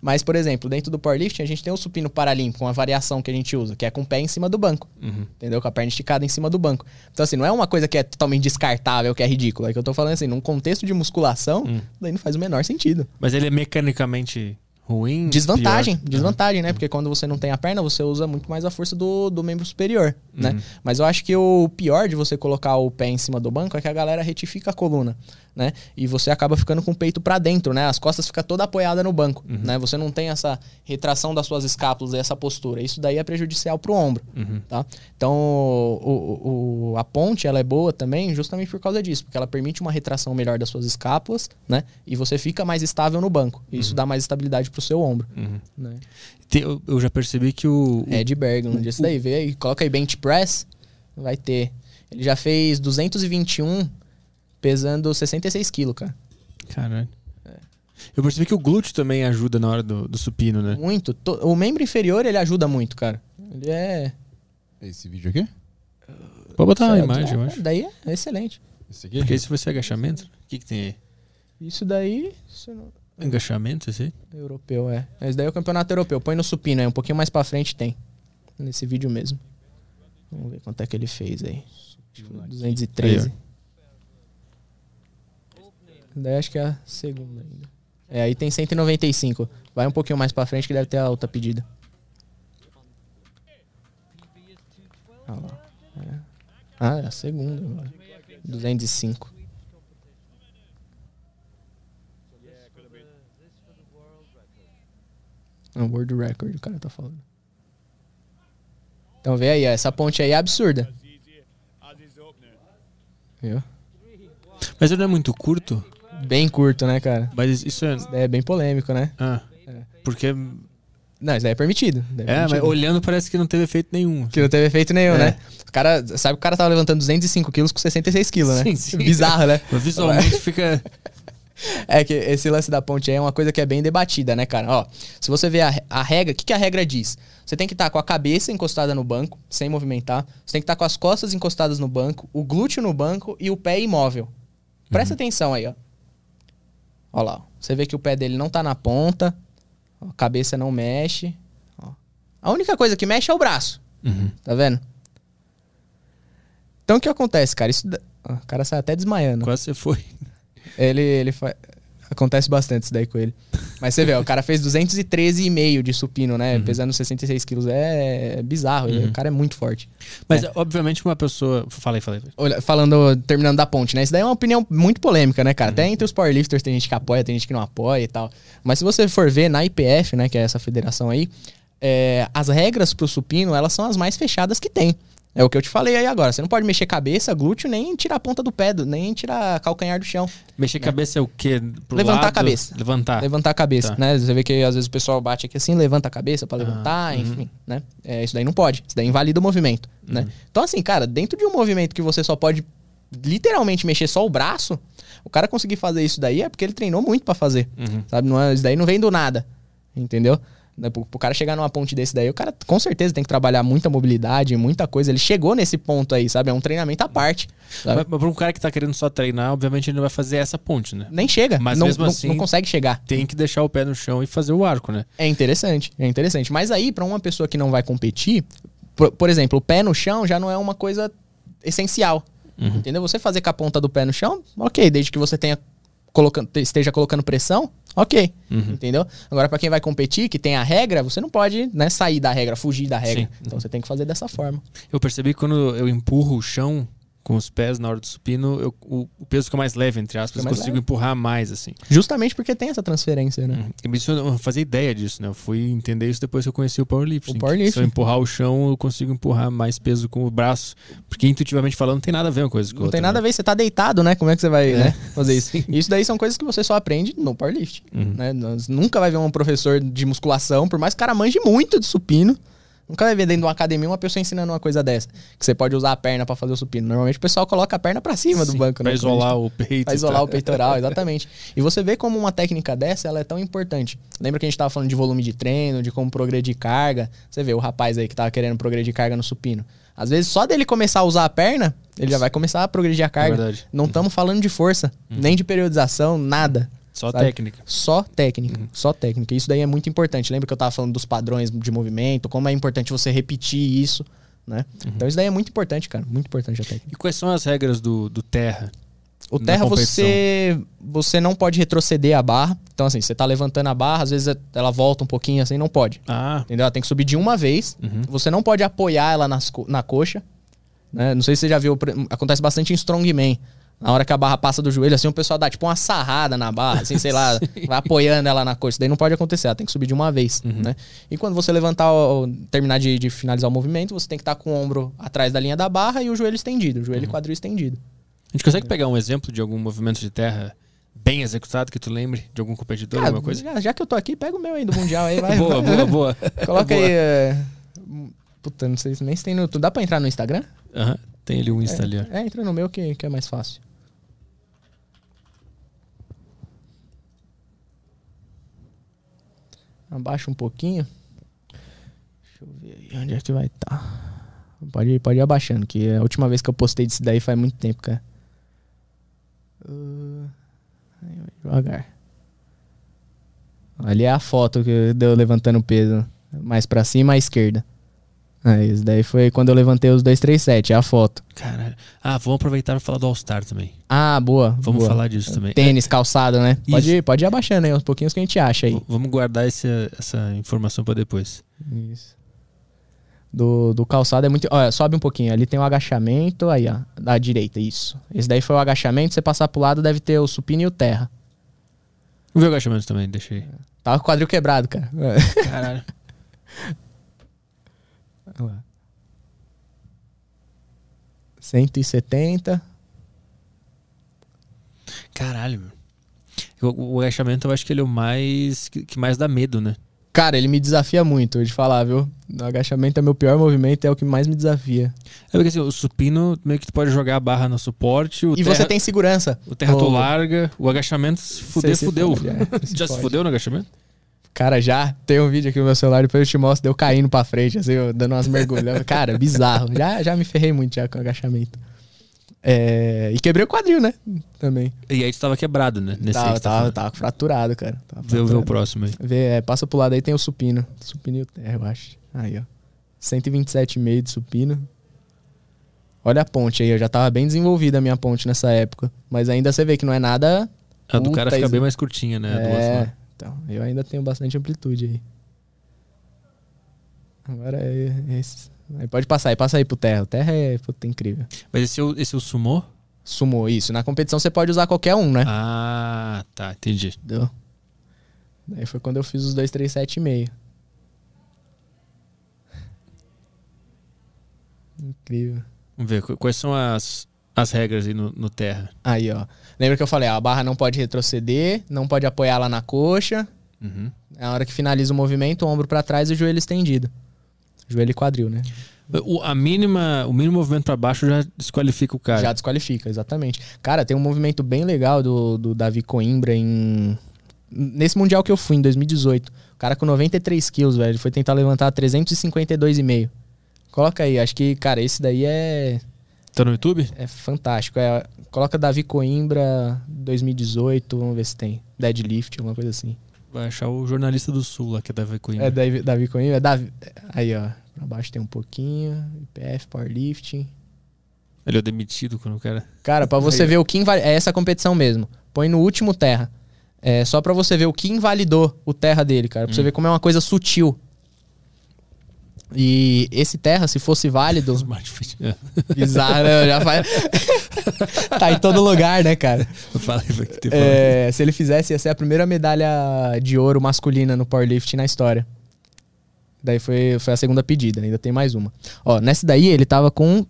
Mas, por exemplo, dentro do powerlifting, a gente tem o supino paralímpico, uma variação que a gente usa, que é com o pé em cima do banco. Uhum. Entendeu? Com a perna esticada em cima do banco. Então, assim, não é uma coisa que é totalmente descartável, que é ridícula. É que eu tô falando assim, num contexto de musculação, uhum. daí não faz o menor sentido. Mas ele é mecanicamente ruim. Desvantagem, pior. desvantagem, né? Porque quando você não tem a perna, você usa muito mais a força do, do membro superior, né? Uhum. Mas eu acho que o pior de você colocar o pé em cima do banco é que a galera retifica a coluna né? E você acaba ficando com o peito para dentro, né? As costas ficam toda apoiada no banco, uhum. né? Você não tem essa retração das suas escápulas e essa postura. Isso daí é prejudicial pro ombro, uhum. tá? Então, o, o, a ponte, ela é boa também justamente por causa disso, porque ela permite uma retração melhor das suas escápulas, né? E você fica mais estável no banco. E isso uhum. dá mais estabilidade pro seu ombro, uhum. né? Eu, eu, já percebi que o... É de Berglund, esse daí, vê aí, coloca aí bench press, vai ter... Ele já fez 221 pesando 66 quilos, cara. Caralho. É. Eu percebi que o glúteo também ajuda na hora do, do supino, né? Muito. O membro inferior, ele ajuda muito, cara. Ele é... Esse vídeo aqui? Pode botar a imagem, eu acho. Daí é excelente. Esse aqui? Porque esse vai ser agachamento. O que, que tem aí? Isso daí... Isso não... Agachamento, esse aí? Europeu, é. Esse daí é o campeonato europeu. Põe no supino aí, um pouquinho mais pra frente tem. Nesse vídeo mesmo. Vamos ver quanto é que ele fez aí. 213. Aí, Daí acho que é a segunda ainda. É, aí tem 195. Vai um pouquinho mais pra frente que deve ter a outra pedida. Ah lá. É. Ah, é a segunda agora. 205. É um world record, o cara tá falando. Então vê aí, essa ponte aí é absurda. Viu? Mas ele não é muito curto? Bem curto, né, cara? Mas isso é. Isso é bem polêmico, né? Ah. É. Porque. Não, isso daí é permitido. é, é permitido. mas olhando parece que não teve efeito nenhum. Que não teve efeito nenhum, é. né? O cara, sabe que o cara tava levantando 205 quilos com 66 quilos, né? Sim, <laughs> sim. Bizarro, né? Mas visualmente fica. <laughs> É que esse lance da ponte aí é uma coisa que é bem debatida, né, cara? Ó, se você vê a, a regra, o que, que a regra diz? Você tem que estar tá com a cabeça encostada no banco, sem movimentar. Você tem que estar tá com as costas encostadas no banco, o glúteo no banco e o pé imóvel. Presta uhum. atenção aí, ó. Ó lá. Você vê que o pé dele não tá na ponta. a cabeça não mexe. Ó. A única coisa que mexe é o braço. Uhum. Tá vendo? Então o que acontece, cara? Isso, o cara sai até desmaiando. Quase você foi. Ele, ele faz. Acontece bastante isso daí com ele. Mas você vê, o cara fez 213,5 de supino, né? Uhum. Pesando 66 quilos. É, bizarro. Uhum. o cara é muito forte. Mas, é. obviamente, uma pessoa. Falei, falei. Olha, falando, terminando da ponte, né? Isso daí é uma opinião muito polêmica, né, cara? Uhum. Até entre os powerlifters tem gente que apoia, tem gente que não apoia e tal. Mas se você for ver na IPF, né, que é essa federação aí, é, as regras pro supino, elas são as mais fechadas que tem. É o que eu te falei aí agora. Você não pode mexer cabeça, glúteo, nem tirar a ponta do pé, nem tirar calcanhar do chão. Mexer né? cabeça é o quê? Pro levantar lado? a cabeça. Levantar. Levantar a cabeça, tá. né? Você vê que às vezes o pessoal bate aqui assim, levanta a cabeça para ah, levantar, uhum. enfim, né? É, isso daí não pode. Isso daí invalida o movimento, né? uhum. né? Então assim, cara, dentro de um movimento que você só pode literalmente mexer só o braço, o cara conseguir fazer isso daí é porque ele treinou muito para fazer, uhum. sabe? Não é, isso daí não vem do nada, entendeu? Né? Pro, pro cara chegar numa ponte desse daí, o cara com certeza tem que trabalhar muita mobilidade, muita coisa. Ele chegou nesse ponto aí, sabe? É um treinamento à parte. Sabe? Mas, mas pra um cara que tá querendo só treinar, obviamente ele não vai fazer essa ponte, né? Nem chega. Mas não, mesmo assim, não, não consegue chegar. Tem que deixar o pé no chão e fazer o arco, né? É interessante, é interessante. Mas aí, para uma pessoa que não vai competir, Por, por exemplo, o pé no chão já não é uma coisa essencial. Uhum. Entendeu? Você fazer com a ponta do pé no chão, ok, desde que você tenha colocando, te- esteja colocando pressão, ok. Uhum. Entendeu? Agora, pra quem vai competir, que tem a regra, você não pode né, sair da regra, fugir da regra. Sim. Então você tem que fazer dessa forma. Eu percebi que quando eu empurro o chão com os pés na hora do supino, eu- o, o peso fica mais leve, entre aspas, consigo leve. empurrar mais, assim. Justamente porque tem essa transferência, né? Uhum. Isso eu não fazia ideia disso, né? Eu fui entender isso depois que eu conheci o powerlifting. O powerlifting. Se eu empurrar o chão, eu consigo empurrar mais peso com o braço. Porque intuitivamente falando, não tem nada a ver uma coisa com a Não outra. tem nada a né? ver, você tá deitado, né? Como é que você vai É. né, fazer isso? <laughs> Isso daí são coisas que você só aprende no powerlifting. Uhum. Né? Nós nunca vai ver um professor de musculação, por mais que o cara manje muito de supino. Nunca vai ver dentro de uma academia uma pessoa ensinando uma coisa dessa. Que você pode usar a perna pra fazer o supino. Normalmente o pessoal coloca a perna pra cima do Sim, banco, Pra né? isolar o peito. Pra e isolar tal. o peitoral, exatamente. <laughs> E você vê como uma técnica dessa ela é tão importante. Lembra que a gente tava falando de volume de treino, de como progredir carga? Você vê o rapaz aí que tava querendo progredir carga no supino. Às vezes, só dele começar a usar a perna, ele já vai começar a progredir a carga. verdade. Não estamos falando de força, nem de periodização, nada. Só sabe? técnica. Só técnica, só técnica. Isso daí é muito importante. Lembra que eu tava falando dos padrões de movimento, como é importante você repetir isso, né? Então isso daí é muito importante, cara. Muito importante a técnica. E quais são as regras do, do terra? O terra você você não pode retroceder a barra. Então assim, você tá levantando a barra, às vezes ela volta um pouquinho assim, não pode. Ah, Entendeu? Ela tem que subir de uma vez. Uhum. Você não pode apoiar ela nas na coxa. né? Não sei se você já viu, acontece bastante em strongman. Na hora que a barra passa do joelho, assim, o pessoal dá tipo uma sarrada na barra, assim, sei lá, <laughs> vai apoiando ela na coxa. Isso daí não pode acontecer, ela tem que subir de uma vez, Uhum. né? E quando você levantar, terminar de, de finalizar o movimento, você tem que estar com o ombro atrás da linha da barra e o joelho estendido, o joelho e quadril estendido. a gente consegue pegar um exemplo de algum movimento de terra bem executado que tu lembre? De algum competidor, Cara, alguma coisa? já, já que eu tô aqui, pega o meu aí do Mundial aí, vai. boa, boa, boa. <laughs> Coloca Boa. aí. é, Puta, não sei se nem se tem no YouTube. Dá pra entrar no Instagram? Aham, Tem ali um Insta ali, ó. É, entra no meu que, que é mais fácil. Abaixa um pouquinho. Deixa eu ver aí onde é que vai estar. Pode, ir- pode ir abaixando, que a última vez que eu postei disso daí faz muito tempo, cara. Uh, devagar. Ali é a foto que deu levantando o peso. Mais pra cima à esquerda. É, isso daí foi quando eu levantei os 237, é a foto. Caralho. Ah, vamos aproveitar para falar do All-Star também. Ah, boa. Vamos boa. falar disso também. Tênis, calçado, né? Pode ir, pode ir abaixando aí, uns pouquinhos que a gente acha aí. V- Vamos guardar esse, essa informação para depois. Isso. Do, do calçado é muito. Olha, sobe um pouquinho. Ali tem o agachamento, aí, ó. Da direita, isso. Esse daí foi o agachamento. Você passar pro lado, deve ter o supino e o terra. Ver o agachamento também, deixa aí. Tava com o quadril quebrado, cara. Caralho. <laughs> Olha lá. 170. Caralho. O, o agachamento eu acho que ele é o mais. que, que mais dá medo, né? Cara, ele me desafia muito, te falar, viu? O agachamento é meu pior movimento, é o que mais me desafia. É porque assim, o supino meio que tu pode jogar a barra no suporte, e terra, você tem segurança. o terra tu Ô, larga, o agachamento se fuder, se fudeu. fode, é, se <laughs> Já se fode. fudeu no agachamento? Cara, já tem um vídeo aqui no meu celular, depois eu te mostro, deu caindo pra frente, assim, eu dando umas mergulhas. Cara, bizarro. Já, já me ferrei muito já com agachamento. É, e quebrei o quadril, né? Também. E aí tu tava quebrado, né? Nesse aí Tava, tá tava, tava fraturado, cara. Tava Vê, vê o fraturado. próximo aí. Vê, é, passa pro lado aí, tem o supino. Supino e o terra, eu acho. Aí, ó. 127,5 de supino. Olha a ponte aí, eu já tava bem desenvolvida a minha ponte nessa época. Mas ainda você vê que não é nada. A do cara fica bem mais curtinha, né? É. então, eu ainda tenho bastante amplitude aí. Agora é esse. Aí pode passar aí, passa aí pro terra. O terra é puta, incrível. Mas esse é esse é o sumô? Isso. Na competição você pode usar qualquer um, né? Ah, tá, entendi. Entendeu? Daí foi quando eu fiz os 237,5. Incrível. Vamos ver, qu- quais são as, as regras aí no, no terra? Aí, ó. Lembra que eu falei, ó, a barra não pode retroceder, não pode apoiar lá na coxa. Uhum. Na hora que finaliza o movimento, o ombro pra trás e o joelho estendido. Joelho e quadril, né? O, a mínima, o mínimo movimento pra baixo já desqualifica o cara. Já desqualifica, exatamente. Cara, tem um movimento bem legal do, do Davi Coimbra em. Nesse Mundial que eu fui, em 2018. O cara com 93 quilos, velho. Ele foi tentar levantar 352,5. Coloca aí, acho que, cara, esse daí é, Tá no YouTube? é fantástico. É, coloca Davi Coimbra 2018, vamos ver se tem. Deadlift, alguma coisa assim. Vai achar o jornalista do Sul lá, que é Davi Coimbra. É Davi, Davi Coimbra? É Davi, aí, ó. Pra baixo tem um pouquinho. IPF, powerlifting. Ele é demitido quando o cara. Cara, pra você <laughs> ver o que invalidou. É essa competição mesmo. Põe no último terra. É só pra você ver o que invalidou o terra dele, cara. Pra você ver como é uma coisa sutil. E esse terra, se fosse válido. <laughs> Smart Fit. É. Bizarro, né? Já faz. <laughs> tá em todo lugar, né, cara? Falei que. É, se ele fizesse, ia ser a primeira medalha de ouro masculina no powerlifting na história. Daí foi, foi a segunda pedida, ainda tem mais uma. Ó, nessa daí ele tava com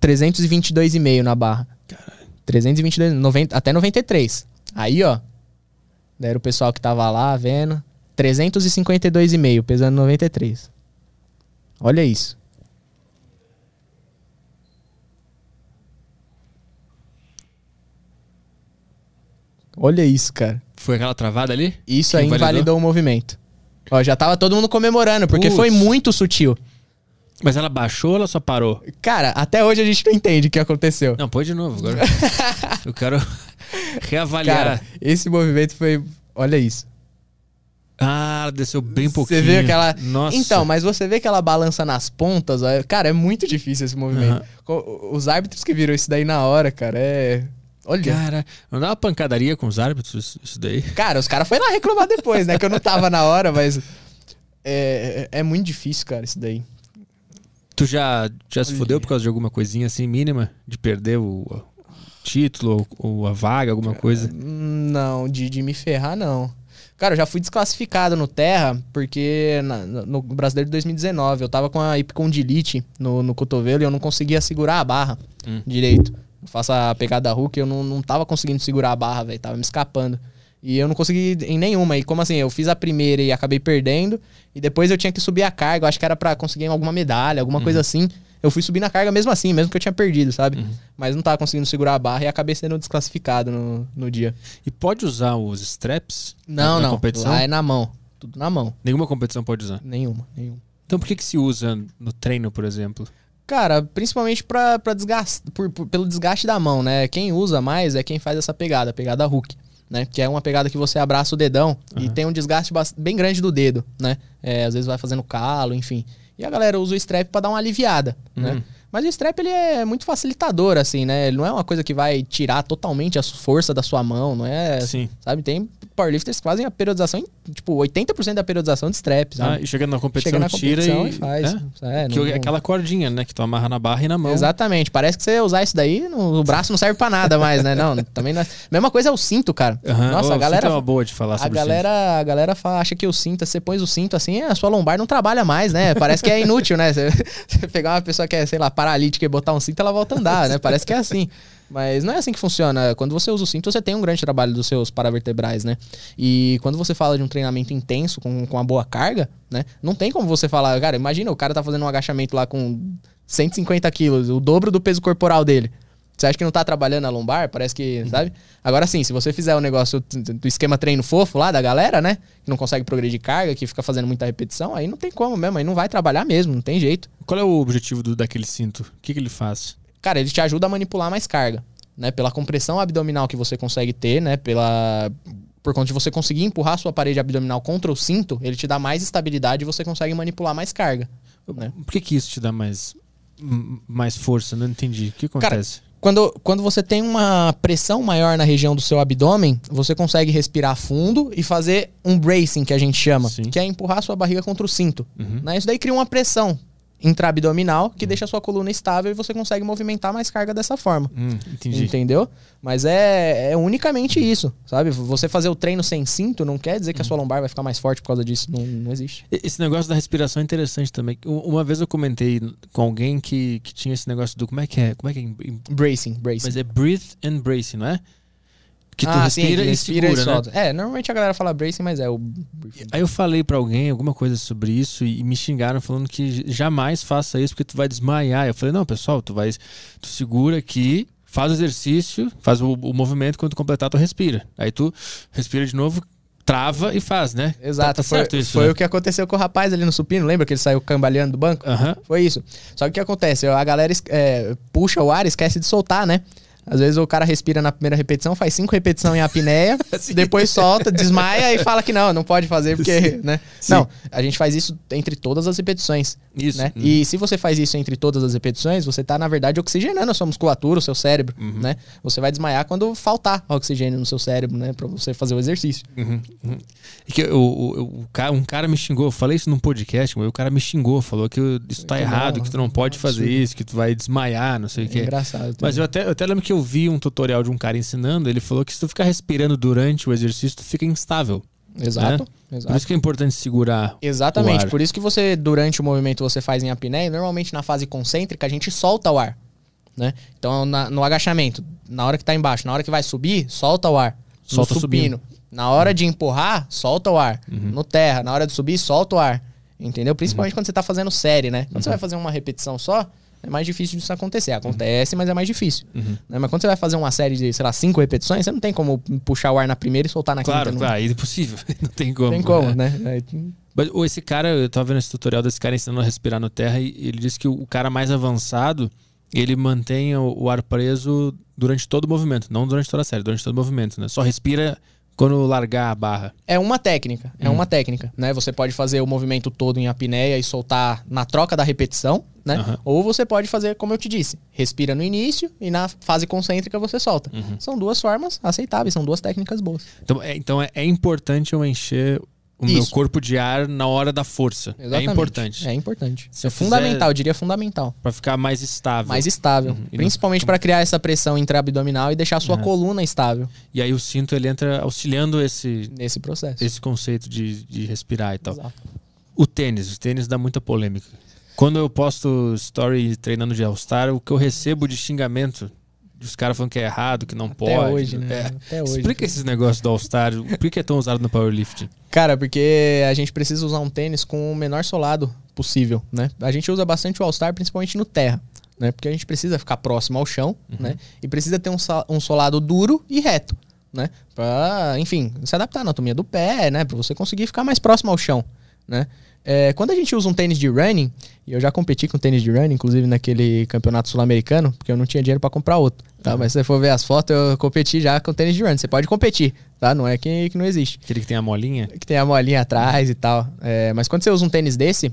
322,5 na barra. Caralho. 322, 90, até 93. Aí, ó. Daí era o pessoal que tava lá vendo. 352,5, pesando 93. Olha isso. Olha isso, cara. Foi aquela travada ali? Isso aí invalidou? invalidou o movimento. Ó, já tava todo mundo comemorando, porque foi muito sutil. Mas ela baixou ou ela só parou? Cara, até hoje a gente não entende o que aconteceu. Não, põe de novo agora. <laughs> Eu quero <laughs> reavaliar. Cara, esse movimento foi. Olha isso. Ah, desceu bem pouquinho. Você vê aquela. Nossa. Então, mas você vê que ela balança nas pontas. ó, Cara, é muito difícil esse movimento. Co- Os árbitros que viram isso daí na hora, cara, é. Olha. Cara, não dá uma pancadaria com os árbitros isso- daí? Cara, os caras foram lá reclamar depois, né? Que eu não tava na hora, mas. É, é muito difícil, cara, isso daí. Tu já, já se fodeu por causa de alguma coisinha assim mínima? De perder o, título ou, ou a vaga, alguma coisa? Hum, Não, de, de me ferrar, não. Cara, eu já fui desclassificado no Terra, porque na- no Brasileiro de 2019 eu tava com a epicondilite no, no cotovelo e eu não conseguia segurar a barra Hum. direito. Eu faço a pegada hook, eu não, não tava conseguindo segurar a barra, velho, tava me escapando. E eu não consegui em nenhuma. E como assim, eu fiz a primeira e acabei perdendo, e depois eu tinha que subir a carga, eu acho que era pra conseguir alguma medalha, alguma coisa assim. Eu fui subir na carga mesmo assim, mesmo que eu tinha perdido, sabe? Mas não tava conseguindo segurar a barra e acabei sendo desclassificado no, no dia. E pode usar os straps? Não, na não. competição? Lá é na mão. Tudo na mão. Nenhuma competição pode usar. Nenhuma, nenhuma. Então por que, que se usa no treino, por exemplo? Cara, principalmente pra, pra desgaste, por- por- pelo desgaste da mão, né? Quem usa mais é quem faz essa pegada, a pegada hook, né? Que é uma pegada que você abraça o dedão e tem um desgaste bem grande do dedo, né? É, às vezes vai fazendo calo, enfim. E a galera usa o strap pra dar uma aliviada, né? Mas o strap ele é muito facilitador, assim, né? Ele não é uma coisa que vai tirar totalmente a força da sua mão, não é? Sim. Sabe? Tem powerlifters que fazem a periodização, tipo, 80% da periodização de strap, sabe? Ah, e chegando na competição, Chega na tira competição e, e faz. É? É, Que não- é aquela cordinha, né? Que tu amarra na barra e na mão. Exatamente. Parece que você usar isso daí, no- o braço não serve pra nada mais, né? Não, também não. é- Mesma coisa é o cinto, cara. Aham. Nossa, Ô, a galera. cinto é uma boa de falar A sobre galera, a galera fala- acha que o cinto, você pôs o cinto assim, a sua lombar não trabalha mais, né? Parece que é inútil, né? Você, <laughs> você pegar uma pessoa que é, sei lá, paralítica e botar um cinto, ela volta a andar, né? Parece que é assim. Mas não é assim que funciona. Quando você usa o cinto, você tem um grande trabalho dos seus paravertebrais, né? E quando você fala de um treinamento intenso, com, com uma boa carga, né? Não tem como você falar, cara, imagina o cara tá fazendo um agachamento lá com 150 quilos, o dobro do peso corporal dele. Você acha que não tá trabalhando a lombar? Parece que, sabe? Agora sim, se você fizer o negócio do esquema treino fofo lá da galera, né? Que não consegue progredir carga, que fica fazendo muita repetição, aí não tem como mesmo, aí não vai trabalhar mesmo, não tem jeito. Qual é o objetivo do, daquele cinto? O que, que ele faz? Cara, ele te ajuda a manipular mais carga, né? Pela compressão abdominal que você consegue ter, né? Pela por conta de você conseguir empurrar sua parede abdominal contra o cinto, ele te dá mais estabilidade e você consegue manipular mais carga. Né? Por que, que isso te dá mais, mais força? Não entendi. O que Cara, acontece? Quando, quando você tem uma pressão maior na região do seu abdômen, você consegue respirar fundo e fazer um bracing, que a gente chama, Sim. que é empurrar a sua barriga contra o cinto. Uhum. Né? Isso daí cria uma pressão intraabdominal que deixa a sua coluna estável e você consegue movimentar mais carga dessa forma. Hum, entendi. Entendeu? Mas é, é unicamente isso, sabe? Você fazer o treino sem cinto não quer dizer que a sua lombar vai ficar mais forte por causa disso. Não, não existe. Esse negócio da respiração é interessante também. Uma vez eu comentei com alguém que, que tinha esse negócio do. Como é que é? Como é que é? Bracing, bracing. Mas é breathe and bracing, não é? Que tu ah, sim, respira, e respira segura, e né? solta. É, normalmente a galera fala bracing, mas é o. Aí eu falei pra alguém alguma coisa sobre isso e, me xingaram falando que jamais faça isso porque tu vai desmaiar. Eu falei, não, pessoal, tu vai. Tu segura aqui, faz o exercício, faz o, o movimento, quando tu completar, tu respira. Aí tu respira de novo, trava e faz, né? Exato, Tá, tá foi, isso. foi né? o que aconteceu com o rapaz ali no supino, lembra que ele saiu cambaleando do banco? Aham. Foi isso. Só que o que acontece? A galera é, puxa o ar e esquece de soltar, né? Às vezes o cara respira na primeira repetição, faz cinco repetições em apneia, <laughs> depois solta, desmaia e fala que não, não pode fazer porque, né? Sim. Não, a gente faz isso entre todas as repetições, Isso. né? Uhum. E se você faz isso entre todas as repetições, você tá, na verdade, oxigenando a sua musculatura, o seu cérebro, Uhum. né? Você vai desmaiar quando faltar oxigênio no seu cérebro, né? Pra você fazer o exercício. Uhum, uhum. É que o, o, o ca- um cara me xingou, eu falei isso num podcast, mas o cara me xingou, falou que isso tá errado, não, que tu não pode fazer absurdo. isso, que tu vai desmaiar, não sei o É que. engraçado. Mas eu até, eu até lembro que eu vi um tutorial de um cara ensinando, ele falou que se tu ficar respirando durante o exercício, tu fica instável. Exato, Por exato. isso que é importante segurar. Exatamente, por isso que você, durante o movimento você faz em apneia, normalmente na fase concêntrica a gente solta o ar, né? Então na- no agachamento, na hora que tá embaixo, na hora que vai subir, solta o ar. Solta no supino. Na hora de empurrar, solta o ar. Uhum. No terra, na hora de subir, solta o ar. Entendeu? Uhum. Principalmente quando você tá fazendo série, né? Quando você vai fazer uma repetição só, é mais difícil disso acontecer. Acontece, mas é mais difícil. Uhum. né? Mas quando você vai fazer uma série de, sei lá, cinco repetições, você não tem como puxar o ar na primeira e soltar na Claro, quinta. claro, é impossível. <laughs> Não tem como. Não tem como, né? né? Mas esse cara, eu tava vendo esse tutorial desse cara ensinando a respirar no terra e ele disse que o, o cara mais avançado, ele mantém o, o ar preso durante todo o movimento, não durante toda a série, durante todo o movimento, né? Só respira quando largar a barra. É uma técnica, é uma técnica, né? Você pode fazer o movimento todo em apneia e soltar na troca da repetição, né? Aham. Ou você pode fazer, como eu te disse, respira no início e na fase concêntrica você solta. São duas formas aceitáveis, são duas técnicas boas. Então é, então é, é importante eu encher o meu Isso. corpo de ar na hora da força. Exatamente. É importante. É importante. Se é fundamental, eu diria fundamental. Pra ficar mais estável. Mais estável. Não- Principalmente para criar essa pressão intraabdominal e deixar a sua Aham. coluna estável E aí o cinto ele entra auxiliando esse, nesse processo. esse conceito de, de respirar e tal. Exato. O tênis, o tênis dá muita polêmica. Quando eu posto story treinando de All-Star, o que eu recebo de xingamento, os caras falando que é errado, que não Até pode. hoje, né? É. Até hoje. Explica esses negócios do All-Star, por que é tão usado no powerlifting? Cara, porque a gente precisa usar um tênis com o menor solado possível, né? A gente usa bastante o All-Star, principalmente no terra, né? Porque a gente precisa ficar próximo ao chão, né? E precisa ter um, um solado duro e reto, né? Pra, enfim, se adaptar à anatomia do pé, né? Pra você conseguir ficar mais próximo ao chão, né? É, quando a gente usa um tênis de running, e eu já competi com tênis de running, inclusive naquele campeonato sul-americano, porque eu não tinha dinheiro pra comprar outro, tá? Mas se você for ver as fotos, eu competi já com tênis de running. Você pode competir, tá? Não é que, que não existe Aquele que tem a molinha? que tem a molinha atrás e tal. É, mas quando você usa um tênis desse,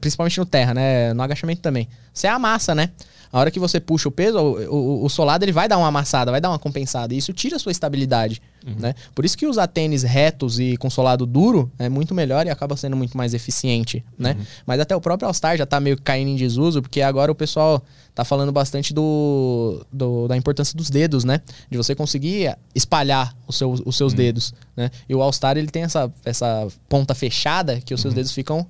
principalmente no terra, né? No agachamento também, você amassa, né? A hora que você puxa o peso, o, o- o solado ele vai dar uma amassada, vai dar uma compensada. E isso tira a sua estabilidade, né? Por isso que usar tênis retos e com solado duro é muito melhor e acaba sendo muito mais eficiente, né? Mas até o próprio All-Star já tá meio caindo em desuso, porque agora o pessoal tá falando bastante do, do- da importância dos dedos, né? De você conseguir espalhar os seus, os seus dedos, né? E o All-Star ele tem essa, essa ponta fechada que os seus dedos ficam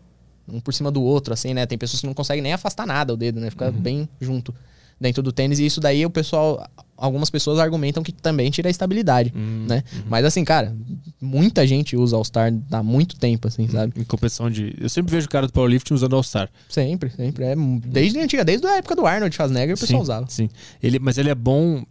um por cima do outro, assim, né? Tem pessoas que não conseguem nem afastar nada o dedo, né? Fica bem junto dentro do tênis. E isso daí o pessoal, algumas pessoas argumentam que também tira a estabilidade, né? Mas assim, cara, muita gente usa All-Star há muito tempo, assim, sabe? Em competição de. Eu sempre vejo o cara do powerlifting usando All-Star. Sempre, sempre. É desde a antiga, desde a época do Arnold Schwarzenegger, o pessoal Sim, usava. Sim. Ele, mas ele é bom.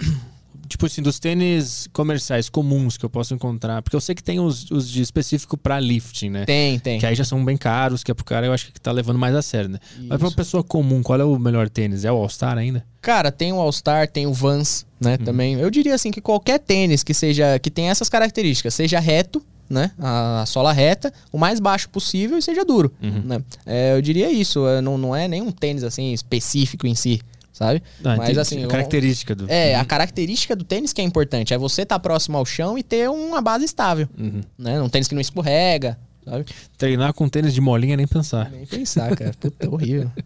Tipo assim, dos tênis comerciais comuns que eu posso encontrar. Porque eu sei que tem os, os de específico pra lifting, né? Tem, tem. Que aí já são bem caros, que é pro cara, eu acho que tá levando mais a sério, né? Mas pra uma Isso. pessoa comum, qual é o melhor tênis? É o All-Star ainda? Cara, tem o All-Star, tem o Vans, né, também. Eu diria assim que qualquer tênis que seja que tenha essas características, seja reto, né, a, a sola reta, o mais baixo possível e seja duro, né? É, eu diria isso, é, não, não é nenhum tênis assim específico em si, sabe? Ah, Mas entendi. assim, A característica do. É, a característica do tênis que é importante, é você estar próximo ao chão e ter uma base estável, Uhum. né? Um tênis que não escorrega, sabe? Treinar com tênis de molinha nem pensar. Nem pensar, cara. Puta, horrível. <laughs>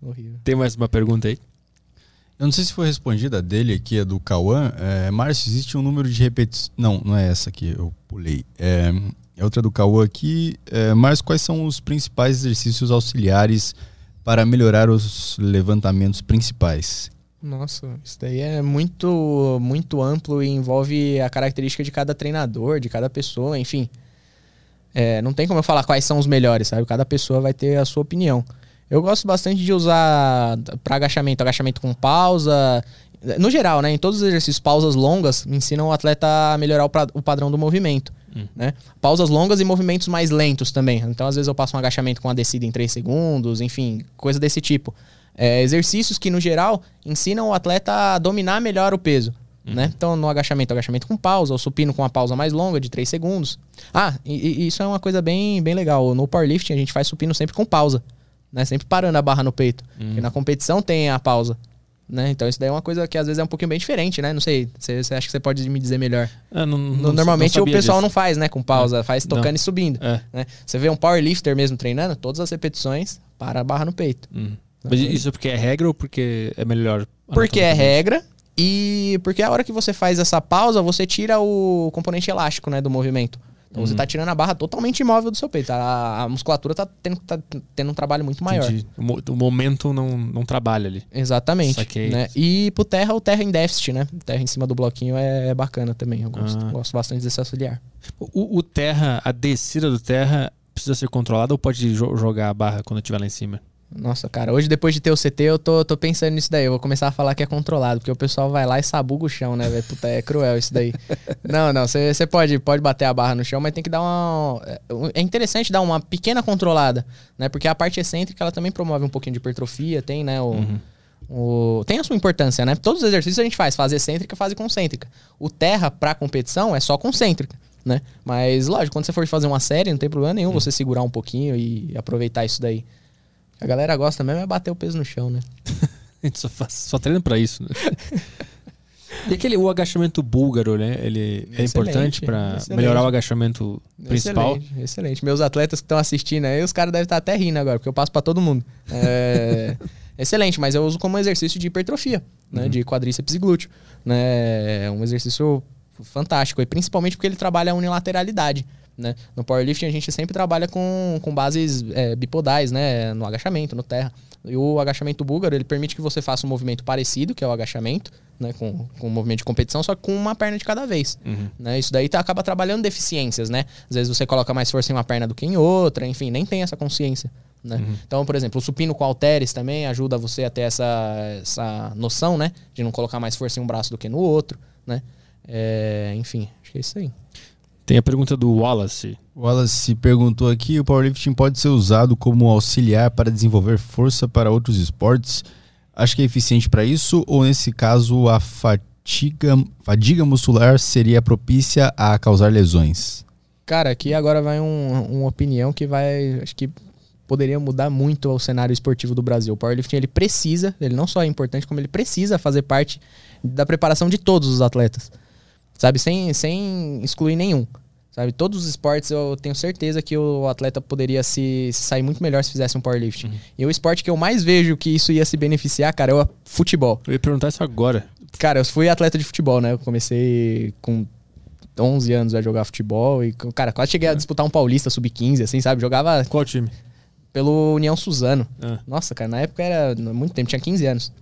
Horrível. Tem mais uma pergunta aí? Eu não sei se foi respondida dele aqui, a do Cauã. É, Márcio, existe um número de repetições. Não, não é essa aqui, eu pulei. É, é outra do Cauã aqui. É, Márcio, quais são os principais exercícios auxiliares para melhorar os levantamentos principais? Nossa, isso daí é muito, muito amplo e envolve a característica de cada treinador, de cada pessoa, enfim. É, não tem como eu falar quais são os melhores, sabe? Cada pessoa vai ter a sua opinião. Eu gosto bastante de usar para agachamento, agachamento com pausa. No geral, né? Em todos os exercícios, pausas longas ensinam o atleta a melhorar o, o padrão do movimento. Né? Pausas longas e movimentos mais lentos também. Então, às vezes, eu passo um agachamento com a descida em 3 segundos, enfim, coisa desse tipo. É, exercícios que, no geral, ensinam o atleta a dominar melhor o peso. Né? Então, no agachamento, agachamento com pausa, ou supino com uma pausa mais longa, de 3 segundos. Ah, e, e isso é uma coisa bem, bem legal. No powerlifting, a gente faz supino sempre com pausa. Né? Sempre parando a barra no peito. Porque na competição tem a pausa. Né? Então, isso daí é uma coisa que às vezes é um pouquinho bem diferente, né? Não sei, você acha que você pode me dizer melhor? Ah, não- não- Normalmente não o pessoal disso. não faz, né? Com pausa, faz Não. tocando e subindo. É. né? Você vê um powerlifter mesmo treinando, todas as repetições, para a barra no peito. Hum. Mas isso é porque é regra ou porque é melhor? Porque é regra e porque a hora que você faz essa pausa, você tira o componente elástico, né, do movimento. Então Uhum. você tá tirando a barra totalmente imóvel do seu peito. A, a musculatura tá tendo, tá tendo um trabalho muito maior. Entendi. O, mo- o momento não, não trabalha ali. Exatamente. Saquei. Né? E pro terra, o terra em déficit, né? O terra em cima do bloquinho é, bacana também. Eu gosto, Ah. gosto bastante desse auxiliar. O, o terra, a descida do terra precisa ser controlada ou pode jo- jogar a barra quando estiver lá em cima? Nossa, cara, hoje depois de ter o CT, eu tô, tô pensando nisso daí. Eu vou começar a falar que é controlado, porque o pessoal vai lá e sabuga o chão, né, velho? Puta, é cruel isso daí. <laughs> não, não, você pode, pode bater a barra no chão, mas tem que dar uma. É interessante dar uma pequena controlada, né? Porque a parte excêntrica ela também promove um pouquinho de hipertrofia, tem, né? O, o- tem a sua importância, né? Todos os exercícios a gente faz, fase excêntrica, fase concêntrica. O terra pra competição é só concêntrica. Né? Mas, lógico, quando você for fazer uma série, não tem problema nenhum você segurar um pouquinho e aproveitar isso daí. A galera gosta mesmo é bater o peso no chão, né? <laughs> A gente só, faz, só treina pra isso, né? <laughs> E aquele, o agachamento búlgaro, né? Ele é Excelente, importante pra excelente. melhorar o agachamento principal. Excelente, excelente. Meus atletas que estão assistindo aí, os caras devem estar até rindo agora, porque eu passo pra todo mundo. É, <laughs> excelente, mas eu uso como exercício de hipertrofia, né? De quadríceps e glúteo. Né? É um exercício fantástico, e principalmente porque ele trabalha a unilateralidade. Né? No powerlifting a gente sempre trabalha com, com bases é, bipodais, né? No agachamento, no terra. E o agachamento búlgaro, ele permite que você faça um movimento parecido, que é o agachamento, né? Com, com um movimento de competição, só com uma perna de cada vez. Né? Isso daí tá- acaba trabalhando deficiências, né? Às vezes você coloca mais força em uma perna do que em outra, enfim, nem tem essa consciência. Né? Então, por exemplo, o supino com halteres também ajuda você a ter essa, essa noção, né? De não colocar mais força em um braço do que no outro, né? É, enfim, acho que é isso aí. Tem a pergunta do Wallace. O Wallace perguntou aqui: o powerlifting pode ser usado como auxiliar para desenvolver força para outros esportes? Acho que é eficiente para isso? Ou nesse caso a fatiga, fadiga muscular seria propícia a causar lesões? Cara, aqui agora vai um- uma opinião que vai. Acho que poderia mudar muito o cenário esportivo do Brasil. O powerlifting ele precisa, ele não só é importante, como ele precisa fazer parte da preparação de todos os atletas. Sabe? Sem, sem excluir nenhum. Sabe? Todos os esportes eu tenho certeza que o atleta poderia se, se sair muito melhor se fizesse um powerlifting. E o esporte que eu mais vejo que isso ia se beneficiar, cara, é o futebol. Eu ia perguntar isso agora. Cara, eu fui atleta de futebol, né? Eu comecei com 11 anos a jogar futebol e, cara, quase cheguei a disputar um paulista sub-15, assim, sabe? Jogava Qual time? pelo União Suzano. Ah. Nossa, cara, na época era muito tempo, tinha 15 anos.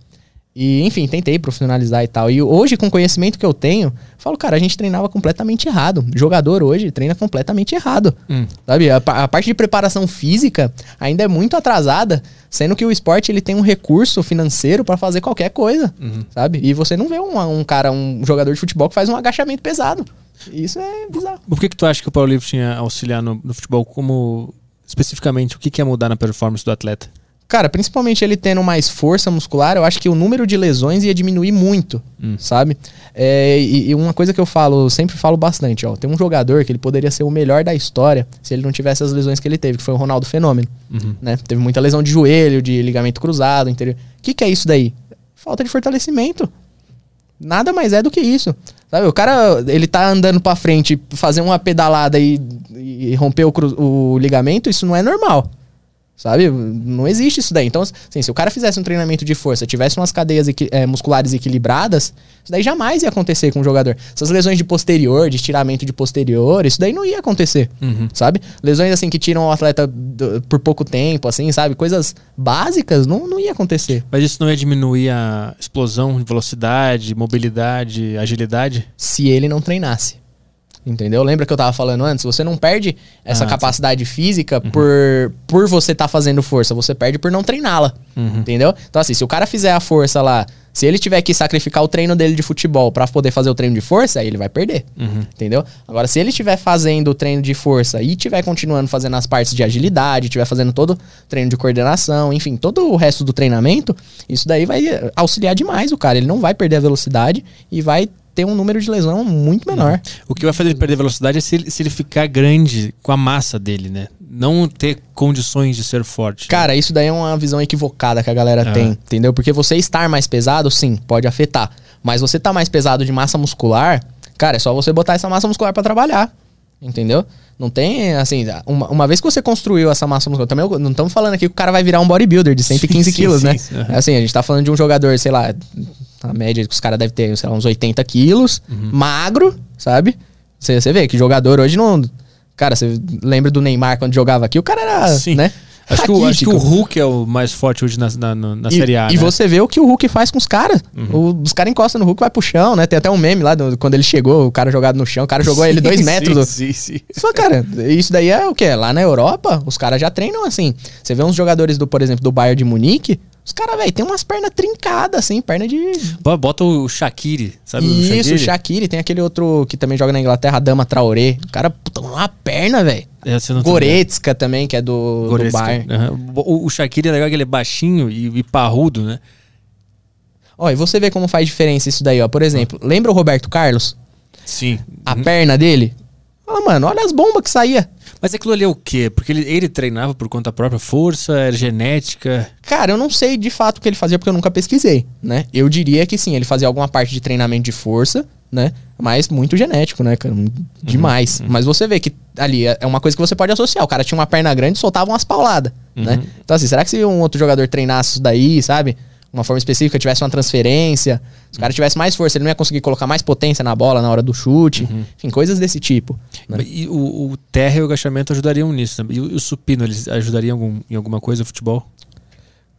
E, enfim, tentei profissionalizar e tal. E hoje, com o conhecimento que eu tenho, falo, cara, a gente treinava completamente errado. Jogador hoje treina completamente errado. Hum. Sabe? A, a parte de preparação física ainda é muito atrasada, sendo que o esporte ele tem um recurso financeiro pra fazer qualquer coisa. Sabe? E você não vê um, um cara, um jogador de futebol que faz um agachamento pesado. Isso é bizarro. Por que, que tu acha que o powerlifting ia auxiliar no, no futebol? Como, especificamente, o que, que ia mudar na performance do atleta? Cara, principalmente ele tendo mais força muscular, eu acho que o número de lesões ia diminuir muito, sabe? É, e, e uma coisa que eu falo, eu sempre falo bastante, ó. Tem um jogador que ele poderia ser o melhor da história se ele não tivesse as lesões que ele teve, que foi o Ronaldo Fenômeno, né? Teve muita lesão de joelho, de ligamento cruzado, interior. O que, que é isso daí? Falta de fortalecimento. Nada mais é do que isso. Sabe, o cara, ele tá andando pra frente, fazer uma pedalada e, e romper o, o ligamento, isso não é normal. Sabe? Não existe isso daí. Então, assim, se o cara fizesse um treinamento de força, tivesse umas cadeias equi- eh, musculares equilibradas, isso daí jamais ia acontecer com o jogador. Essas lesões de posterior, de estiramento de posterior, isso daí não ia acontecer. Sabe? Lesões assim que tiram o atleta do- por pouco tempo, assim, sabe? Coisas básicas, não, não ia acontecer. Mas isso não ia diminuir a explosão de velocidade, mobilidade, agilidade? se ele não treinasse. Entendeu? Lembra que eu tava falando antes? Você não perde essa Ah, capacidade física por, por você estar fazendo força, você perde por não treiná-la. Entendeu? Então, assim, se o cara fizer a força lá Se ele tiver que sacrificar o treino dele de futebol pra poder fazer o treino de força, aí ele vai perder. Entendeu? Agora, se ele estiver fazendo o treino de força e estiver continuando fazendo as partes de agilidade, estiver fazendo todo o treino de coordenação, enfim, todo o resto do treinamento, isso daí vai auxiliar demais o cara. Ele não vai perder a velocidade e vai ter um número de lesão muito menor. O que vai fazer ele perder velocidade é se ele, se ele ficar grande com a massa dele, né? Não ter condições de ser forte. Cara, isso daí é uma visão equivocada que a galera É. tem, entendeu? Porque você estar mais pesado, sim, pode afetar. Mas você tá mais pesado de massa muscular, cara, é só você botar essa massa muscular pra trabalhar. Entendeu? Não tem, assim, uma, uma vez que você construiu essa massa muscular, também eu- não estamos falando aqui que o cara vai virar um bodybuilder de 115 <laughs> Sim, quilos, sim, né? sim. É assim, a gente tá falando de um jogador, sei lá, a média que os caras devem ter, sei lá, uns 80 quilos, Uhum. magro, sabe? Você, você vê que jogador hoje não. Cara, você lembra do Neymar quando jogava aqui? O cara era, Sim. né? Acho que, o, acho que o. Hulk é o mais forte hoje na, na, na- E, Série A. e né? você vê o que o Hulk faz com os caras. O- Os caras encostam no Hulk vai pro chão, né? Tem até um meme lá do- quando ele chegou, o cara jogado no chão, o cara jogou ele <laughs> dois Sim, metros. do- Sim, sim. Só, cara, isso daí é o quê? Lá na Europa, os caras já treinam assim. Você vê uns jogadores do, por exemplo, do Bayern de Munique, os caras, velho, tem umas pernas trincadas, assim, perna de. Bo- Bota o Shaqiri, sabe? Isso, o Shaqiri? Tem aquele outro que também joga na Inglaterra, Dama Traoré. O cara, puta, uma perna, velho. É, tá. Goretzka também, que é do, do Goretzka. Bayern. Aham. O, o Shaqiri é legal que ele é baixinho e, e parrudo, né? Ó, e você vê como faz diferença isso daí, ó. Por exemplo, lembra o Roberto Carlos? Sim. A perna dele? Fala, mano, olha as bombas que saía. Mas aquilo ali é o quê? Porque ele, ele treinava por conta própria, força, era genética. Cara, eu não sei de fato o que ele fazia porque eu nunca pesquisei, né? Eu diria que sim, ele fazia alguma parte de treinamento de força, né? Mas muito genético, né, cara? Demais. Mas você vê que ali é é uma coisa que você pode associar. O cara tinha uma perna grande e soltava umas pauladas, né? Então, assim, será que se um outro jogador treinasse isso daí, sabe? Uma forma específica, tivesse uma transferência, se o cara tivesse mais força, ele não ia conseguir colocar mais potência na bola na hora do chute. Enfim, coisas desse tipo. né? E o, o terra e o agachamento ajudariam nisso. né? E o, o supino, eles ajudariam em algum- em alguma coisa futebol?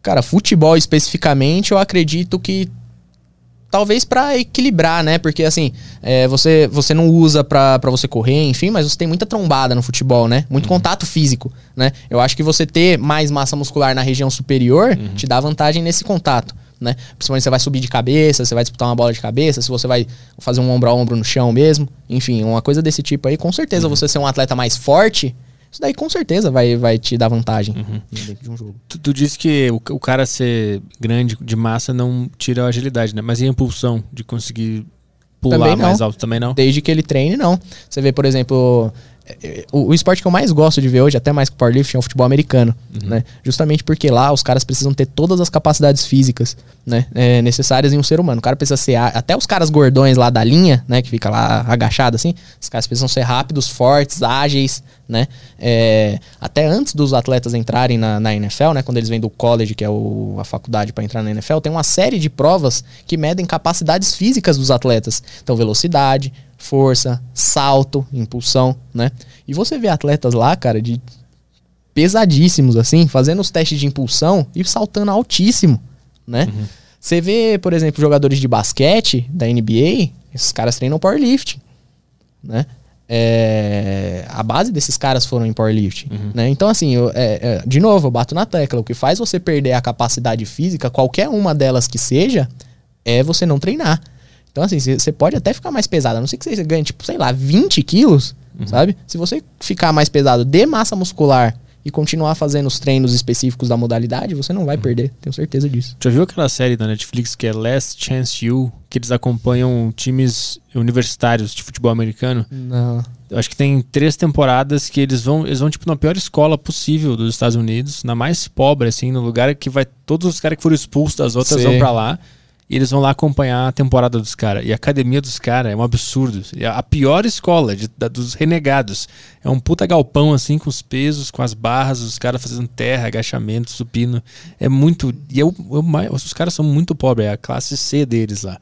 Cara, futebol especificamente, eu acredito que talvez pra equilibrar, né? Porque assim, é, você, você não usa pra pra você correr, enfim, mas você tem muita trombada no futebol, né? Muito contato físico, né? Eu acho que você ter mais massa muscular na região superior te dá vantagem nesse contato. Né? Principalmente você vai subir de cabeça, você vai disputar uma bola de cabeça, se você vai fazer um ombro a ombro no chão mesmo. Enfim, uma coisa desse tipo aí, com certeza você ser um atleta mais forte, isso daí com certeza vai, vai te dar vantagem dentro de um jogo. Tu, tu disse que o, o cara ser grande de massa não tira a agilidade, né? Mas e a impulsão de conseguir pular mais alto também não? Desde que ele treine, não. Você vê, por exemplo, o, o esporte que eu mais gosto de ver hoje, até mais que o powerlifting, é o futebol americano, né? Justamente porque lá os caras precisam ter todas as capacidades físicas, né? é, necessárias em um ser humano. O cara precisa ser... Até os caras gordões lá da linha, né? Que fica lá agachado assim, os caras precisam ser rápidos, fortes, ágeis, né? É, até antes dos atletas entrarem na, na NFL, né? Quando eles vêm do college, que é o- a faculdade para entrar na NFL, tem uma série de provas que medem capacidades físicas dos atletas. Então, velocidade, força, salto, impulsão, né? E você vê atletas lá, cara, de pesadíssimos, assim, fazendo os testes de impulsão e saltando altíssimo, né? Você vê, por exemplo, jogadores de basquete da NBA, esses caras treinam powerlifting, né? É, a base desses caras foram em powerlifting, né? Então, assim, eu- é, é, de novo, eu bato na tecla. O que faz você perder a capacidade física, qualquer uma delas que seja, é você não treinar. Então, assim, você pode até ficar mais pesado. A não ser que você ganhe, tipo, sei lá, 20 quilos, sabe? Se você ficar mais pesado de massa muscular e continuar fazendo os treinos específicos da modalidade, você não vai perder. Tenho certeza disso. Já viu aquela série da Netflix que é Last Chance You, que eles acompanham times universitários de futebol americano? Não. Eu acho que tem três temporadas que eles vão, eles vão tipo na pior escola possível dos Estados Unidos, na mais pobre assim, no lugar que vai todos os caras que foram expulsos das outras Sim. vão pra lá. E eles vão lá acompanhar a temporada dos caras. E a academia dos caras é um absurdo. É a pior escola de- da- dos renegados. É um puta galpão, assim, com os pesos, com as barras, os caras fazendo terra, agachamento, supino. É muito. E eu, eu mais- os caras são muito pobres, é a classe C deles lá.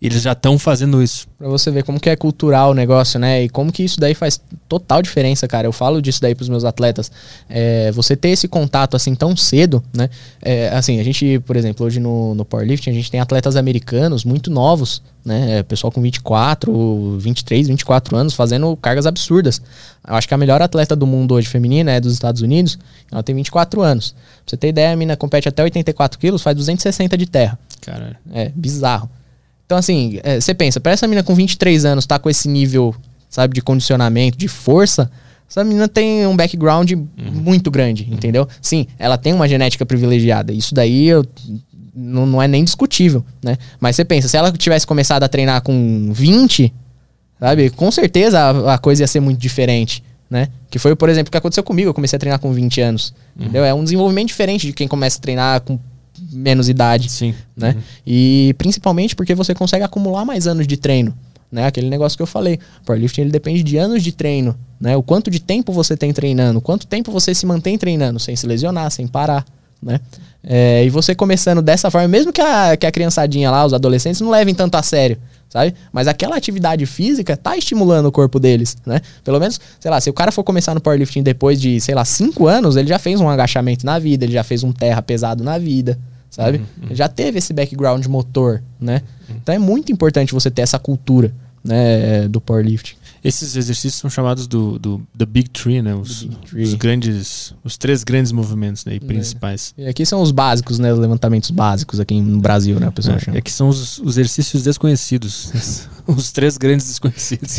Eles já estão fazendo isso. Pra você ver como que é cultural o negócio, né? E como que isso daí faz total diferença, cara. Eu falo disso daí pros meus atletas. É, você ter esse contato assim tão cedo, né? É, assim, a gente, por exemplo, hoje no, no powerlifting, a gente tem atletas americanos muito novos, né? É, pessoal com 24, 23, 24 anos fazendo cargas absurdas. Eu acho que a melhor atleta do mundo hoje feminina é dos Estados Unidos. Ela tem 24 anos. Pra você ter ideia, a mina compete até 84 quilos, faz 260 de terra. Cara, É, bizarro. Então, assim, é, você pensa, pra essa menina com 23 anos tá com esse nível, sabe, de condicionamento, de força, essa menina tem um background muito grande, entendeu? Sim, ela tem uma genética privilegiada. Isso daí eu, não, não é nem discutível, né? Mas você pensa, se ela tivesse começado a treinar com 20, sabe, com certeza a, a coisa ia ser muito diferente, né? Que foi, por exemplo, o que aconteceu comigo. Eu comecei a treinar com 20 anos, entendeu? É um desenvolvimento diferente de quem começa a treinar com menos idade sim. né? E principalmente porque você consegue acumular mais anos de treino, né? Aquele negócio que eu falei. O powerlifting ele depende de anos de treino, né? O quanto de tempo você tem treinando, quanto tempo você se mantém treinando sem se lesionar, sem parar, né? É, e você começando dessa forma, mesmo que a, que a criançadinha lá, os adolescentes, não levem tanto a sério, sabe? Mas aquela atividade física tá estimulando o corpo deles, né? Pelo menos, sei lá, se o cara for começar no powerlifting depois de, sei lá, cinco anos, ele já fez um agachamento na vida, ele já fez um terra pesado na vida, sabe? Ele Já teve esse background motor, né? Então é muito importante você ter essa cultura, né, do powerlifting. Esses exercícios são chamados do, do The Big Tree, né? Os, Three. os grandes, os três grandes movimentos né, e principais. E aqui são os básicos, né, os levantamentos básicos aqui no Brasil, né, o pessoal É, chama. é que são os, os exercícios desconhecidos. <laughs> os três grandes desconhecidos.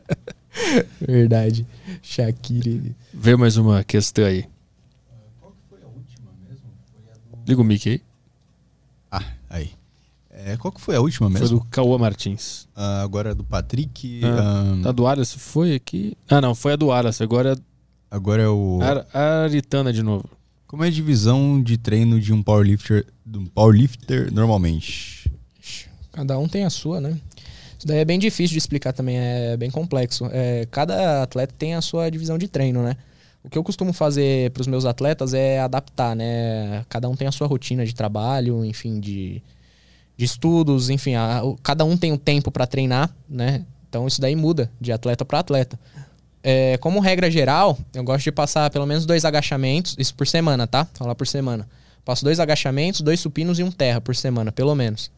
<laughs> Verdade. Shakira. Vê mais uma questão aí. Liga o mic aí. É, qual que foi a última Foi mesmo? do Cauã Martins. Ah, agora é do Patrick. Ah, ah, A do Wallace foi aqui. Ah, não, foi a do Wallace. Agora agora é o. é a Aritana de novo. Como é a divisão de treino de um powerlifter, de um powerlifter normalmente? Cada um tem a sua, né? Isso daí é bem difícil de explicar também, é bem complexo. É, cada atleta tem a sua divisão de treino, né? O que eu costumo fazer para os meus atletas é adaptar, né? Cada um tem a sua rotina de trabalho, enfim, de, de estudos, enfim, a- o- cada um tem um tempo para treinar, né? Então isso daí muda de atleta para atleta. É, como regra geral, eu gosto de passar pelo menos dois agachamentos, isso por semana, tá? Falar por semana. Passo dois agachamentos, dois supinos e um terra por semana, pelo menos.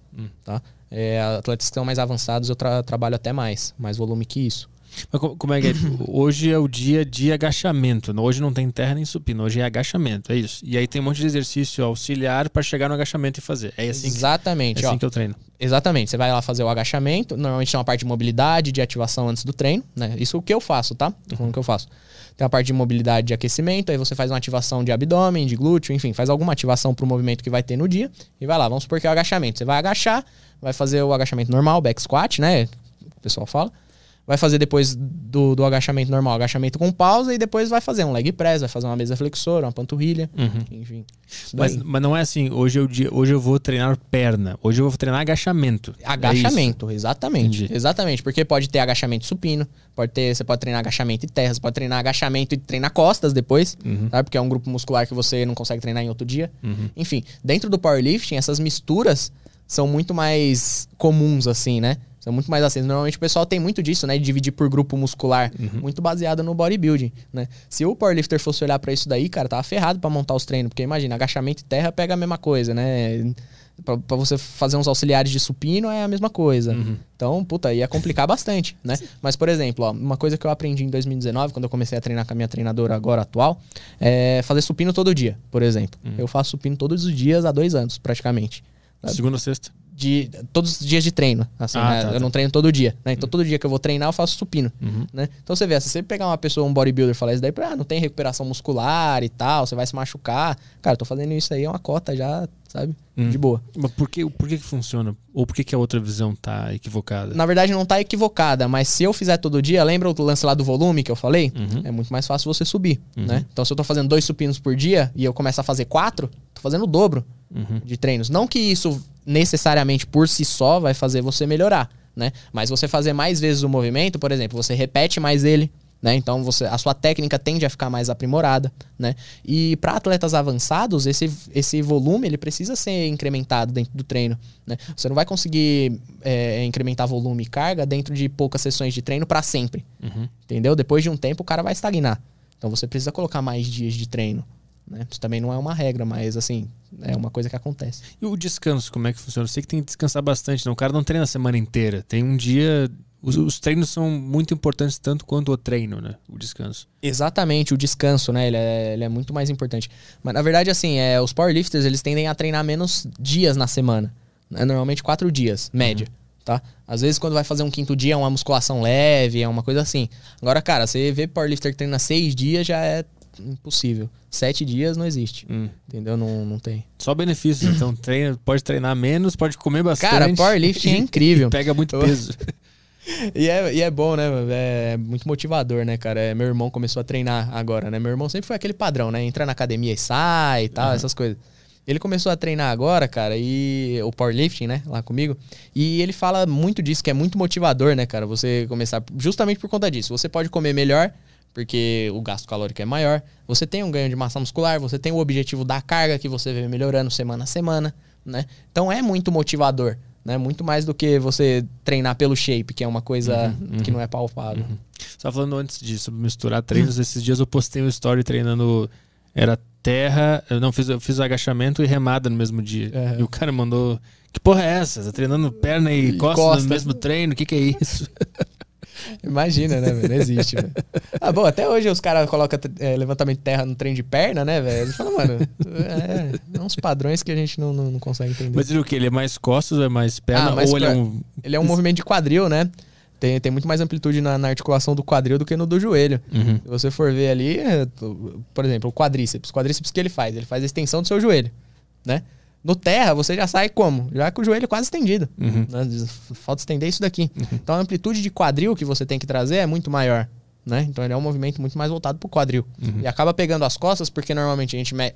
Tá? É, atletas que estão mais avançados, eu tra- trabalho até mais, mais volume que isso. Mas co- como é que é? Hoje é o dia de agachamento. Hoje não tem terra nem supino. Hoje é agachamento. É isso. E aí tem um monte de exercício auxiliar para chegar no agachamento e fazer. É assim, que, Exatamente, é assim ó. que eu treino. Exatamente. Você vai lá fazer o agachamento. Normalmente tem uma parte de mobilidade, de ativação antes do treino, né? Isso é o que eu faço, tá? Tô falando o que eu faço. Tem a parte de mobilidade de aquecimento, aí você faz uma ativação de abdômen, de glúteo, enfim, faz alguma ativação pro movimento que vai ter no dia e vai lá. Vamos supor que é o agachamento. Você vai agachar, vai fazer o agachamento normal, back squat, né? O pessoal fala. Vai fazer depois do, do agachamento normal, agachamento com pausa, e depois vai fazer um leg press, vai fazer uma mesa flexora, uma panturrilha, enfim. Isso Mas, mas não é assim, hoje, é dia, hoje eu vou treinar perna. Hoje eu vou treinar agachamento. É Agachamento, exatamente. Entendi. Exatamente, porque pode ter agachamento supino, pode ter, você pode treinar agachamento e terra, você pode treinar agachamento e treinar costas depois, sabe? Porque é um grupo muscular que você não consegue treinar em outro dia. Enfim, dentro do powerlifting, essas misturas são muito mais comuns, assim, né? São muito mais assim. Normalmente o pessoal tem muito disso, né? De dividir por grupo muscular, muito baseado no bodybuilding, né? Se o powerlifter fosse olhar pra isso daí, cara, tava ferrado pra montar os treinos, porque imagina, agachamento e terra pega a mesma coisa, né? Pra, pra você fazer uns auxiliares de supino é a mesma coisa. Então, puta, ia complicar bastante, <laughs> né? Mas, por exemplo, ó, uma coisa que eu aprendi em 2019, quando eu comecei a treinar com a minha treinadora agora atual, é fazer supino todo dia, por exemplo. Eu faço supino todos os dias há dois anos, praticamente. Segunda ou sexta. De, todos os dias de treino, assim, Ah, né? tá, Eu tá. não treino todo dia, né? Então, todo dia que eu vou treinar, eu faço supino, né? Então, você vê, se você pegar uma pessoa, um bodybuilder, e falar isso daí, ah, não tem recuperação muscular e tal, você vai se machucar. Cara, eu tô fazendo isso aí, é uma cota já, sabe? De boa. Mas por que, por que, que funciona? Ou por que, que a outra visão tá equivocada? Na verdade, não tá equivocada, mas se eu fizer todo dia, lembra o lance lá do volume que eu falei? É muito mais fácil você subir, né? Então, se eu tô fazendo dois supinos por dia e eu começo a fazer quatro, tô fazendo o dobro de treinos. Não que isso necessariamente por si só vai fazer você melhorar, né? Mas você fazer mais vezes o movimento, por exemplo, você repete mais ele, né? Então você, a sua técnica tende a ficar mais aprimorada, né? E para atletas avançados, esse, esse volume ele precisa ser incrementado dentro do treino, né? Você não vai conseguir é, incrementar volume e carga dentro de poucas sessões de treino para sempre, entendeu? Depois de um tempo o cara vai estagnar. Então você precisa colocar mais dias de treino, Né? Isso também não é uma regra, mas assim, é uma coisa que acontece. E o descanso, como é que funciona? Eu sei que tem que descansar bastante, não? O cara não treina a semana inteira. Tem um dia. Os, os treinos são muito importantes, tanto quanto o treino, né? O descanso. Exatamente, o descanso, né? Ele é, ele é muito mais importante. Mas na verdade, assim, é, os powerlifters eles tendem a treinar menos dias na semana. Né? Normalmente quatro dias, média. Tá? Às vezes, quando vai fazer um quinto dia, é uma musculação leve, é uma coisa assim. Agora, cara, você vê powerlifter que treina seis dias já é impossível. Sete dias não existe. Hum. Entendeu? Não, não tem. Só benefícios. Então, treina, pode treinar menos, pode comer bastante. Cara, powerlifting é <laughs> incrível. Pega muito peso. <laughs> E é, e é bom, né? É muito motivador, né, cara? É, meu irmão começou a treinar agora, né? Meu irmão sempre foi aquele padrão, né? Entrar na academia e sai e tal, Uhum. essas coisas. Ele começou a treinar agora, cara, e o powerlifting, né, lá comigo. E ele fala muito disso, que é muito motivador, né, cara? Você começar justamente por conta disso. Você pode comer melhor, porque o gasto calórico é maior. Você tem um ganho de massa muscular, você tem o objetivo da carga que você vê melhorando semana a semana, né? Então é muito motivador, né? Muito mais do que você treinar pelo shape, que é uma coisa que não é palpável. Você tava falando antes disso, sobre misturar treinos. Esses dias eu postei um story treinando. Era terra. Eu não fiz, eu fiz agachamento e remada no mesmo dia. É. E o cara mandou. Que porra é essa? Tá treinando perna e, E costas costa. no mesmo treino? O que, que é isso? <laughs> Imagina, né, velho? Não existe, velho. Ah, bom, até hoje os caras colocam é, levantamento de terra no trem de perna, né, velho? Eles falam, mano, é, é uns padrões que a gente não, não, não consegue entender. Mas ele o que? Ele é mais costas ou é mais perna? Ah, mais ou ele é um. Ele é um movimento de quadril, né? Tem, tem muito mais amplitude na, na articulação do quadril do que no do joelho. Uhum. Se você for ver ali, é, por exemplo, o quadríceps. O quadríceps o que ele faz? Ele faz a extensão do seu joelho, né? No terra, você já sai como? Já com o joelho quase estendido. Uhum. né? Falta estender isso daqui. Então a amplitude de quadril que você tem que trazer é muito maior. Né? Então ele é um movimento muito mais voltado pro quadril. E acaba pegando as costas, porque normalmente a gente. é,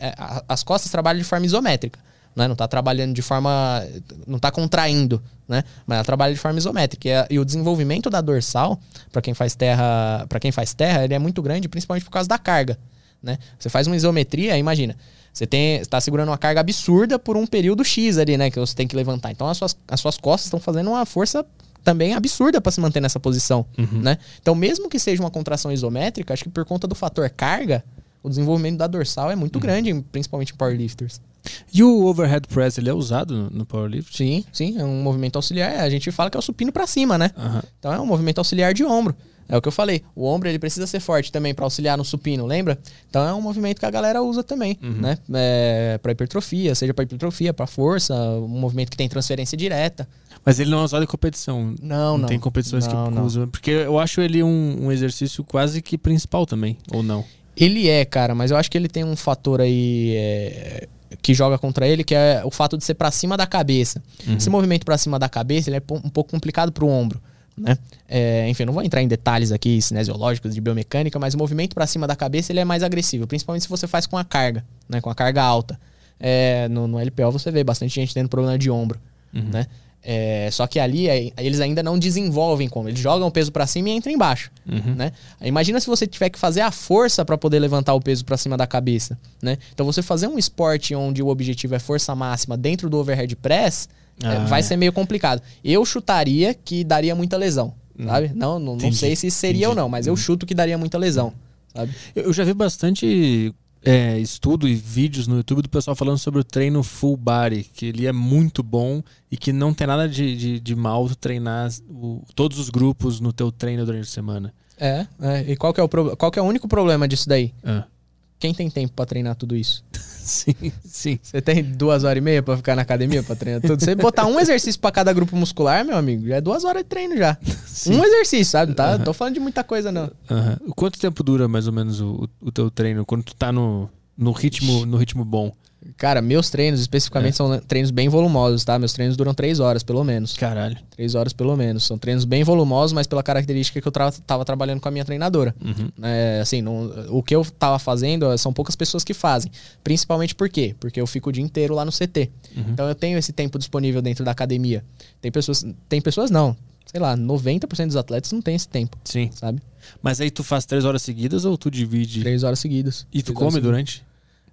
As costas trabalham de forma isométrica. Né? Não tá trabalhando de forma. Não tá contraindo, né? Mas ela trabalha de forma isométrica. E, e o desenvolvimento da dorsal, para quem faz terra, para quem faz terra, ele é muito grande, principalmente por causa da carga. Né? Você faz uma isometria, imagina. Você está segurando uma carga absurda por um período X ali, né? Que você tem que levantar. Então as suas, as suas costas estão fazendo uma força também absurda para se manter nessa posição, né? Então mesmo que seja uma contração isométrica, acho que por conta do fator carga, o desenvolvimento da dorsal é muito grande, principalmente em powerlifters. E o overhead press, ele é usado no, powerlift? Sim, sim, é um movimento auxiliar. A gente fala que é o supino para cima, né? Aham. Então é um movimento auxiliar de ombro. É o que eu falei. O ombro ele precisa ser forte também para auxiliar no supino, lembra? Então é um movimento que a galera usa também, né? É, para hipertrofia, seja para hipertrofia, para força, um movimento que tem transferência direta. Mas ele não é usado em competição. Não, não. tem competições Não, que não. usam. Porque eu acho ele um, um exercício quase que principal também, ou não? Ele é, cara, mas eu acho que ele tem um fator aí é, que joga contra ele, que é o fato de ser pra cima da cabeça. Esse movimento pra cima da cabeça, ele é um pouco complicado pro ombro, né? É, enfim, eu não vou entrar em detalhes aqui cinesiológicos de biomecânica, mas o movimento pra cima da cabeça, ele é mais agressivo, principalmente se você faz com a carga, né? Com a carga alta. É, no, no LPO você vê bastante gente tendo problema de ombro, né? É, só que ali é, eles ainda não desenvolvem como. Eles jogam o peso pra cima e entram embaixo. Né? Imagina se você tiver que fazer a força para poder levantar o peso pra cima da cabeça. Né? Então você fazer um esporte onde o objetivo é força máxima dentro do overhead press Ah, vai é. ser meio complicado. Eu chutaria que daria muita lesão. Sabe? Não, não, não sei se seria entendi. ou não, mas eu chuto que daria muita lesão. Sabe? Eu já vi bastante é, estudo e vídeos no YouTube do pessoal falando sobre o treino full body, que ele é muito bom e que não tem nada de, de, de mal treinar o- todos os grupos no teu treino durante a semana. É, é. E qual que é, o qual que é o único problema disso daí? Ah. Quem tem tempo pra treinar tudo isso? Sim, sim. Você tem duas horas e meia pra ficar na academia pra treinar tudo? Você botar um exercício pra cada grupo muscular, meu amigo, já é duas horas de treino já. Um exercício, sabe? Tá? Tô falando de muita coisa, não. Quanto tempo dura mais ou menos o, o teu treino quando tu tá no, no, ritmo, no ritmo bom? Cara, meus treinos especificamente É. são treinos bem volumosos, tá? Meus treinos duram três horas, pelo menos. Caralho. Três horas, pelo menos. São treinos bem volumosos, mas pela característica que eu tra tava trabalhando com a minha treinadora. Uhum. É, assim, não- o que eu tava fazendo eh, são poucas pessoas que fazem. Principalmente por quê? Porque eu fico o dia inteiro lá no CT. Uhum. Então eu tenho esse tempo disponível dentro da academia. Tem pessoas. Tem pessoas não. Sei lá, 90% dos atletas não tem esse tempo, Sim. sabe? Mas aí tu faz três horas seguidas ou tu divide? Três horas seguidas. E tu come durante?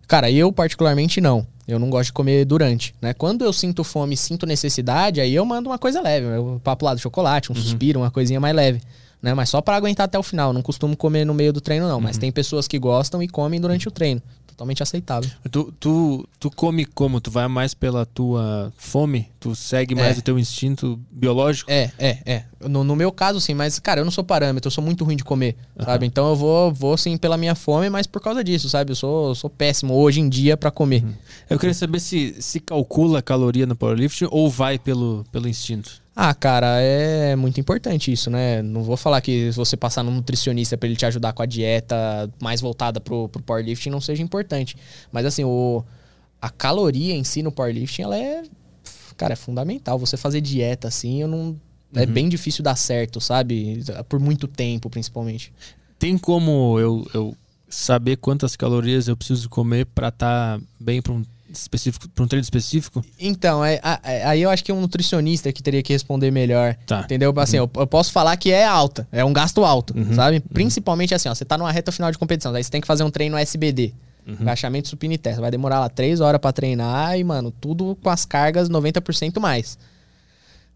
Cara, eu particularmente não. Eu não gosto de comer durante, né? Quando eu sinto fome e sinto necessidade, aí eu mando uma coisa leve. Eu papo lá do chocolate, um suspiro, uma coisinha mais leve. Né? Mas só pra aguentar até o final. Não costumo comer no meio do treino, não. Mas tem pessoas que gostam e comem durante o treino. Totalmente aceitável. Tu, tu, tu come como? Tu vai mais pela tua fome? Tu segue mais É. o teu instinto biológico? É, é, é. No, no meu caso, sim, mas, cara, eu não sou parâmetro, eu sou muito ruim de comer, sabe? Então eu vou, vou, sim, pela minha fome, mas por causa disso, sabe? Eu sou, eu sou péssimo hoje em dia pra comer. Eu queria saber se se calcula a caloria no powerlifting ou vai pelo, pelo instinto. Ah, cara, é muito importante isso, né? Não vou falar que se você passar num nutricionista pra ele te ajudar com a dieta mais voltada pro, pro powerlifting não seja importante. Mas assim, o, a caloria em si no powerlifting, ela é. Cara, é fundamental. Você fazer dieta assim, eu não. É bem difícil dar certo, sabe? Por muito tempo, principalmente. Tem como eu, eu saber quantas calorias eu preciso comer pra estar bem pra um específico, para um treino específico? Então, é, é- aí eu acho que é um nutricionista que teria que responder melhor. Tá. Entendeu? Assim, eu, eu posso falar que é alta, é um gasto alto, Uhum. sabe? Principalmente assim, ó, você tá numa reta final de competição, daí você tem que fazer um treino SBD. Uhum. Agachamento supino e terra. Vai demorar lá três horas pra treinar e, mano, tudo com as cargas 90% mais.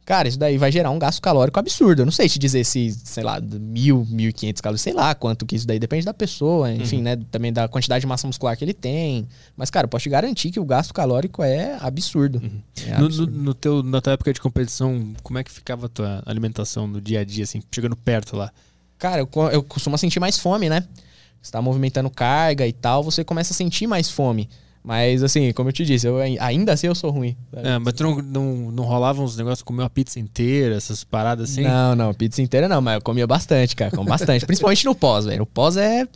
Cara, isso daí vai gerar um gasto calórico absurdo. Eu não sei te dizer se, sei lá, mil, mil e quinhentos calorias, sei lá quanto que isso daí depende da pessoa, enfim, né? Também da quantidade de massa muscular que ele tem. Mas, cara, eu posso te garantir que o gasto calórico é absurdo. É No, no, absurdo. no teu, na tua época de competição, como é que ficava a tua alimentação no dia a dia, assim, chegando perto lá? Cara, eu, eu costumo sentir mais fome, né? Você tá movimentando carga e tal, você começa a sentir mais fome. Mas, assim, como eu te disse, eu, ai- ainda assim eu sou ruim. sabe? É, mas tu não, não, não rolava uns negócios, comer uma pizza inteira, essas paradas assim? Não, não, pizza inteira não, mas eu comia bastante, cara, como bastante. <laughs> Principalmente no pós, velho. O pós é.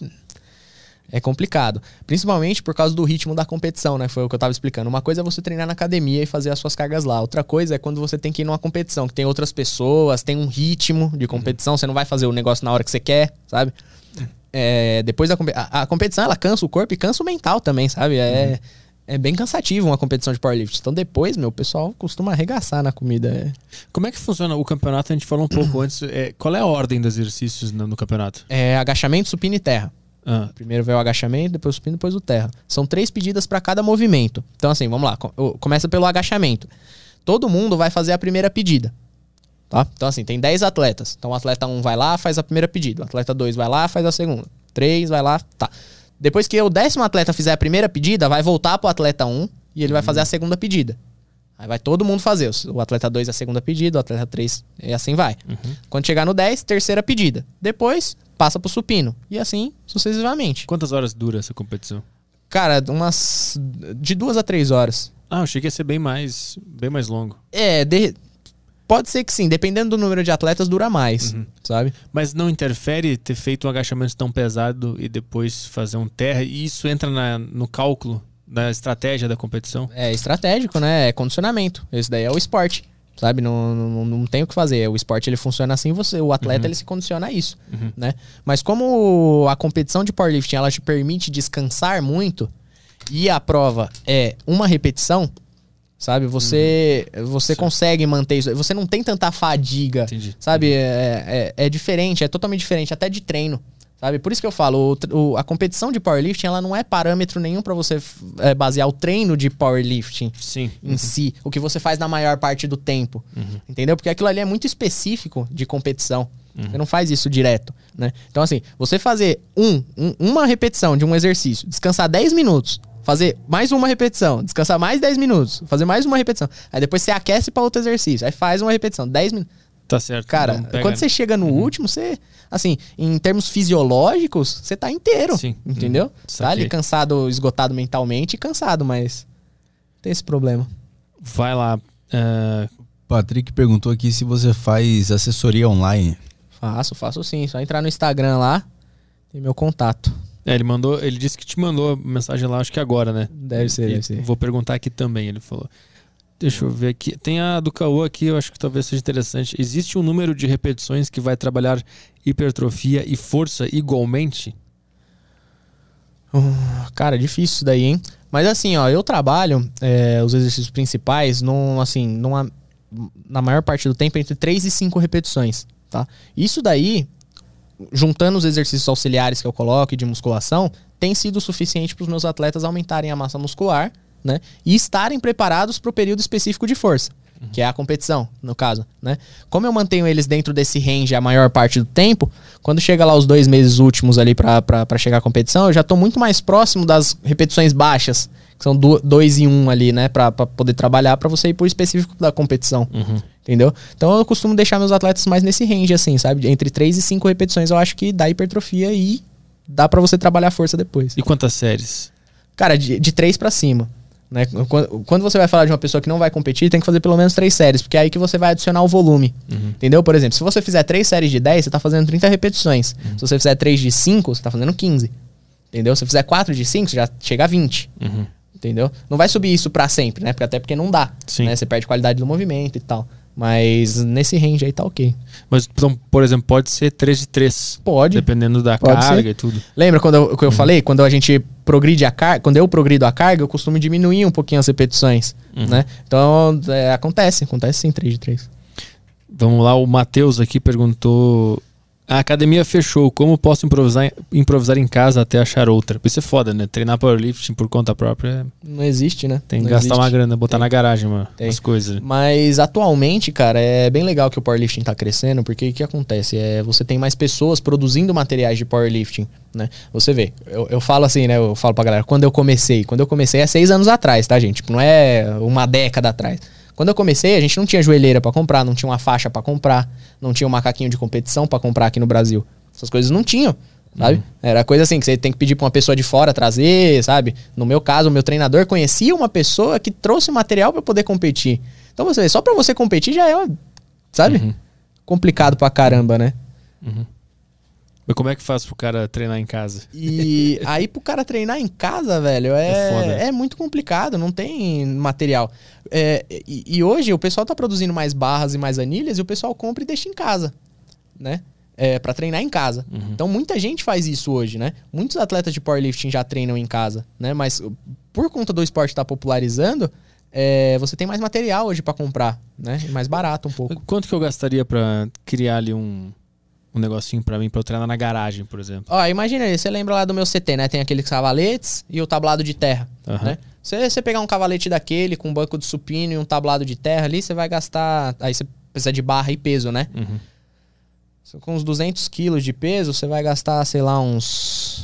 É complicado. Principalmente por causa do ritmo da competição, né? Foi o que eu tava explicando. Uma coisa é você treinar na academia e fazer as suas cargas lá. Outra coisa é quando você tem que ir numa competição, que tem outras pessoas, tem um ritmo de competição. Você não vai fazer o negócio na hora que você quer, sabe? É, depois da a, a competição, ela cansa o corpo e cansa o mental também, sabe? É, é bem cansativo uma competição de powerlifting. Então depois, meu, o pessoal costuma arregaçar na comida. é. Como é que funciona o campeonato? A gente falou um pouco antes. é, qual é a ordem dos exercícios no, no campeonato? É agachamento, supino e terra. Ah, Primeiro vem o agachamento, depois o supino, depois o terra. São três pedidas para cada movimento. Então, assim, vamos lá. Começa pelo agachamento. Todo mundo vai fazer a primeira pedida. Tá? Então, assim, tem 10 atletas. Então, o atleta 1 vai lá, faz a primeira pedida. O atleta 2 vai lá, faz a segunda. 3 vai lá, tá. Depois que o décimo atleta fizer a primeira pedida, vai voltar pro atleta 1 e ele vai fazer a segunda pedida. Aí vai todo mundo fazer. O atleta 2 a segunda pedida, o atleta 3 e assim vai. Quando chegar no 10, terceira pedida. Depois, passa pro supino. E assim sucessivamente. quantas horas dura essa competição? Cara, umas. de duas a três horas. Ah, eu achei que ia ser bem mais, bem mais longo. É, de- pode ser que sim, dependendo do número de atletas, dura mais, sabe? Mas não interfere ter feito um agachamento tão pesado e depois fazer um terra? E isso entra na- no cálculo da estratégia da competição? É estratégico, né? É condicionamento. Esse daí é o esporte. Sabe? Não, não, não tem o que fazer. O esporte ele funciona assim, você, o atleta ele se condiciona a isso, né? Mas como a competição de powerlifting ela te permite descansar muito e a prova é uma repetição, sabe? Você você consegue manter isso. Você não tem tanta fadiga, Entendi. sabe? É, é, é diferente, é totalmente diferente, até de treino. Sabe? Por isso que eu falo, o o- a competição de powerlifting ela não é parâmetro nenhum pra você é, basear o treino de powerlifting Sim. em si, o que você faz na maior parte do tempo. Entendeu? Porque aquilo ali é muito específico de competição. Você não faz isso direto, né? Então, assim, você fazer um, um- uma repetição de um exercício, descansar 10 minutos, fazer mais uma repetição, descansar mais 10 minutos, fazer mais uma repetição. Aí depois você aquece para outro exercício, aí faz uma repetição, 10 minutos. Tá certo. Cara, quando você chega no último, você, assim, em termos fisiológicos, você tá inteiro. Sim. Entendeu? Uhum. Tá ali cansado, esgotado mentalmente e cansado, mas tem esse problema. Vai lá. é, Patrick perguntou aqui se você faz assessoria online. Faço, faço sim. Só entrar no Instagram lá, tem meu contato. É, ele mandou, ele disse que te mandou mensagem lá, acho que agora, né? Deve ser, E deve ser. Vou perguntar aqui também, ele falou. Deixa eu ver aqui. Tem a do Caô aqui, eu acho que talvez seja interessante. Existe um número de repetições que vai trabalhar hipertrofia e força igualmente? Cara, difícil isso daí, hein? Mas assim, ó, eu trabalho é, os exercícios principais num, assim, numa, na maior parte do tempo entre 3 e 5 repetições, tá? Isso daí, juntando os exercícios auxiliares que eu coloco de musculação, tem sido suficiente para os meus atletas aumentarem a massa muscular, né? E estarem preparados para o período específico de força. que é a competição, no caso, né? Como eu mantenho eles dentro desse range a maior parte do tempo, quando chega lá os dois meses últimos ali para chegar à competição, eu já tô muito mais próximo das repetições baixas, que são do, dois e um ali, né? Pra poder trabalhar para você ir pro específico da competição. Entendeu? Então eu costumo deixar meus atletas mais nesse range, assim, sabe? Entre três e cinco repetições eu acho que dá hipertrofia e dá para você trabalhar a força depois. E quantas séries? Cara, de, de três para cima. Né? Quando, quando você vai falar de uma pessoa que não vai competir, tem que fazer pelo menos três séries, porque é aí que você vai adicionar o volume. Entendeu? Por exemplo, se você fizer três séries de 10, você tá fazendo 30 repetições. Se você fizer três de 5, você tá fazendo 15. Entendeu? Se você fizer quatro de 5, você já chega a 20. Uhum. Entendeu? Não vai subir isso pra sempre, né? Porque até porque não dá. Né? Você perde qualidade do movimento e tal. Mas nesse range aí tá ok. Mas, então, por exemplo, pode ser 3 de 3. Pode. Dependendo da Pode carga ser. e tudo. Lembra quando eu, Uhum. que eu falei? Quando a gente progride a carga, quando eu progrido a carga, eu costumo diminuir um pouquinho as repetições, Uhum. né? Então, é, acontece, acontece sim, 3 de 3. Vamos lá, o Matheus aqui perguntou. A academia fechou, como posso improvisar, improvisar em casa até achar outra? Isso é foda, né? Treinar powerlifting por conta própria Não existe, né? tem que Não gastar existe. uma grana, botar Tem. na garagem uma, Tem. as coisas. Mas atualmente, cara, é bem legal que o powerlifting tá crescendo, porque o que acontece? É, você tem mais pessoas produzindo materiais de powerlifting, né? Você vê, eu, eu falo assim, né? Eu falo pra galera, quando eu comecei, quando eu comecei é seis anos atrás, tá, gente? Tipo, não é uma década atrás. Quando eu comecei, a gente não tinha joelheira pra comprar, não tinha uma faixa pra comprar, não tinha um macaquinho de competição pra comprar aqui no Brasil. Essas coisas não tinham, sabe? Era coisa assim que você tem que pedir pra uma pessoa de fora trazer, sabe? No meu caso, o meu treinador conhecia uma pessoa que trouxe material pra poder competir. Então você vê, só pra você competir já é, sabe? Complicado pra caramba, né? Mas como é que faz pro cara treinar em casa? E aí pro cara treinar em casa, velho, É <laughs> foda. é, é, muito complicado, não tem material. É, e, e hoje o pessoal tá produzindo mais barras e mais anilhas e o pessoal compra e deixa em casa, né? É, para treinar em casa. Então muita gente faz isso hoje, né? Muitos atletas de powerlifting já treinam em casa, né? Mas uh, por conta do esporte estar popularizando, é, você tem mais material hoje pra comprar, né? E mais barato um pouco. Quanto que eu gastaria pra criar ali um, um negocinho pra mim, pra eu treinar na garagem, por exemplo? Ó, imagina aí, você lembra lá do meu CT, né? Tem aqueles cavaletes e o tablado de terra, Aham. né? Se você pegar um cavalete daquele com um banco de supino e um tablado de terra ali, você vai gastar... Aí você precisa de barra e peso, né? Uhum. Com uns 200 quilos de peso, você vai gastar, sei lá, uns...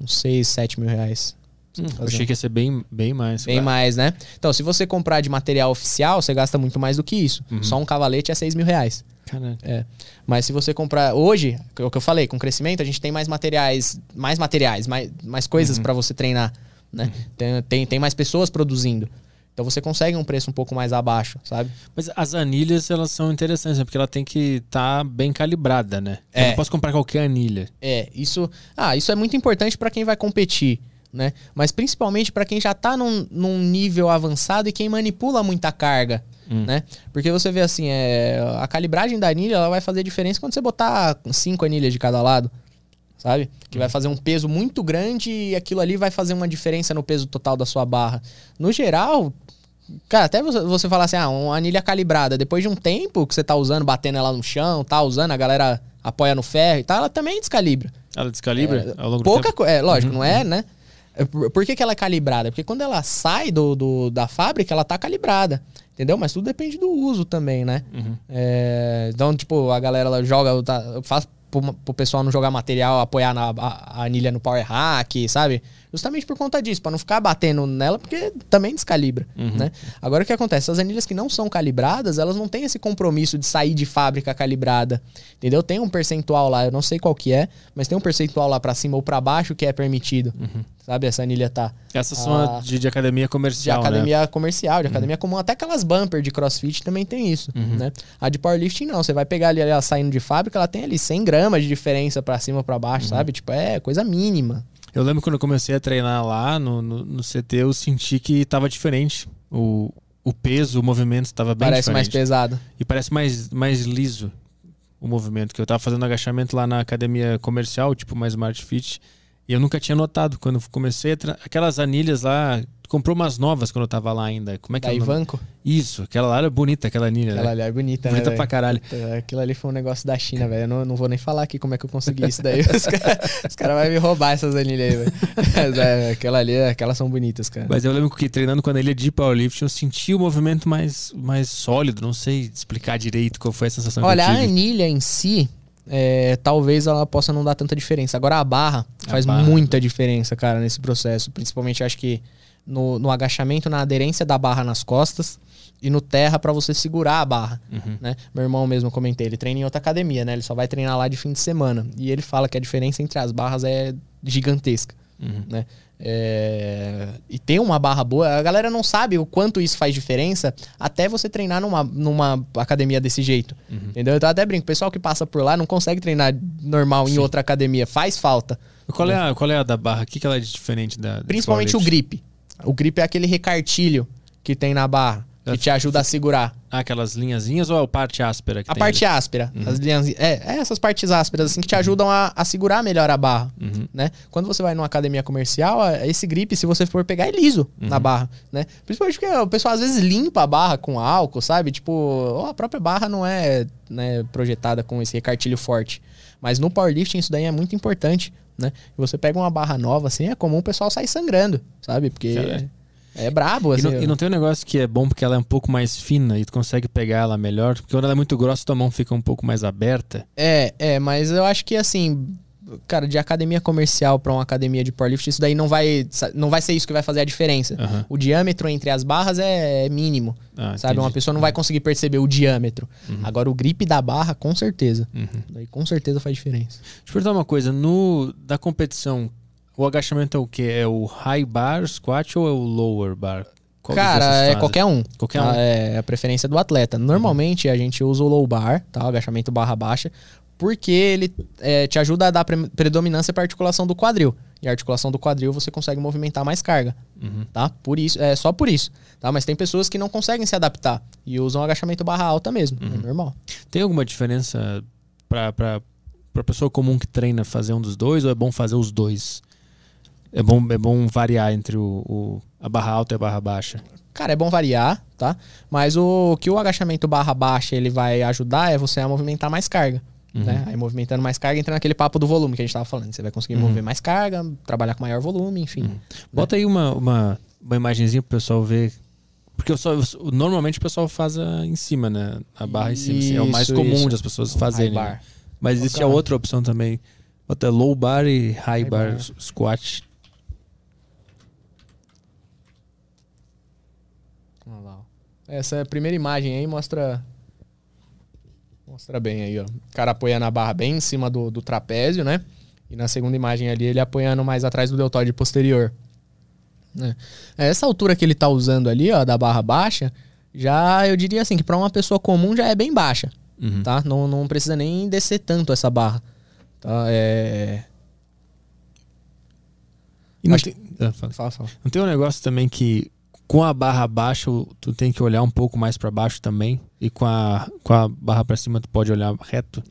Uns 6, 7 mil reais. Hum, achei que ia ser bem, bem mais. Bem mais, né? Então, se você comprar de material oficial, você gasta muito mais do que isso. Só um cavalete é 6 mil reais. Caralho. É. Mas se você comprar hoje, é o que eu falei, com crescimento, a gente tem mais materiais, mais materiais, mais, mais coisas pra você treinar, né? Tem, tem, tem mais pessoas produzindo. Então você consegue um preço um pouco mais abaixo, sabe? Mas as anilhas, elas são interessantes, né? Porque ela tem que estar bem calibrada, né? Eu É. não posso comprar qualquer anilha. É, isso, ah, isso é muito importante pra quem vai competir, né? Mas principalmente pra quem já tá num, num nível avançado e quem manipula muita carga, né? Porque você vê assim, é, a calibragem da anilha ela vai fazer diferença quando você botar cinco anilhas de cada lado, sabe? Que vai fazer um peso muito grande e aquilo ali vai fazer uma diferença no peso total da sua barra. No geral, Cara, até você, falar assim, ah, uma anilha calibrada, depois de um tempo que você tá usando, batendo ela no chão, tá usando, a galera apoia no ferro e tal, ela também descalibra. Ela descalibra ao longo do Pouca tempo? coisa. É, lógico, não é, né? É, Por, que, que ela é calibrada? Porque quando ela sai do, do- da fábrica, ela tá calibrada. Entendeu? Mas tudo depende do uso também, né? Uhum. É, então, tipo, a galera ela joga. tá, Eu faço pro, pro pessoal não jogar material, apoiar na, a, a anilha no power hack, sabe? Justamente por conta disso, pra não ficar batendo nela, porque também descalibra, né? Agora o que acontece? As anilhas que não são calibradas, elas não têm esse compromisso de sair de fábrica calibrada, entendeu? Tem um percentual lá, eu não sei qual que é, mas tem um percentual lá pra cima ou pra baixo que é permitido, sabe? Essa anilha tá Essas são Ah. a de, de academia de comercial, né? academia comercial, de academia comum, até aquelas bumper de crossfit também tem isso, né? A de powerlifting não, você vai pegar ali ela saindo de fábrica, ela tem ali 100 gramas de diferença pra cima ou pra baixo, sabe? Tipo, é coisa mínima. Eu lembro quando eu comecei a treinar lá no, no, no CT, eu senti que tava diferente. O, o peso, o movimento estava bem Parece mais diferente. pesado. E parece mais, mais liso o movimento. Que eu tava fazendo agachamento lá na academia comercial, tipo uma Smart Fit. E eu nunca tinha notado quando comecei a tra- aquelas anilhas lá, comprou umas novas quando eu tava lá ainda. Como é que Da é? Ivanco. Isso, aquela lá era bonita, aquela anilha. Aquela né? ali é bonita, Bonita né? pra velho? caralho. Aquilo ali foi um negócio da China, velho. Eu não, não vou nem falar aqui como é que eu consegui isso daí. <laughs> Os caras cara vão me roubar essas anilhas aí, velho. Mas, é, Aquela ali, aquelas são bonitas, cara. Mas eu lembro que treinando com a anilha de powerlifting, eu senti o movimento mais, mais sólido. Não sei explicar direito qual foi a sensação Olha, que a eu tive. anilha em si, é, talvez ela possa não dar tanta diferença. Agora a barra A faz barra. muita diferença, cara, nesse processo. Principalmente, acho que no, no agachamento, na aderência da barra nas costas e no terra pra você segurar a barra. Uhum. né? Meu irmão mesmo comentei, ele treina em outra academia, né? Ele só vai treinar lá de fim de semana. E ele fala que a diferença entre as barras é gigantesca, Uhum. né? É, E ter uma barra boa, a galera não sabe o quanto isso faz diferença até você treinar numa, numa academia desse jeito. Uhum. Entendeu? Eu até brinco, o pessoal que passa por lá não consegue treinar normal em outra academia, faz falta. Qual, é a, qual é a da barra? O que, que ela é de diferente da. Principalmente o grip. O grip é aquele recartilho que tem na barra. Que te ajuda a segurar. Ah, aquelas linhazinhas ou a parte áspera A parte ali? áspera, as linhas, é, é essas partes ásperas assim que te ajudam a, a segurar melhor a barra, Uhum. né? Quando você vai numa academia comercial, a- esse grip, se você for pegar, é liso Uhum. na barra, né? Principalmente porque o pessoal às vezes limpa a barra com álcool, sabe? Tipo, a própria barra não é né, projetada com esse recartilho forte. Mas no powerlifting isso daí é muito importante, né? Você pega uma barra nova assim, é comum o pessoal sair sangrando, sabe? Porque é brabo, E assim. não, e não tem um negócio que é bom porque ela é um pouco mais fina e tu consegue pegar ela melhor. Porque quando ela é muito grossa, tua mão fica um pouco mais aberta. É, é, mas eu acho que assim, cara, de academia comercial pra uma academia de powerlifting, isso daí não vai, não vai ser isso que vai fazer a diferença. Aham. O diâmetro entre as barras é, mínimo, Ah, sabe? Uma entendi. pessoa não vai conseguir perceber o diâmetro. Agora o grip da barra, com certeza. Uhum. Daí com certeza faz diferença. Deixa eu perguntar uma coisa. No, da competição, o agachamento é o quê? É o high bar, squat ou é o lower bar? Qual Cara, é qualquer um. Qualquer tá? um. É a preferência do atleta. Normalmente a gente usa o low bar, tá? O agachamento barra baixa, porque ele é, te ajuda a dar pre- predominância para articulação do quadril. E a articulação do quadril você consegue movimentar mais carga, Uhum. tá? Por isso, é só por isso, tá? Mas tem pessoas que não conseguem se adaptar e usam agachamento barra alta mesmo, Uhum. é normal. Tem alguma diferença pra, pra pessoa comum que treina fazer um dos dois ou é bom fazer os dois? É bom, é bom variar entre o, o- a barra alta e a barra baixa. Cara, é bom variar, tá? Mas o que o agachamento barra baixa ele vai ajudar é você a movimentar mais carga. Uhum. Né? Aí movimentando mais carga, entra naquele papo do volume que a gente tava falando. Você vai conseguir Uhum. mover mais carga, trabalhar com maior volume, enfim. Bota aí uma, uma, uma imagenzinha pro pessoal ver. Porque eu só, eu- normalmente o pessoal faz a, em cima, né? A barra em cima. assim, é o mais comum isso. das pessoas fazerem. Né? Mas existe a Colocar. outra opção também. Bota low bar e high, High bar, bar. squat. Olha lá, ó. Essa é primeira imagem aí mostra. Mostra bem aí, ó. O cara apoiando a barra bem em cima do, do trapézio, né? E na segunda imagem ali, ele apoiando mais atrás do deltoide posterior. Né? Essa altura que ele tá usando ali, ó, da barra baixa, já eu diria assim que para uma pessoa comum já é bem baixa, Uhum. tá? Não, não precisa nem descer tanto essa barra. Tá? É... E não Acho tem, ah, fala. Fala, fala. Não tem um negócio também que com a barra baixa tu tem que olhar um pouco mais pra baixo também e com a, com a barra pra cima tu pode olhar reto?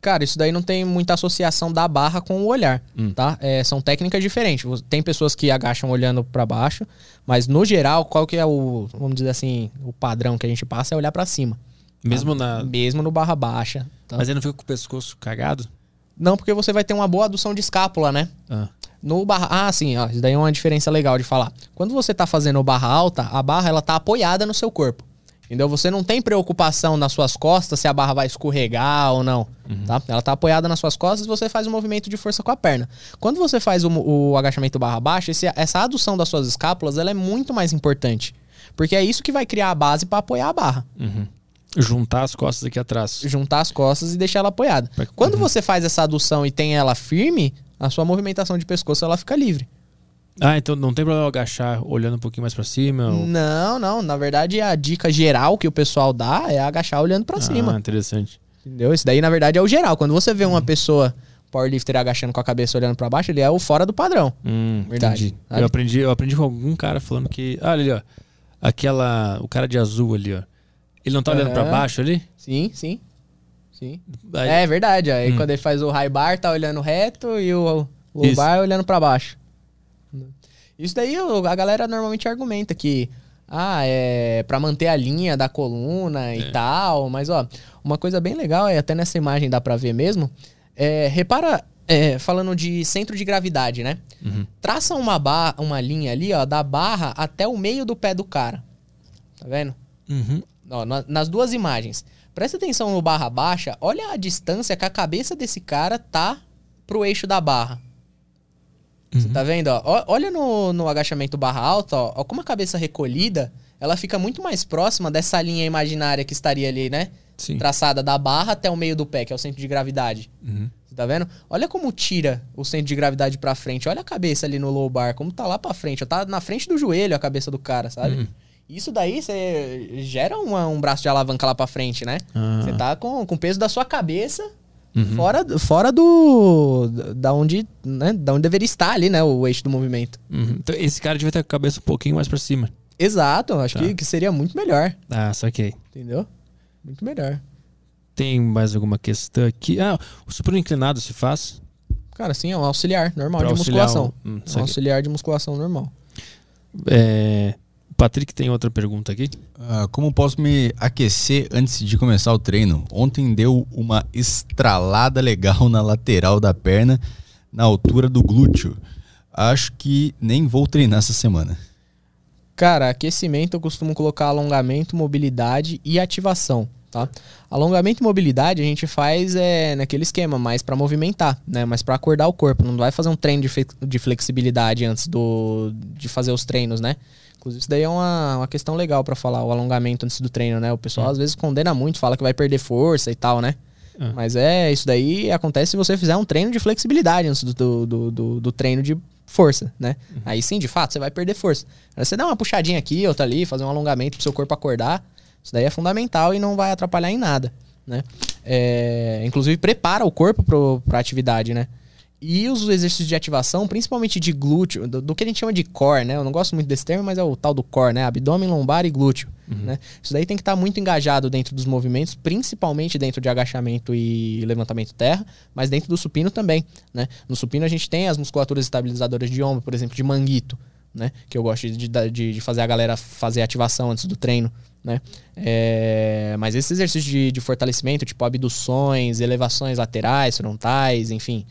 Cara, isso daí não tem muita associação da barra com o olhar, Hum. tá? É, são técnicas diferentes. Tem pessoas que agacham olhando pra baixo, mas no geral, qual que é o, vamos dizer assim, o padrão que a gente passa é olhar pra cima. Mesmo na. Mesmo no barra baixa. tá? Mas ele não fica com o pescoço cagado? Não, porque você vai ter uma boa adução de escápula, né? Ah. No barra. Ah, sim, ó, isso daí é uma diferença legal de falar. Quando você tá fazendo barra alta, a barra ela tá apoiada no seu corpo. Entendeu? Você não tem preocupação nas suas costas se a barra vai escorregar ou não. Tá? Ela tá apoiada nas suas costas e você faz um movimento de força com a perna. Quando você faz o, o agachamento barra baixa, esse- essa adução das suas escápulas ela é muito mais importante. Porque é isso que vai criar a base para apoiar a barra. Uhum. Juntar as costas aqui atrás. Juntar as costas e deixar ela apoiada. Quando você faz essa adução e tem ela firme, a sua movimentação de pescoço ela fica livre. Ah, então não tem problema agachar olhando um pouquinho mais pra cima? ou- Não, não. Na verdade, a dica geral que o pessoal dá é agachar olhando pra Ah, cima. interessante. Entendeu? Isso daí, na verdade, é o geral. Quando você vê uma pessoa powerlifter agachando com a cabeça olhando pra baixo, ele é o fora do padrão. Hum, Verdade. entendi. Eu aprendi, eu aprendi com algum cara falando que. Ah, ali, ó. Aquela. O cara de azul ali, ó. Ele não tá olhando pra Aham. baixo ali? Sim, sim. Sim. Aí- É verdade. Aí Hum. quando ele faz o high bar, tá olhando reto e o Lombar olhando para baixo. Isso daí a galera normalmente argumenta que ah, é para manter a linha da coluna é. e tal, mas ó, uma coisa bem legal é até nessa imagem dá para ver mesmo. É, repara, é, falando de centro de gravidade, né? Uhum. Traça uma barra, uma linha ali, ó, da barra até o meio do pé do cara. Tá vendo? Uhum. Ó, nas duas imagens. Presta atenção no barra baixa, olha a distância que a cabeça desse cara tá pro eixo da barra. Você uhum. tá vendo? Ó? Olha no, no agachamento barra alta, ó, ó, como a cabeça recolhida, ela fica muito mais próxima dessa linha imaginária que estaria ali, né? Sim. Traçada da barra até o meio do pé, que é o centro de gravidade. Uhum. Você tá vendo? Olha como tira o centro de gravidade pra frente. Olha a cabeça ali no low bar, como tá lá pra frente. Tá na frente do joelho a cabeça do cara, sabe? Uhum. Isso daí você gera uma, um braço de alavanca lá pra frente, né? Ah. Você tá com, com o peso da sua cabeça Uhum. Fora, fora do. Da onde, né, da onde deveria estar ali, né? O eixo do movimento. Uhum. Então, esse cara devia ter a cabeça um pouquinho mais pra cima. Exato, acho tá. que, que seria muito melhor. Ah, saquei. Entendeu? Muito melhor. Tem mais alguma questão aqui? Ah, o supino inclinado se faz? Cara, sim, é um auxiliar normal pra de musculação. Hum, é um auxiliar de musculação normal. É, Patrick tem outra pergunta aqui. Uh, como posso me aquecer antes de começar o treino? Ontem deu uma estralada legal na lateral da perna, na altura do glúteo. Acho que nem vou treinar essa semana. Cara, aquecimento eu costumo colocar alongamento, mobilidade e ativação. Tá? Alongamento e mobilidade a gente faz é, naquele esquema, mais para movimentar, né? mais para acordar o corpo. Não vai fazer um treino de, de flexibilidade antes do, de fazer os treinos, né? Inclusive, isso daí é uma, uma questão legal para falar, o alongamento antes do treino, né? O pessoal é. às vezes condena muito, fala que vai perder força e tal, né? É. Mas é, isso daí acontece se você fizer um treino de flexibilidade antes do, do, do, do treino de força, né? Uhum. Aí sim, de fato, você vai perder força. Aí você dá uma puxadinha aqui, outra ali, fazer um alongamento pro seu corpo acordar. Isso daí é fundamental e não vai atrapalhar em nada, né? É, inclusive, prepara o corpo para a atividade, né? E os exercícios de ativação, principalmente de glúteo, do, do, que a gente chama de core, né? Eu não gosto muito desse termo, mas é o tal do core, né? Abdômen, lombar e glúteo. Uhum. Né? Isso daí tem que estar tá muito engajado dentro dos movimentos, principalmente dentro de agachamento e levantamento terra, mas dentro do supino também, né? No supino a gente tem as musculaturas estabilizadoras de ombro, por exemplo, de manguito, né? Que eu gosto de, de, de fazer a galera fazer ativação antes do treino, né? É, mas esses exercícios de, de fortalecimento, tipo abduções, elevações laterais, frontais, enfim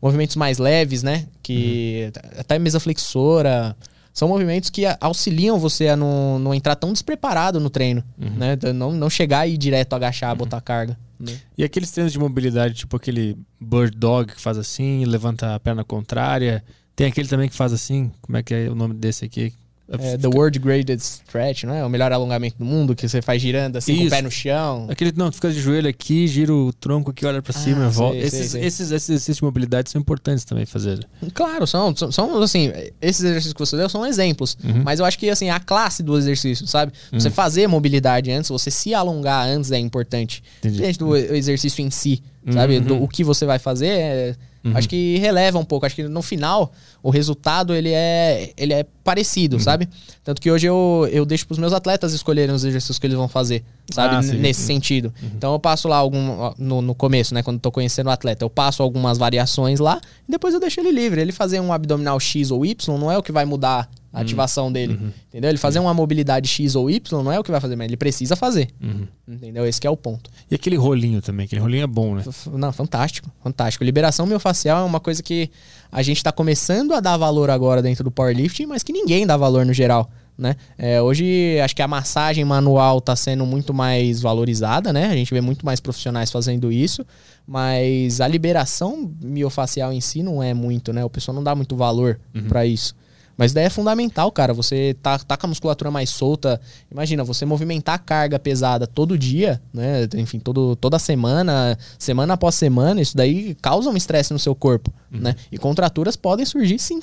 movimentos mais leves, né? Que uhum. até mesa flexora. São movimentos que auxiliam você a não, não entrar tão despreparado no treino, uhum. né? Não, não chegar e ir direto agachar, uhum. botar carga. Né? E aqueles treinos de mobilidade, tipo aquele bird dog que faz assim, levanta a perna contrária. Tem aquele também que faz assim, como é que é o nome desse aqui? É, the World Graded Stretch, não é? O melhor alongamento do mundo, que você faz girando assim Isso. com o pé no chão. Aquele, não, tu fica de joelho aqui, gira o tronco aqui, olha pra ah, cima e volta. Sei, esses, sei. Esses, esses exercícios de mobilidade são importantes também fazer. Claro, são, são, são assim, esses exercícios que você deu são exemplos. Uhum. Mas eu acho que, assim, a classe do exercício, sabe? Uhum. Você fazer mobilidade antes, você se alongar antes é importante. Entendi. do exercício em si, sabe? Uhum. Do, o que você vai fazer é Uhum. Acho que releva um pouco. Acho que no final, o resultado ele é, ele é parecido, uhum. sabe? Tanto que hoje eu, eu deixo pros meus atletas escolherem os exercícios que eles vão fazer, sabe? Ah, Nesse sentido. Uhum. Então eu passo lá algum. No, no começo, né? Quando eu tô conhecendo o atleta, eu passo algumas variações lá e depois eu deixo ele livre. Ele fazer um abdominal X ou Y não é o que vai mudar a uhum. ativação uhum. dele. Uhum. Entendeu? Ele fazer uma mobilidade X ou Y não é o que vai fazer, mas ele precisa fazer. Uhum. Entendeu? Esse é o ponto. E aquele rolinho também, aquele rolinho é bom, né? Não, fantástico, fantástico. Liberação miofascial é uma coisa que a gente está começando a dar valor agora dentro do powerlifting, mas que ninguém dá valor no geral. Né? É, hoje acho que a massagem manual está sendo muito mais valorizada, né? A gente vê muito mais profissionais fazendo isso, mas a liberação miofacial em si não é muito, né? O pessoal não dá muito valor uhum. para isso. Mas daí é fundamental, cara. Você tá, tá com a musculatura mais solta. Imagina, você movimentar a carga pesada todo dia, né? Enfim, todo, toda semana, semana após semana, isso daí causa um estresse no seu corpo, uhum. né? E contraturas podem surgir sim,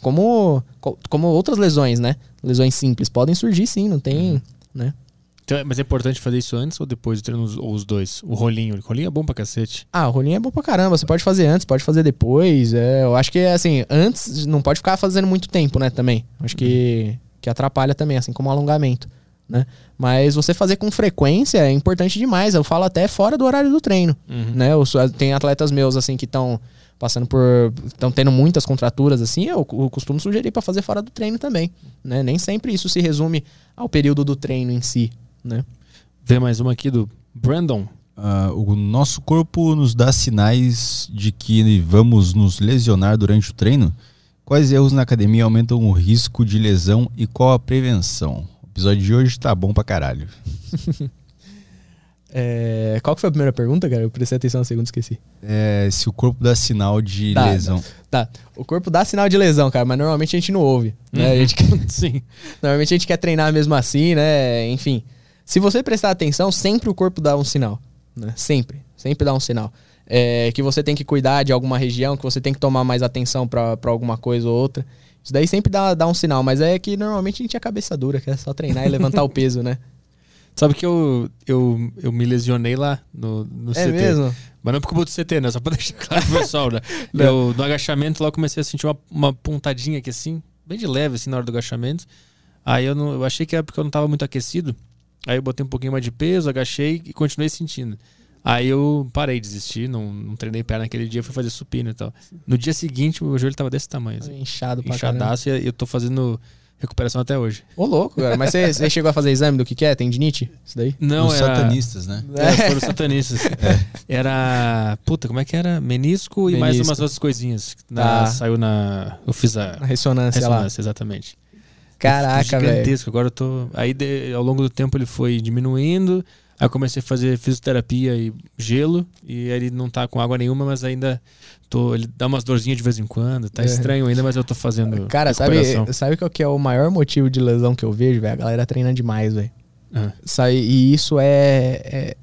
como, como outras lesões, né? Lesões simples podem surgir sim, não tem, uhum. né? Então, mas é importante fazer isso antes ou depois do treino, ou os dois? O rolinho. O rolinho é bom pra cacete. Ah, o rolinho é bom pra caramba. Você pode fazer antes, pode fazer depois. É, eu acho que, assim, antes não pode ficar fazendo muito tempo, né, também. Acho que, que atrapalha também, assim como o alongamento. né? Mas você fazer com frequência é importante demais. Eu falo até fora do horário do treino, Uhum. né? Eu tem atletas meus assim que estão passando por estão tendo muitas contraturas assim, eu, eu costumo sugerir para fazer fora do treino também, né? Nem sempre isso se resume ao período do treino em si, né? Vê mais uma aqui do Brandon. Ah, o nosso corpo nos dá sinais de que vamos nos lesionar durante o treino? Quais erros na academia aumentam o risco de lesão e qual a prevenção? O episódio de hoje tá bom pra caralho. <laughs> É, qual que foi a primeira pergunta, cara? Eu prestei atenção na segunda, esqueci. É, se o corpo dá sinal de Dá, lesão. Tá, o corpo dá sinal de lesão, cara, mas normalmente a gente não ouve, né? A gente quer- <laughs> Sim. normalmente a gente quer treinar mesmo assim, né? Enfim, se você prestar atenção, sempre o corpo dá um sinal, né? Sempre, sempre dá um sinal. É, que você tem que cuidar de alguma região, que você tem que tomar mais atenção pra pra alguma coisa ou outra. Isso daí sempre dá, dá um sinal, mas é que normalmente a gente é cabeça dura, que é só treinar e levantar o peso, né? <laughs> Sabe que eu, eu, eu me lesionei lá no, no É CT. mesmo? Mas não por culpa do CT, né? Só pra <laughs> deixar claro pro pessoal, né? <laughs> Eu, no agachamento lá eu comecei a sentir uma, uma pontadinha aqui assim, bem de leve assim na hora do agachamento. Aí eu, não, eu achei que era porque eu não tava muito aquecido. Aí eu botei um pouquinho mais de peso, agachei e continuei sentindo. Aí eu parei, desisti, não, não treinei perna naquele dia, fui fazer supino e tal. No dia seguinte o joelho tava desse tamanho, assim, Inchado pra caramba. inchadaço e eu tô fazendo recuperação até hoje. Ô, louco, cara. Mas você, <laughs> chegou a fazer exame do que que é? Tendinite? Isso daí? Não, Os era... satanistas, né? É, foram satanistas. Era. Puta, como é que era? Menisco, e mais Menisco. umas outras coisinhas. Na- Tá. Saiu na. Eu fiz a A ressonância, lá. ressonância, exatamente. Caraca, velho. Gigantesco. Agora eu tô. Aí de- ao longo do tempo ele foi diminuindo. Aí eu comecei a fazer fisioterapia e gelo. E ele não tá com água nenhuma, mas ainda tô. Ele dá umas dorzinhas de vez em quando. Tá É. estranho ainda, mas eu tô fazendo. Cara, sabe, sabe qual que é o maior motivo de lesão que eu vejo, velho? A galera treina demais, velho. Ah. E isso é, é.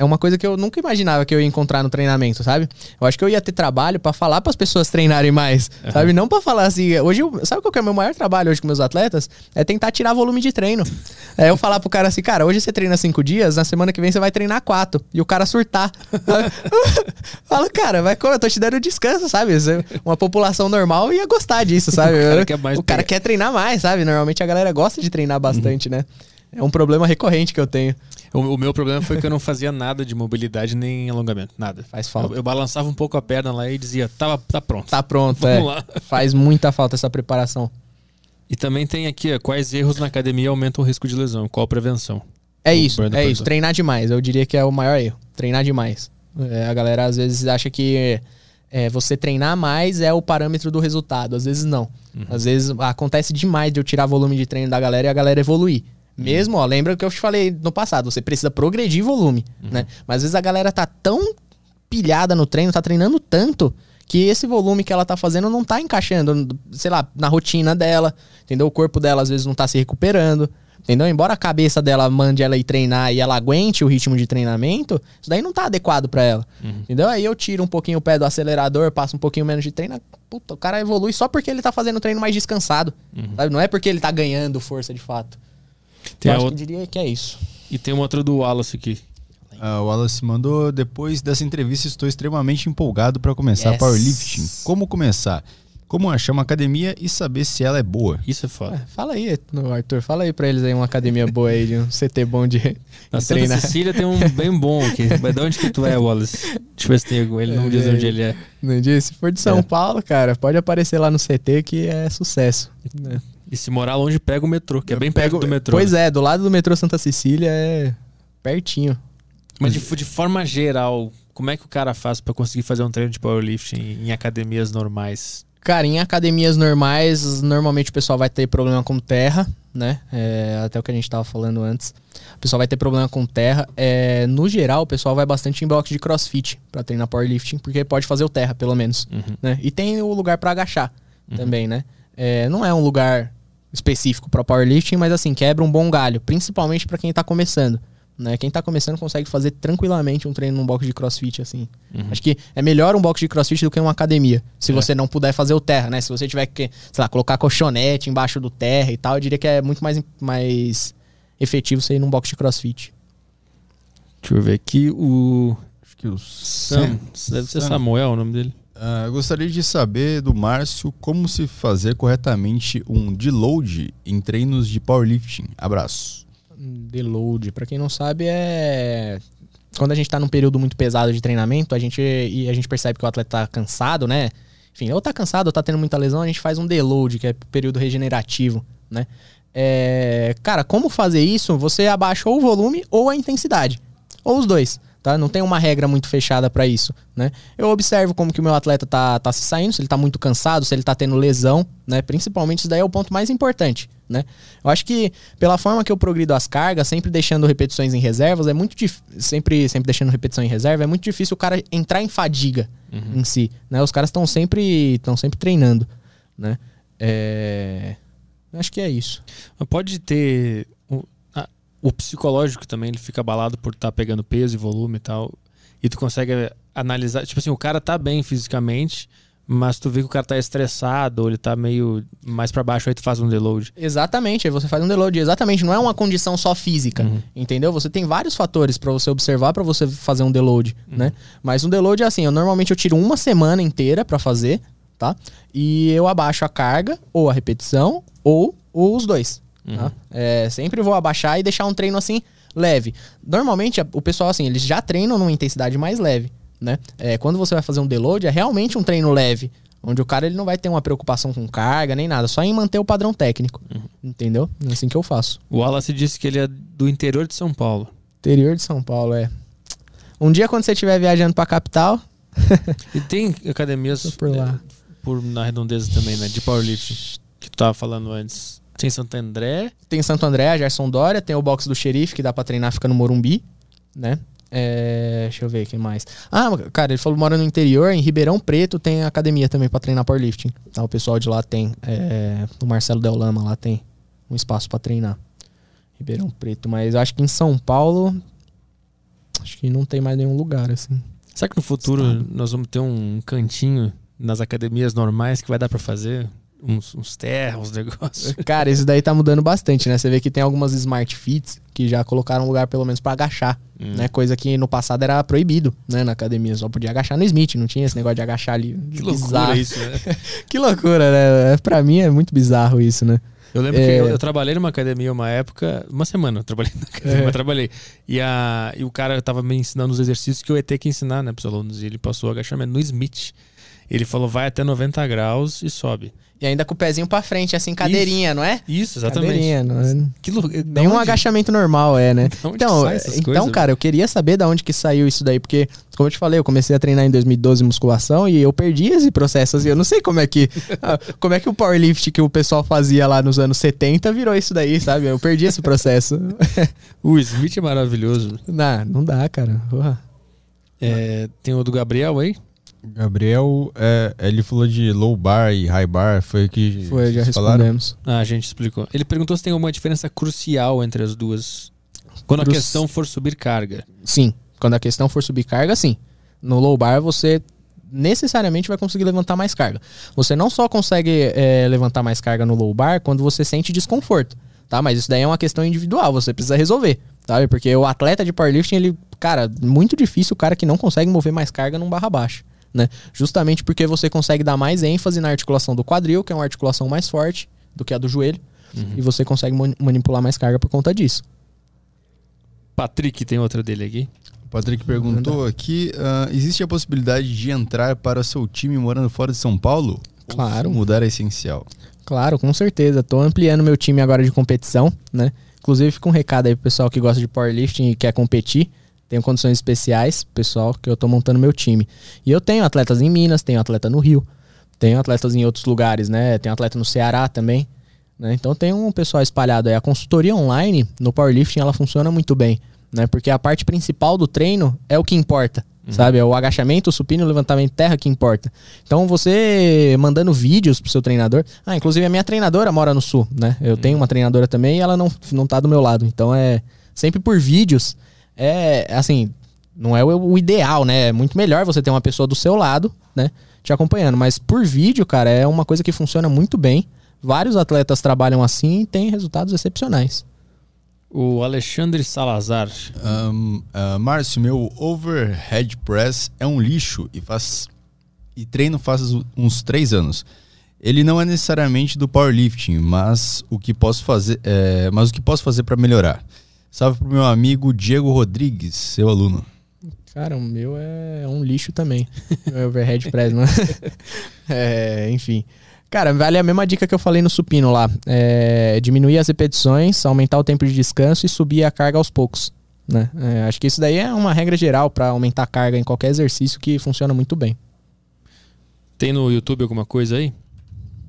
É uma coisa que eu nunca imaginava que eu ia encontrar no treinamento, sabe? Eu acho que eu ia ter trabalho pra falar pras pessoas treinarem mais, Aham. sabe? Não pra falar assim. Hoje, eu- sabe qual que é o meu maior trabalho hoje com meus atletas? É tentar tirar volume de treino. É eu falar pro cara assim, cara, hoje você treina cinco dias, na semana que vem você vai treinar quatro. E o cara surtar. <laughs> <laughs> Fala, cara, vai, como? eu tô te dando descanso, sabe? Uma população normal ia gostar disso, sabe? O cara quer o cara quer treinar mais, sabe? Normalmente a galera gosta de treinar bastante, né? É um problema recorrente que eu tenho. O, o meu problema foi que eu não fazia nada de mobilidade nem alongamento. Nada. Faz falta. Eu, eu balançava um pouco a perna lá e dizia, tá, tá pronto. Tá pronto, Vamos é. lá. Faz muita falta essa preparação. E também tem aqui, ó, quais erros na academia aumentam o risco de lesão? Qual a prevenção? É O isso, é isso. Treinar demais. Eu diria que é o maior erro. Treinar demais. É, a galera às vezes acha que é, você treinar mais é o parâmetro do resultado. Às vezes não. Uhum. Às vezes acontece demais de eu tirar volume de treino da galera e a galera evoluir. Uhum. Mesmo, ó, lembra que eu te falei no passado, você precisa progredir volume, Uhum. né? Mas às vezes a galera tá tão pilhada no treino, tá treinando tanto, que esse volume que ela tá fazendo não tá encaixando, sei lá, na rotina dela, entendeu? O corpo dela às vezes não tá se recuperando, entendeu? Embora a cabeça dela mande ela ir treinar e ela aguente o ritmo de treinamento, isso daí não tá adequado pra ela, entendeu? Aí eu tiro um pouquinho o pé do acelerador, passo um pouquinho menos de treino, puta, o cara evolui só porque ele tá fazendo o treino mais descansado, sabe? Não é porque ele tá ganhando força de fato. Tem eu acho outra- que diria que é isso. E tem uma outra do Wallace aqui. Ah, o Wallace mandou, depois dessa entrevista estou extremamente empolgado para começar Yes. powerlifting. Como começar? Como achar uma academia e saber se ela é boa? Isso é foda. É, fala aí, Arthur, fala aí pra eles aí uma academia boa aí, de um <laughs> CT bom de, de Na Santa treinar. Cecília tem um bem bom aqui. <laughs> Mas de onde que tu é, Wallace? Deixa eu ver se tem algum. Ele não diz É, onde ele é. Não disse? Se for de São É. Paulo, cara, pode aparecer lá no CT que é sucesso. E se morar longe, pega o metrô, que é bem perto do metrô. Pois é, do lado do metrô Santa Cecília é pertinho. Mas de, de forma geral, como é que o cara faz pra conseguir fazer um treino de powerlifting em, em academias normais? Cara, em academias normais, normalmente o pessoal vai ter problema com terra, né? É, até o que a gente tava falando antes. O pessoal vai ter problema com terra. É, no geral, o pessoal vai bastante em bloco de crossfit pra treinar powerlifting, porque pode fazer o terra, pelo menos. Uhum. né? E tem o lugar pra agachar também, né? É, não é um lugar específico pra powerlifting, mas assim, quebra um bom galho, principalmente pra quem tá começando. Né? Quem tá começando consegue fazer tranquilamente um treino num box de crossfit, assim. Uhum. Acho que é melhor um box de crossfit do que uma academia. Se É. você não puder fazer o terra, né? Se você tiver que, sei lá, colocar colchonete embaixo do terra e tal, eu diria que é muito mais, mais efetivo você ir num box de crossfit. Deixa eu ver aqui. O Acho que o Sam. Deve ser Sam. Samuel o nome dele. Ah, gostaria de saber do Márcio como se fazer corretamente um deload em treinos de powerlifting. Abraço. Deload, pra quem não sabe, é. Quando a gente tá num período muito pesado de treinamento, a gente, e a gente percebe que o atleta tá cansado, né? Enfim, ou tá cansado ou tá tendo muita lesão, a gente faz um deload, que é período regenerativo, né? É, cara, como fazer isso? Você abaixa ou o volume ou a intensidade. Ou os dois tá? Não tem uma regra muito fechada para isso, né? Eu observo como que o meu atleta tá, tá se saindo, se ele tá muito cansado, se ele tá tendo lesão, né? Principalmente isso daí é o ponto mais importante, né? Eu acho que pela forma que eu progrido as cargas, sempre deixando repetições em reservas, é muito sempre sempre deixando repetição em reserva, é muito difícil o cara entrar em fadiga uhum. em si, né? Os caras estão sempre estão sempre treinando, né? É... Acho que é isso. Pode ter o psicológico também ele fica abalado por estar tá pegando peso e volume e tal. E tu consegue analisar, tipo assim, o cara tá bem fisicamente, mas tu vê que o cara tá estressado, ou ele tá meio mais para baixo, aí tu faz um deload. Exatamente, aí você faz um deload, exatamente, não é uma condição só física, uhum. entendeu? Você tem vários fatores para você observar para você fazer um deload, uhum. né? Mas um deload é assim, eu normalmente eu tiro uma semana inteira para fazer, tá? E eu abaixo a carga ou a repetição ou, ou os dois. Uhum. Tá? É, sempre vou abaixar e deixar um treino assim leve. Normalmente o pessoal assim, eles já treinam numa intensidade mais leve, né? É, quando você vai fazer um deload é realmente um treino leve, onde o cara ele não vai ter uma preocupação com carga nem nada, só em manter o padrão técnico, uhum. entendeu? É assim que eu faço. O Wallace disse que ele é do interior de São Paulo. Interior de São Paulo é. Um dia quando você estiver viajando para a capital. <laughs> e tem academias por lá, é, por na redondeza também, né? De powerlifting que tu tava falando antes. Tem Santo André. Tem Santo André, a Gerson Dória. Tem o box do xerife, que dá pra treinar, fica no Morumbi, né? É, deixa eu ver quem mais. Ah, cara, ele falou mora no interior, em Ribeirão Preto tem academia também para treinar powerlifting. Tá, o pessoal de lá tem. É, o Marcelo Del Lama lá tem um espaço para treinar. Ribeirão Preto, mas acho que em São Paulo acho que não tem mais nenhum lugar assim. Será que no futuro Estado. nós vamos ter um cantinho nas academias normais que vai dar para fazer? Uns, uns terra, uns <laughs> negócios. Cara, isso daí tá mudando bastante, né? Você vê que tem algumas Smart Fits que já colocaram lugar pelo menos para agachar, hum. né? Coisa que no passado era proibido, né? Na academia, só podia agachar no Smith, não tinha esse negócio de agachar ali. <laughs> Que loucura isso, né? <laughs> que loucura, né? Pra mim é muito bizarro isso, né? Eu lembro é... que eu, eu, trabalhei numa academia uma época, uma semana eu trabalhei na academia, é. trabalhei. E, a, e o cara tava me ensinando os exercícios que eu ia ter que ensinar, né, pros alunos. E ele passou o agachamento no Smith. Ele falou, vai até 90 graus e sobe. E ainda com o pezinho pra frente, assim, cadeirinha, isso, não é? Isso, exatamente. Cadeirinha, não é? Que Nem um agachamento normal é, né? <laughs> Então, então coisas, cara, eu queria saber da onde que saiu isso daí, porque, como eu te falei, eu comecei a treinar em 2012 musculação e eu perdi esse processo, assim, eu não sei como é que <laughs> ah, como é que o powerlift que o pessoal fazia lá nos anos 70 virou isso daí, sabe? Eu perdi esse processo. <laughs> o Smith é maravilhoso. Não, não dá, cara. É, tem o do Gabriel aí? Gabriel, é, ele falou de low bar e high bar, foi o que Foi, já respondemos. Ah, a gente explicou. Ele perguntou se tem uma diferença crucial entre as duas. Quando a questão for subir carga. Sim, quando a questão for subir carga, sim. No low bar você necessariamente vai conseguir levantar mais carga. Você não só consegue é, levantar mais carga no low bar quando você sente desconforto, tá? Mas isso daí é uma questão individual, você precisa resolver, sabe? Porque o atleta de powerlifting, ele, cara, muito difícil o cara que não consegue mover mais carga num barra baixa né? Justamente porque você consegue dar mais ênfase na articulação do quadril, que é uma articulação mais forte do que a do joelho, uhum. e você consegue manipular mais carga por conta disso. Patrick tem outra dele aqui. O Patrick perguntou aqui: uh, existe a possibilidade de entrar para seu time morando fora de São Paulo? Claro. mudar é essencial. Claro, com certeza. Estou ampliando meu time agora de competição, né? Inclusive, fica um recado aí pro pessoal que gosta de powerlifting e quer competir. Tenho condições especiais, pessoal, que eu tô montando meu time. E eu tenho atletas em Minas, tenho atleta no Rio, tenho atletas em outros lugares, né? Tenho atleta no Ceará também. Né? Então tem um pessoal espalhado aí. A consultoria online no powerlifting ela funciona muito bem, né? Porque a parte principal do treino é o que importa. Uhum. Sabe? É o agachamento, o supino, o levantamento de terra que importa. Então você mandando vídeos pro seu treinador. Ah, inclusive a minha treinadora mora no sul, né? Eu uhum. tenho uma treinadora também e ela não, não tá do meu lado. Então é sempre por vídeos é assim, não é o, ideal, né? É muito melhor você ter uma pessoa do seu lado, né? Te acompanhando. Mas por vídeo, cara, é uma coisa que funciona muito bem. Vários atletas trabalham assim e têm resultados excepcionais. O Alexandre Salazar. Um, uh, Márcio, meu overhead press é um lixo e faz e treino faz uns três anos. Ele não é necessariamente do powerlifting, mas o que posso fazer, é, mas o que posso fazer para melhorar? Salve pro meu amigo Diego Rodrigues, seu aluno. Cara, o meu é um lixo também. <laughs> o overhead press, né? <laughs> é, enfim. Cara, vale a mesma dica que eu falei no supino lá. É, diminuir as repetições, aumentar o tempo de descanso e subir a carga aos poucos. Né? É, acho que isso daí é uma regra geral para aumentar a carga em qualquer exercício que funciona muito bem. Tem no YouTube alguma coisa aí?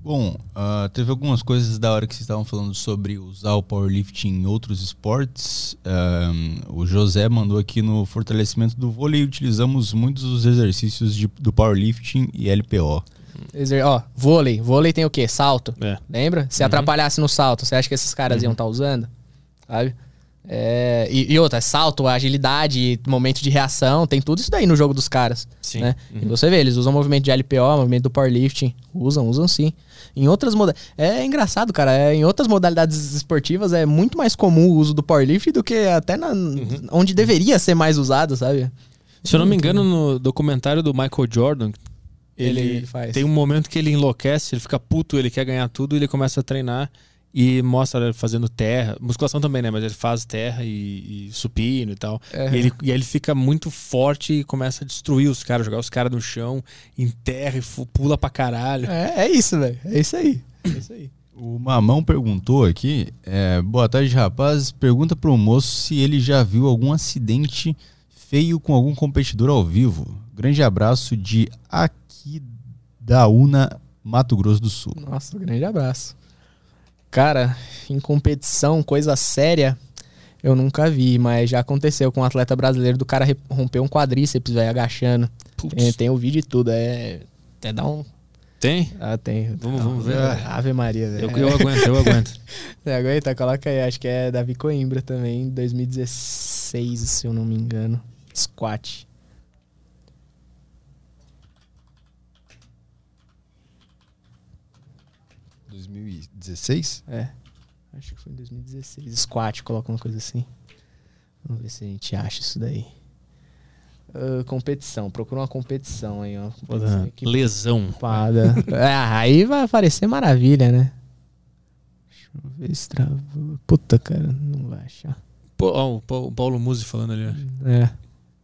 Bom, uh, teve algumas coisas da hora que vocês estavam falando sobre usar o powerlifting em outros esportes. Um, o José mandou aqui no fortalecimento do vôlei, utilizamos muitos dos exercícios de, do powerlifting e LPO. Exer ó, vôlei. Vôlei tem o quê? Salto. É. Lembra? Se Uhum. atrapalhasse no salto, você acha que esses caras iam estar usando? Sabe? É, e, e outra, salto, agilidade, momento de reação, tem tudo isso daí no jogo dos caras. Sim. Né? E você vê, eles usam movimento de LPO, movimento do powerlifting. Usam, usam sim. Em outras modalidades. É engraçado, cara. É, em outras modalidades esportivas é muito mais comum o uso do powerlifting do que até na, onde deveria ser mais usado, sabe? Se eu não me engano, no documentário do Michael Jordan, ele, Ele faz. tem um momento que ele enlouquece, ele fica puto, ele quer ganhar tudo, e ele começa a treinar e mostra ele fazendo terra, musculação também, né? Mas ele faz terra e, e supino e tal. É. E, ele, e aí ele fica muito forte e começa a destruir os caras, jogar os caras no chão, enterra e pula pra caralho. É, é isso, velho. É isso aí. É isso aí. O Mamão perguntou aqui, é, boa tarde rapaz, pergunta pro moço se ele já viu algum acidente feio com algum competidor ao vivo. Grande abraço de Aquidauana, Mato Grosso do Sul. Nossa, grande abraço. Cara, em competição, coisa séria, eu nunca vi, mas já aconteceu com um atleta brasileiro do cara romper um quadríceps, velho, agachando. Tem, tem o vídeo e tudo, é. Até dá um. Tem? Ah, tem. Vamos- vamos ver. Ave Maria, velho. Eu, eu aguento, eu aguento. <laughs> Você aguenta? Coloca aí, acho que é Davi Coimbra também, 2016, se eu não me engano. Squat. 2016? É. Acho que foi em 2016. Squat, coloca uma coisa assim. Vamos ver se a gente acha isso daí. Ah, competição. Procura uma competição aí, ó. Competição Puta, Lesão. ah, <laughs> aí vai aparecer maravilha, né? Deixa eu ver se travou. Puta, cara, não vai achar. Pô, ó, o Pa- o Paulo Musi falando ali, ó. É.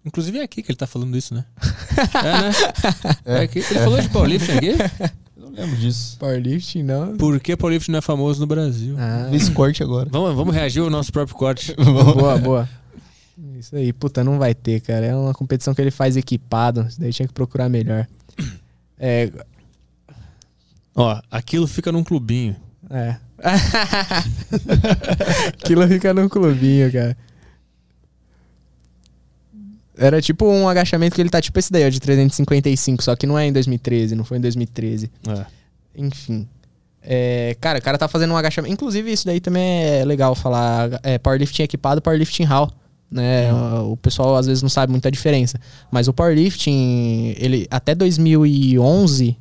Inclusive é aqui que ele tá falando isso, né? <laughs> é, né? É aqui. Ele falou de powerlifting aqui? <laughs> Lembro disso. Powerlifting, não. Por que powerlifting não é famoso no Brasil? Ah, esse corte agora. Vamos, vamos reagir ao nosso próprio corte. <laughs> boa, boa. Isso aí, puta, não vai ter, cara. É uma competição que ele faz equipado. Isso daí tinha que procurar melhor. <coughs> É. Ó, aquilo fica num clubinho. É. <laughs> Aquilo fica num clubinho, cara. Era tipo um agachamento que ele tá tipo esse daí, ó, de 355, só que não é em 2013, não foi em 2013. É. Enfim. É, cara, o cara tá fazendo um agachamento. Inclusive, isso daí também é legal falar. É, powerlifting equipado, powerlifting raw. Né? O o pessoal às vezes não sabe muita diferença. Mas o powerlifting, ele até 2011.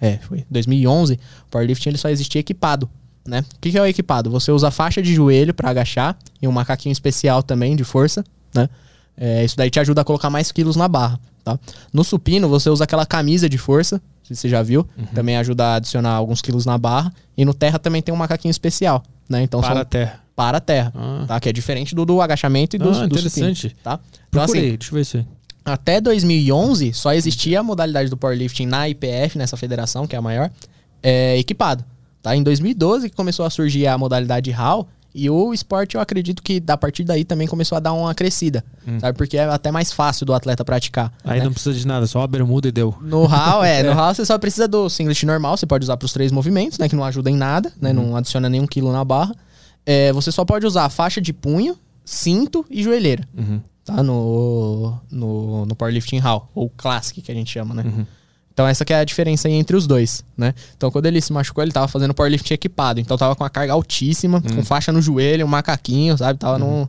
É, foi. 2011, o powerlifting ele só existia equipado. Né? O que, que é o equipado? Você usa faixa de joelho pra agachar e um macaquinho especial também de força. Né? É, isso daí te ajuda a colocar mais quilos na barra. Tá? No supino, você usa aquela camisa de força, se você já viu. Também ajuda a adicionar alguns quilos na barra. E no terra também tem um macaquinho especial. Né? Então Para são a terra. para a terra. Ah. Tá? Que é diferente do, do agachamento e do, Ah, do interessante. supino. Tá? Então, assim, deixa eu ver isso aí. até 2011, só existia a modalidade do powerlifting na IPF, nessa federação, que é a maior, é, equipado. Tá? Em 2012 que começou a surgir a modalidade RAW, e o esporte eu acredito que a partir daí também começou a dar uma crescida, sabe? Porque é até mais fácil do atleta praticar. Aí né? não precisa de nada, só uma bermuda e deu. No RAW, é, <laughs> no RAW você só precisa do singlet normal, você pode usar para os três movimentos, né? Que não ajuda em nada, né? Não adiciona nenhum quilo na barra. É, você só pode usar faixa de punho, cinto e joelheira. Uhum. Tá? No, no, no Powerlifting RAW, ou Classic, que a gente chama, né? Então essa que é a diferença aí entre os dois, né? Então quando ele se machucou, ele tava fazendo Powerlifting equipado. Então tava com uma carga altíssima, com faixa no joelho, um macaquinho, sabe? Tava num...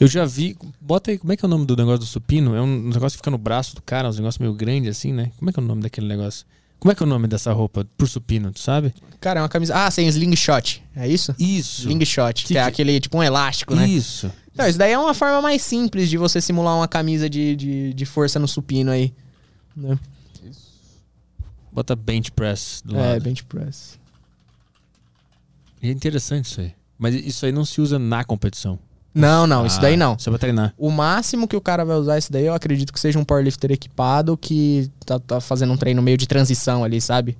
Eu já vi. Bota aí, como é que é o nome do negócio do supino? É um negócio que fica no braço do cara, uns negócios meio grande assim, né? Como é que é o nome daquele negócio? Como é que é o nome dessa roupa pro supino, tu sabe? Cara, é uma camisa... Ah, sem slingshot, é isso? Isso. Slingshot, que, Que é que- aquele tipo um elástico, né? Isso. Então, isso daí é uma forma mais simples de você simular uma camisa de, de, de força no supino aí. Né? Bota bench press do É, lado. bench press. É interessante isso aí. Mas isso aí não se usa na competição. Não, não, isso Ah, daí não. Só pra treinar. O máximo que o cara vai usar isso daí, eu acredito que seja um powerlifter equipado que tá, tá fazendo um treino meio de transição ali, sabe?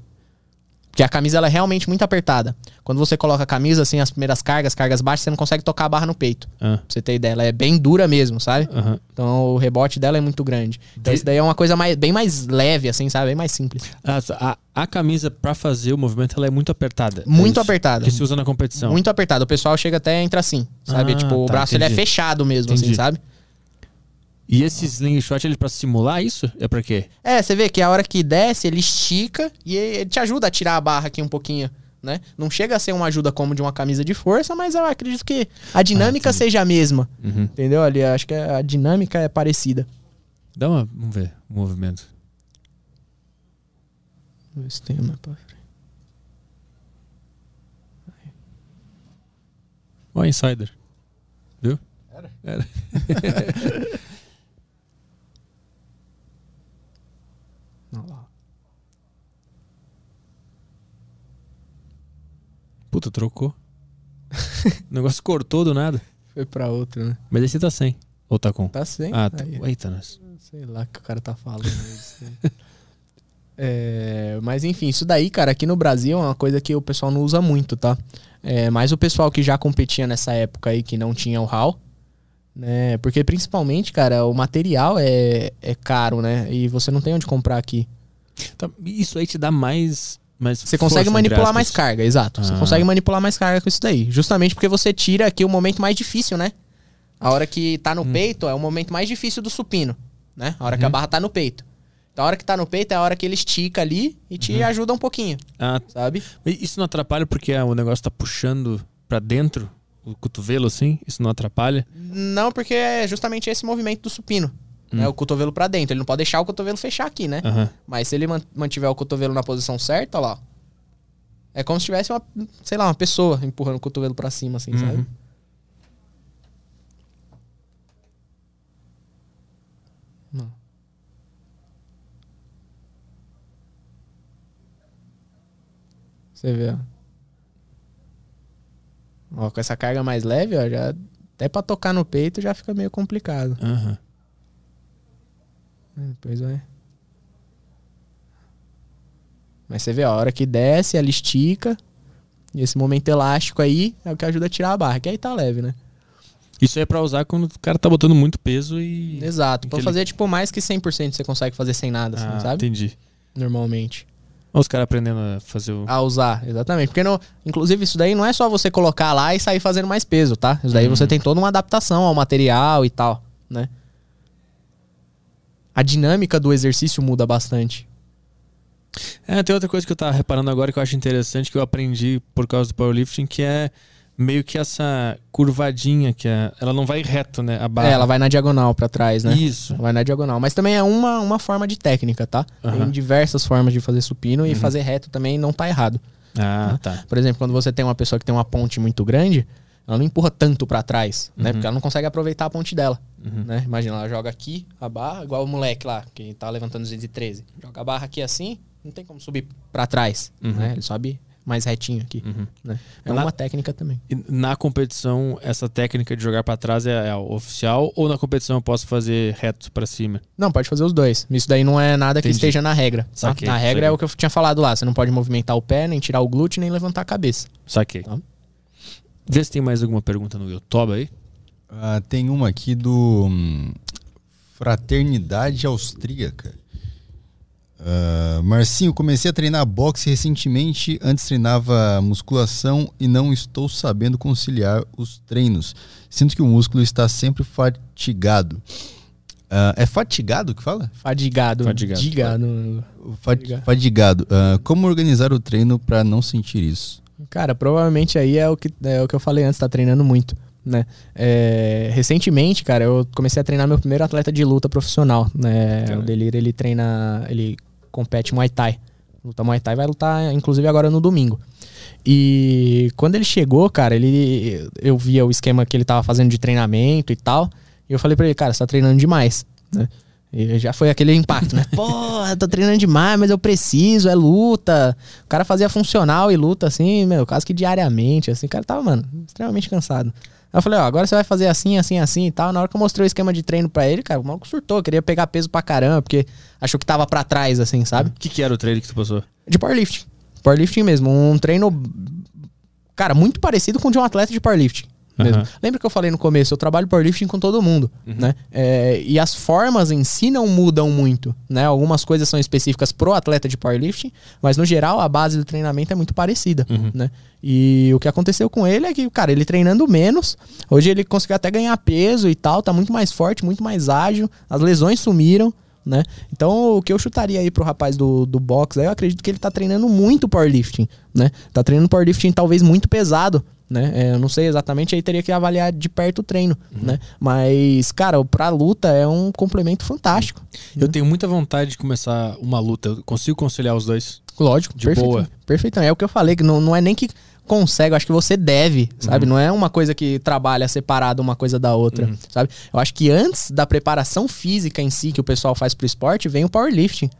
Porque a camisa ela é realmente muito apertada. Quando você coloca a camisa, assim, as primeiras cargas, cargas baixas, você não consegue tocar a barra no peito. Ah, Pra você ter ideia, ela é bem dura mesmo, sabe? aham. Então o rebote dela é muito grande. Então De- isso daí é uma coisa mais, bem mais leve, assim, sabe? Bem mais simples. Ah, a, a camisa pra fazer o movimento ela é muito apertada. Muito É apertada. Que se usa na competição. Muito apertada. O pessoal chega até entra assim, sabe? Ah, tipo, o tá, braço ele é fechado mesmo, assim, Entendi. sabe? E esse slingshot ele pra simular isso? É pra quê? É, você vê que a hora que desce, ele estica e ele te ajuda a tirar a barra aqui um pouquinho, né? Não chega a ser uma ajuda como de uma camisa de força, mas eu acredito que a dinâmica entendi. seja a mesma. Uhum. Entendeu? Ali, acho que a dinâmica é parecida. Dá uma. Vamos ver o movimento. Vamos ver se tem uma pra frente. Ó, insider. Viu? Era? Era. <laughs> <laughs> Puta, trocou. o negócio cortou do nada. Foi pra outro, né? Mas esse tá sem. Ou tá com? Tá sem. Ah, tá. Aí. Eita, nós. Sei lá o que o cara tá falando. isso. É, mas enfim, isso daí, cara, aqui no Brasil é uma coisa que o pessoal não usa muito, tá? É, mas o pessoal que já competia nessa época aí, que não tinha o HAL, né? Porque principalmente, cara, o material é, é caro, né? E você não tem onde comprar aqui. Tá, isso aí te dá mais. Mais Você consegue manipular mais carga, exato. Você Ah. consegue manipular mais carga com isso daí. Justamente porque você tira aqui o momento mais difícil, né? A hora que tá no Hum. peito é o momento mais difícil do supino, né? A hora Uhum. que a barra tá no peito. Então a hora que tá no peito é a hora que ele estica ali e te Uhum. ajuda um pouquinho, Ah, sabe? mas isso não atrapalha porque ah, o negócio tá puxando pra dentro o cotovelo assim? Isso não atrapalha? Não, porque é justamente esse movimento do supino. Hum. Né? O cotovelo pra dentro. Ele não pode deixar o cotovelo fechar aqui, né? Aham. Mas se ele man- mantiver o cotovelo na posição certa, lá. É como se tivesse uma, sei lá, uma pessoa empurrando o cotovelo pra cima, assim, sabe? Uhum. Não. Você vê, ó. Ó, com essa carga mais leve, ó, já até pra tocar no peito já fica meio complicado. Aham. É, Depois vai. Mas você vê, a hora que desce, ela estica. E esse momento elástico aí é o que ajuda a tirar a barra, que aí tá leve, né? Isso é pra usar quando o cara tá botando muito peso e. Exato. Pra Aquele- fazer, tipo, mais que 100% você consegue fazer sem nada, assim, Ah, sabe? entendi. Normalmente. Olha os caras aprendendo a fazer o. A usar, exatamente. Porque, no, inclusive, isso daí não é só você colocar lá e sair fazendo mais peso, tá? Isso daí Uhum. você tem toda uma adaptação ao material e tal, né? A dinâmica do exercício muda bastante. É, tem outra coisa que eu tava reparando agora que eu acho interessante, que eu aprendi por causa do powerlifting, que é meio que essa curvadinha, que é, ela não vai reto, né? A barra. É, ela vai na diagonal pra trás, né? Isso. Vai na diagonal. Mas também é uma, uma forma de técnica, tá? Aham. Tem diversas formas de fazer supino e Uhum. fazer reto também não tá errado. Ah, tá. Por exemplo, quando você tem uma pessoa que tem uma ponte muito grande, ela não empurra tanto pra trás, né? Uhum. Porque ela não consegue aproveitar a ponte dela, Uhum. né? Imagina, ela joga aqui a barra, igual o moleque lá, que tá levantando 213. Joga a barra aqui assim, não tem como subir pra trás, Uhum. né? Ele sobe mais retinho aqui, Uhum. né? É Na- uma técnica também. Na competição, essa técnica de jogar pra trás é, é oficial ou na competição eu posso fazer reto pra cima? Não, pode fazer os dois. Isso daí não é nada que Entendi. esteja na regra. Saquei, na regra saquei. é o que eu tinha falado lá. Você não pode movimentar o pé, nem tirar o glúteo, nem levantar a cabeça. Saquei. Tá. Vê se tem mais alguma pergunta no YouTube aí. Ah, tem uma aqui do hum, Fraternidade Austríaca. Ah, Marcinho, comecei a treinar boxe recentemente. Antes treinava musculação e não estou sabendo conciliar os treinos. Sinto que o músculo está sempre fatigado. Ah, é fatigado que fala? Fadigado. Fadigado. Digado. Fa- Fatigado. Fadigado. Ah, como organizar o treino para não sentir isso? Cara, provavelmente aí é o que, é o que eu falei antes, tá treinando muito, né? É, recentemente, cara, eu comecei a treinar meu primeiro atleta de luta profissional, né? Caralho. O Delir, ele treina, ele compete Muay Thai. Luta Muay Thai vai lutar, inclusive, agora no domingo. E quando ele chegou, cara, ele eu via o esquema que ele tava fazendo de treinamento e tal, e eu falei pra ele, cara, você tá treinando demais, né? E já foi aquele impacto, né? <laughs> Porra, tô treinando demais, mas eu preciso, é luta. O cara fazia funcional e luta, assim, meu, quase que diariamente, assim. O cara tava, mano, extremamente cansado. Aí eu falei, ó, agora você vai fazer assim, assim, assim e tal. Na hora que eu mostrei o esquema de treino pra ele, cara, o maluco surtou, queria pegar peso pra caramba, porque achou que tava pra trás, assim, sabe? O que, que era o treino que tu passou? De powerlifting. Powerlifting mesmo. Um treino, cara, muito parecido com o de um atleta de powerlifting. Mesmo. Aham. Lembra que eu falei no começo? Eu trabalho powerlifting com todo mundo, né? É, e as formas em si não mudam muito, né? Algumas coisas são específicas pro atleta de powerlifting, mas no geral a base do treinamento é muito parecida, né? E o que aconteceu com ele é que, cara, ele treinando menos, hoje ele conseguiu até ganhar peso e tal, tá muito mais forte, muito mais ágil, as lesões sumiram, né? Então, o que eu chutaria aí pro rapaz do, do box, eu acredito que ele tá treinando muito powerlifting, né? Tá treinando powerlifting talvez muito pesado, né? É, eu não sei exatamente, aí teria que avaliar de perto o treino, né? Mas, cara, pra luta é um complemento fantástico. Eu tenho muita vontade de começar uma luta. Eu consigo conciliar os dois? Lógico, De perfeito, boa. Perfeito. É o que eu falei, que não, não é nem que consegue, acho que você deve, sabe? Não é uma coisa que trabalha separado uma coisa da outra, sabe? Eu acho que antes da preparação física em si que o pessoal faz pro esporte, vem o powerlifting.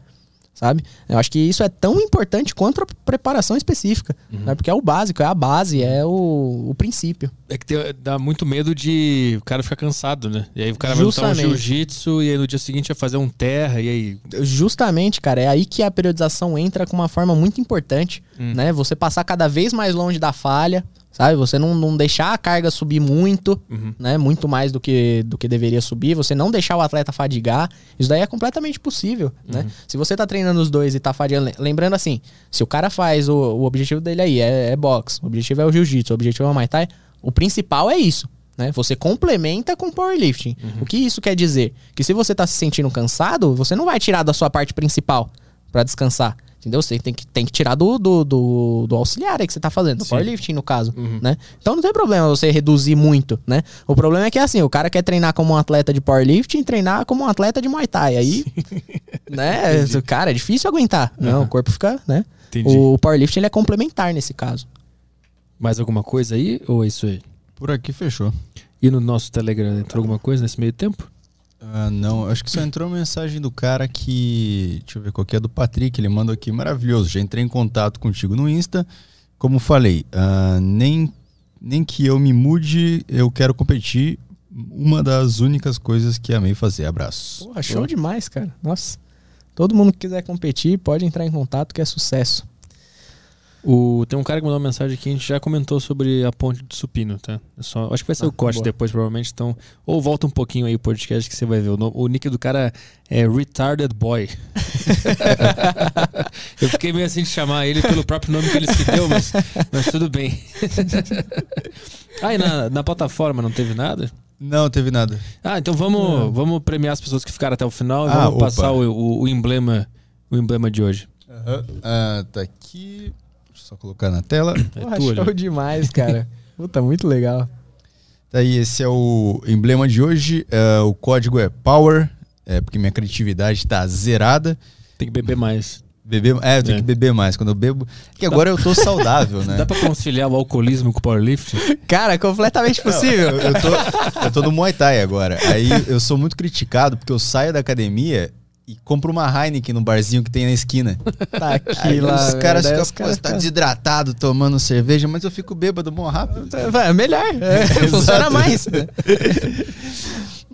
Sabe? Eu acho que isso é tão importante quanto a preparação específica. Né? Porque é o básico, é a base, é o, o princípio. É que tem- dá muito medo de o cara ficar cansado, né? E aí o cara vai lutar um Justamente. jiu-jitsu e aí no dia seguinte vai fazer um terra e aí... Justamente, cara, é aí que a periodização entra com uma forma muito importante, Hum. né? Você passar cada vez mais longe da falha, sabe? Você não, não deixar a carga subir muito, Uhum. né? Muito mais do que, do que deveria subir. Você não deixar o atleta fadigar. Isso daí é completamente possível, Uhum. né? Se você tá treinando os dois e tá fadigando... Lembrando assim, se o cara faz... O, o objetivo dele aí é, é boxe, o objetivo é o jiu-jitsu, o objetivo é o Muay Thai, o principal é isso. Né? Você complementa com powerlifting. O que isso quer dizer? Que se você tá se sentindo cansado, você não vai tirar da sua parte principal pra descansar. Entendeu? Você tem que, tem que tirar do, do, do, do auxiliar aí que você tá fazendo, do Sim. powerlifting no caso, né? Então não tem problema você reduzir muito, né? O problema é que assim, o cara quer treinar como um atleta de powerlifting treinar como um atleta de Muay Thai. Aí, <laughs> né? <laughs> Cara, é difícil aguentar. Não, o corpo fica, né? Entendi. O powerlifting ele é complementar nesse caso. Mais alguma coisa aí ou é isso aí? Por aqui fechou. E no nosso Telegram entrou alguma coisa nesse meio tempo? Ah, não, acho que só entrou mensagem do cara que. Deixa eu ver qual que é do Patrick. Ele mandou aqui, maravilhoso. Já entrei em contato contigo no Insta. Como falei, ah, nem, nem que eu me mude, eu quero competir. Uma das únicas coisas que amei fazer. Abraço. Porra, show demais, cara. Nossa. Todo mundo que quiser competir pode entrar em contato que é sucesso. O, tem um cara que mandou uma mensagem aqui, a gente já comentou sobre a ponte de supino, tá? É só, acho que vai ser Ah, o corte boa. depois, provavelmente. Então, ou volta um pouquinho aí o podcast que você vai ver. O, o nick do cara é Retarded Boy. <laughs> Eu fiquei meio assim de chamar ele pelo próprio nome que ele se deu, mas, mas tudo bem. <laughs> ah, e na, na plataforma não teve nada? Não, teve nada. Ah, então vamos, vamos premiar as pessoas que ficaram até o final e Ah, vamos opa. passar o, o- o emblema, o emblema de hoje. Ah, tá aqui. Só colocar na tela. <coughs> É Porra, tua, show né? demais, cara. <coughs> Puta, muito legal. Tá aí, esse é o emblema de hoje. É, o código é Power, é porque minha criatividade tá zerada. Tem que beber mais. Beber, é, eu tenho É. que beber mais. Quando eu bebo. É que agora eu tô <laughs> saudável, né? Dá pra conciliar o alcoolismo com o powerlifting? <laughs> Cara, completamente possível. Eu, eu tô, eu tô no Muay Thai agora. Aí eu sou muito criticado porque eu saio da academia e compro uma Heineken no barzinho que tem na esquina. <laughs> Tá aqui Aí lá. os caras daí ficam, você tá desidratado tomando cerveja, mas eu fico bêbado mó rápido. É melhor. É, <laughs> funciona mais. <laughs>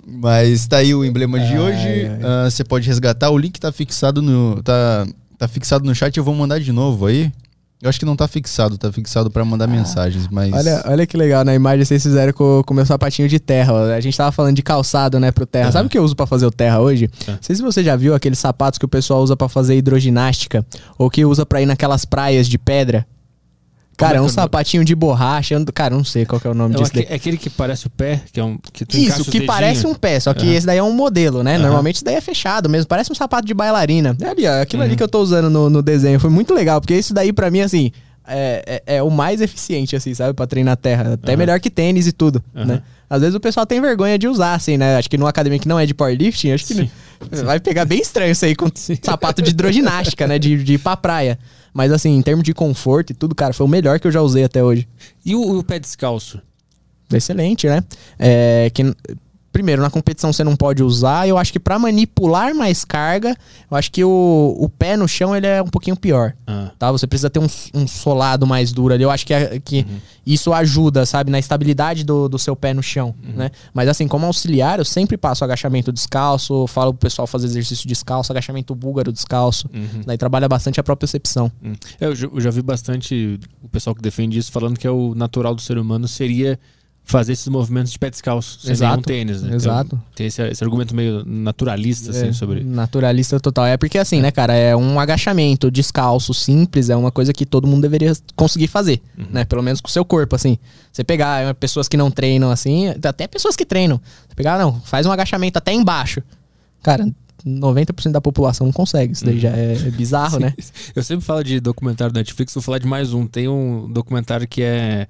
Mas tá aí o emblema de Ai, hoje. Ah, Você pode resgatar. O link tá fixado no. Tá, tá fixado no chat, eu vou mandar de novo aí. Eu acho que não tá fixado, tá fixado pra mandar mensagens, mas. Olha, olha que legal, na imagem vocês fizeram com com o meu sapatinho de terra. A gente tava falando de calçado, né, pro terra. Aham. Sabe o que eu uso pra fazer o terra hoje? É. Não sei se você já viu aqueles sapatos que o pessoal usa pra fazer hidroginástica ou que usa pra ir naquelas praias de pedra. Cara, é é um é nome? sapatinho de borracha. Cara, eu não sei qual que é o nome É, disso. daí. é aquele que parece o pé, que é um. Que Isso, que parece um pé, só que Aham. esse daí é um modelo, né? Aham. Normalmente isso daí é fechado mesmo, parece um sapato de bailarina. É ali, ó, aquilo Uhum. ali que eu tô usando no, no desenho. Foi muito legal, porque isso daí pra mim, assim, é, é- é o mais eficiente, assim, sabe? Pra treinar terra. Até Aham. melhor que tênis e tudo, Aham. né? Às vezes o pessoal tem vergonha de usar, assim, né? Acho que numa academia que não é de powerlifting, acho que Sim. vai pegar bem estranho isso aí com sapato de hidroginástica, né? De, de ir pra praia. Mas assim, em termos de conforto e tudo, cara, foi o melhor que eu já usei até hoje. E o, o pé descalço? Excelente, né? É, que primeiro, na competição você não pode usar. Eu acho que para manipular mais carga, eu acho que o, o pé no chão ele é um pouquinho pior. Ah, Tá? Você precisa ter um, um solado mais duro ali. Eu acho que, é- que isso ajuda, sabe, na estabilidade do, do seu pé no chão, né? Mas assim, como auxiliar, eu sempre passo agachamento descalço, falo pro pessoal fazer exercício descalço, agachamento búlgaro descalço. Daí trabalha bastante a propriocepção. hum. É, Eu, eu já vi bastante o pessoal que defende isso falando que é o natural do ser humano seria fazer esses movimentos de pé descalço, sem Exato. nenhum tênis. Né? Exato. Tem, tem esse, esse argumento meio naturalista, assim, É, sobre... Naturalista total. É porque assim, né, cara, é um agachamento descalço, simples, é uma coisa que todo mundo deveria conseguir fazer, né? Pelo menos com o seu corpo, assim. Você pegar é, pessoas que não treinam, assim, até pessoas que treinam. Você pegar, não, faz um agachamento até embaixo. Cara, 90% da população não consegue. Isso daí já é, é bizarro, <laughs> né? Eu sempre falo de documentário da Netflix, vou falar de mais um. Tem um documentário que é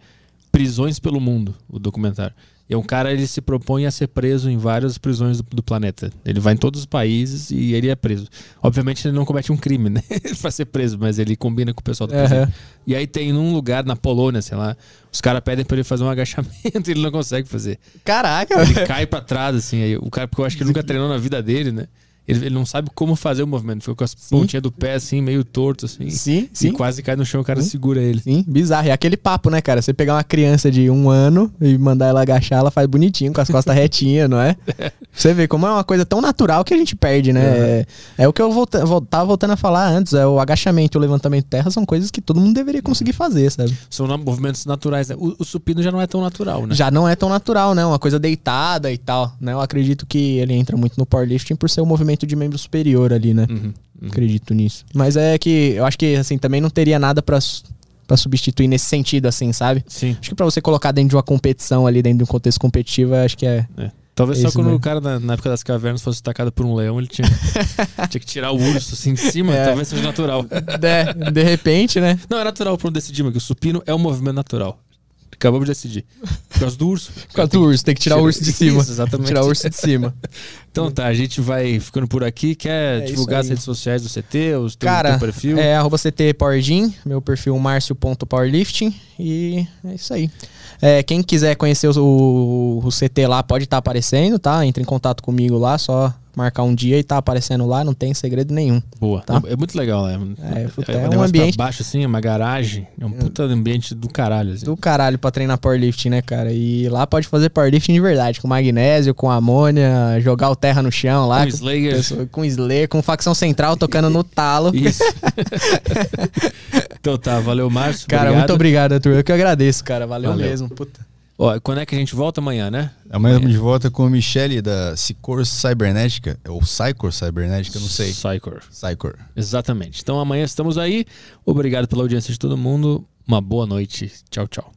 Prisões pelo Mundo, o documentário. E é um cara, ele se propõe a ser preso em várias prisões do, do planeta. Ele vai em todos os países e ele é preso. Obviamente ele não comete um crime, né? <laughs> pra ser preso, mas ele combina com o pessoal do presídio. E aí tem num lugar na Polônia, sei lá, os caras pedem pra ele fazer um agachamento <laughs> e ele não consegue fazer. Caraca, Ele cai pra trás, assim, aí o cara, porque eu acho que ele nunca treinou na vida dele, né? Ele, ele não sabe como fazer o movimento. Fica com as pontinhas do pé, assim, meio torto, assim. Sim, E sim. quase cai no chão, o cara segura ele. Sim, bizarro. E aquele papo, né, cara? Você pegar uma criança de um ano e mandar ela agachar, ela faz bonitinho, com as costas <laughs> retinhas, não é? Você vê como é uma coisa tão natural que a gente perde, né? É, é o que eu volta, vol- tava voltando a falar antes. É o agachamento e o levantamento de terra são coisas que todo mundo deveria conseguir fazer, sabe? São movimentos naturais, né? O, o supino já não é tão natural, né? Já não é tão natural, né? Uma coisa deitada e tal, né? Eu acredito que ele entra muito no powerlifting por ser o movimento de membro superior ali, né? Uhum, uhum. Acredito nisso. Mas é que eu acho que, assim, também não teria nada pra, s- pra substituir nesse sentido, assim, sabe? Sim. Acho que pra você colocar dentro de uma competição ali, dentro de um contexto competitivo, acho que é. é. Talvez só quando mesmo. o cara, na, na época das cavernas, fosse atacado por um leão, ele tinha, <laughs> tinha que tirar o urso assim de cima. <laughs> É. Talvez seja natural. De, <laughs> de repente, né? Não, é natural pra não decidir, mas que o supino é um movimento natural. Acabamos de decidir. Por causa do urso. Por causa do urso, tem que tirar o urso de cima. Isso, exatamente. Tirar o urso de cima. Então tá, a gente vai ficando por aqui. Quer É divulgar as redes sociais do CT, os teu, Cara, teu perfil? é arroba CT PowerGym, meu perfil marcio.powerlifting e é isso aí. É, quem quiser conhecer o, o, o CT lá pode estar aparecendo, tá? Entre em contato comigo lá, só marcar um dia e tá aparecendo lá, não tem segredo nenhum. Boa. Tá. É, é muito legal, né? É, puta, é um negócio pra ambiente- baixo, assim, é uma garagem. É um puta ambiente do caralho. Assim. Do caralho pra treinar powerlifting, né, cara? E lá pode fazer powerlifting de verdade, com magnésio, com amônia, jogar o terra no chão lá. Com Slayer. pessoa- Com Slayer, com facção central tocando no talo. Isso. <laughs> então tá, valeu, Márcio. Cara, obrigado. muito obrigado, Arthur. Eu que agradeço, cara. Valeu, Valeu. mesmo. Puta. Ó, quando é que a gente volta amanhã, né? Amanhã estamos de volta com a Michele da Cicor Cybernética, ou Cycor Cybernética, não sei. Psycor. Cycor. Exatamente. Então amanhã estamos aí. Obrigado pela audiência de todo mundo. Uma boa noite. Tchau, tchau.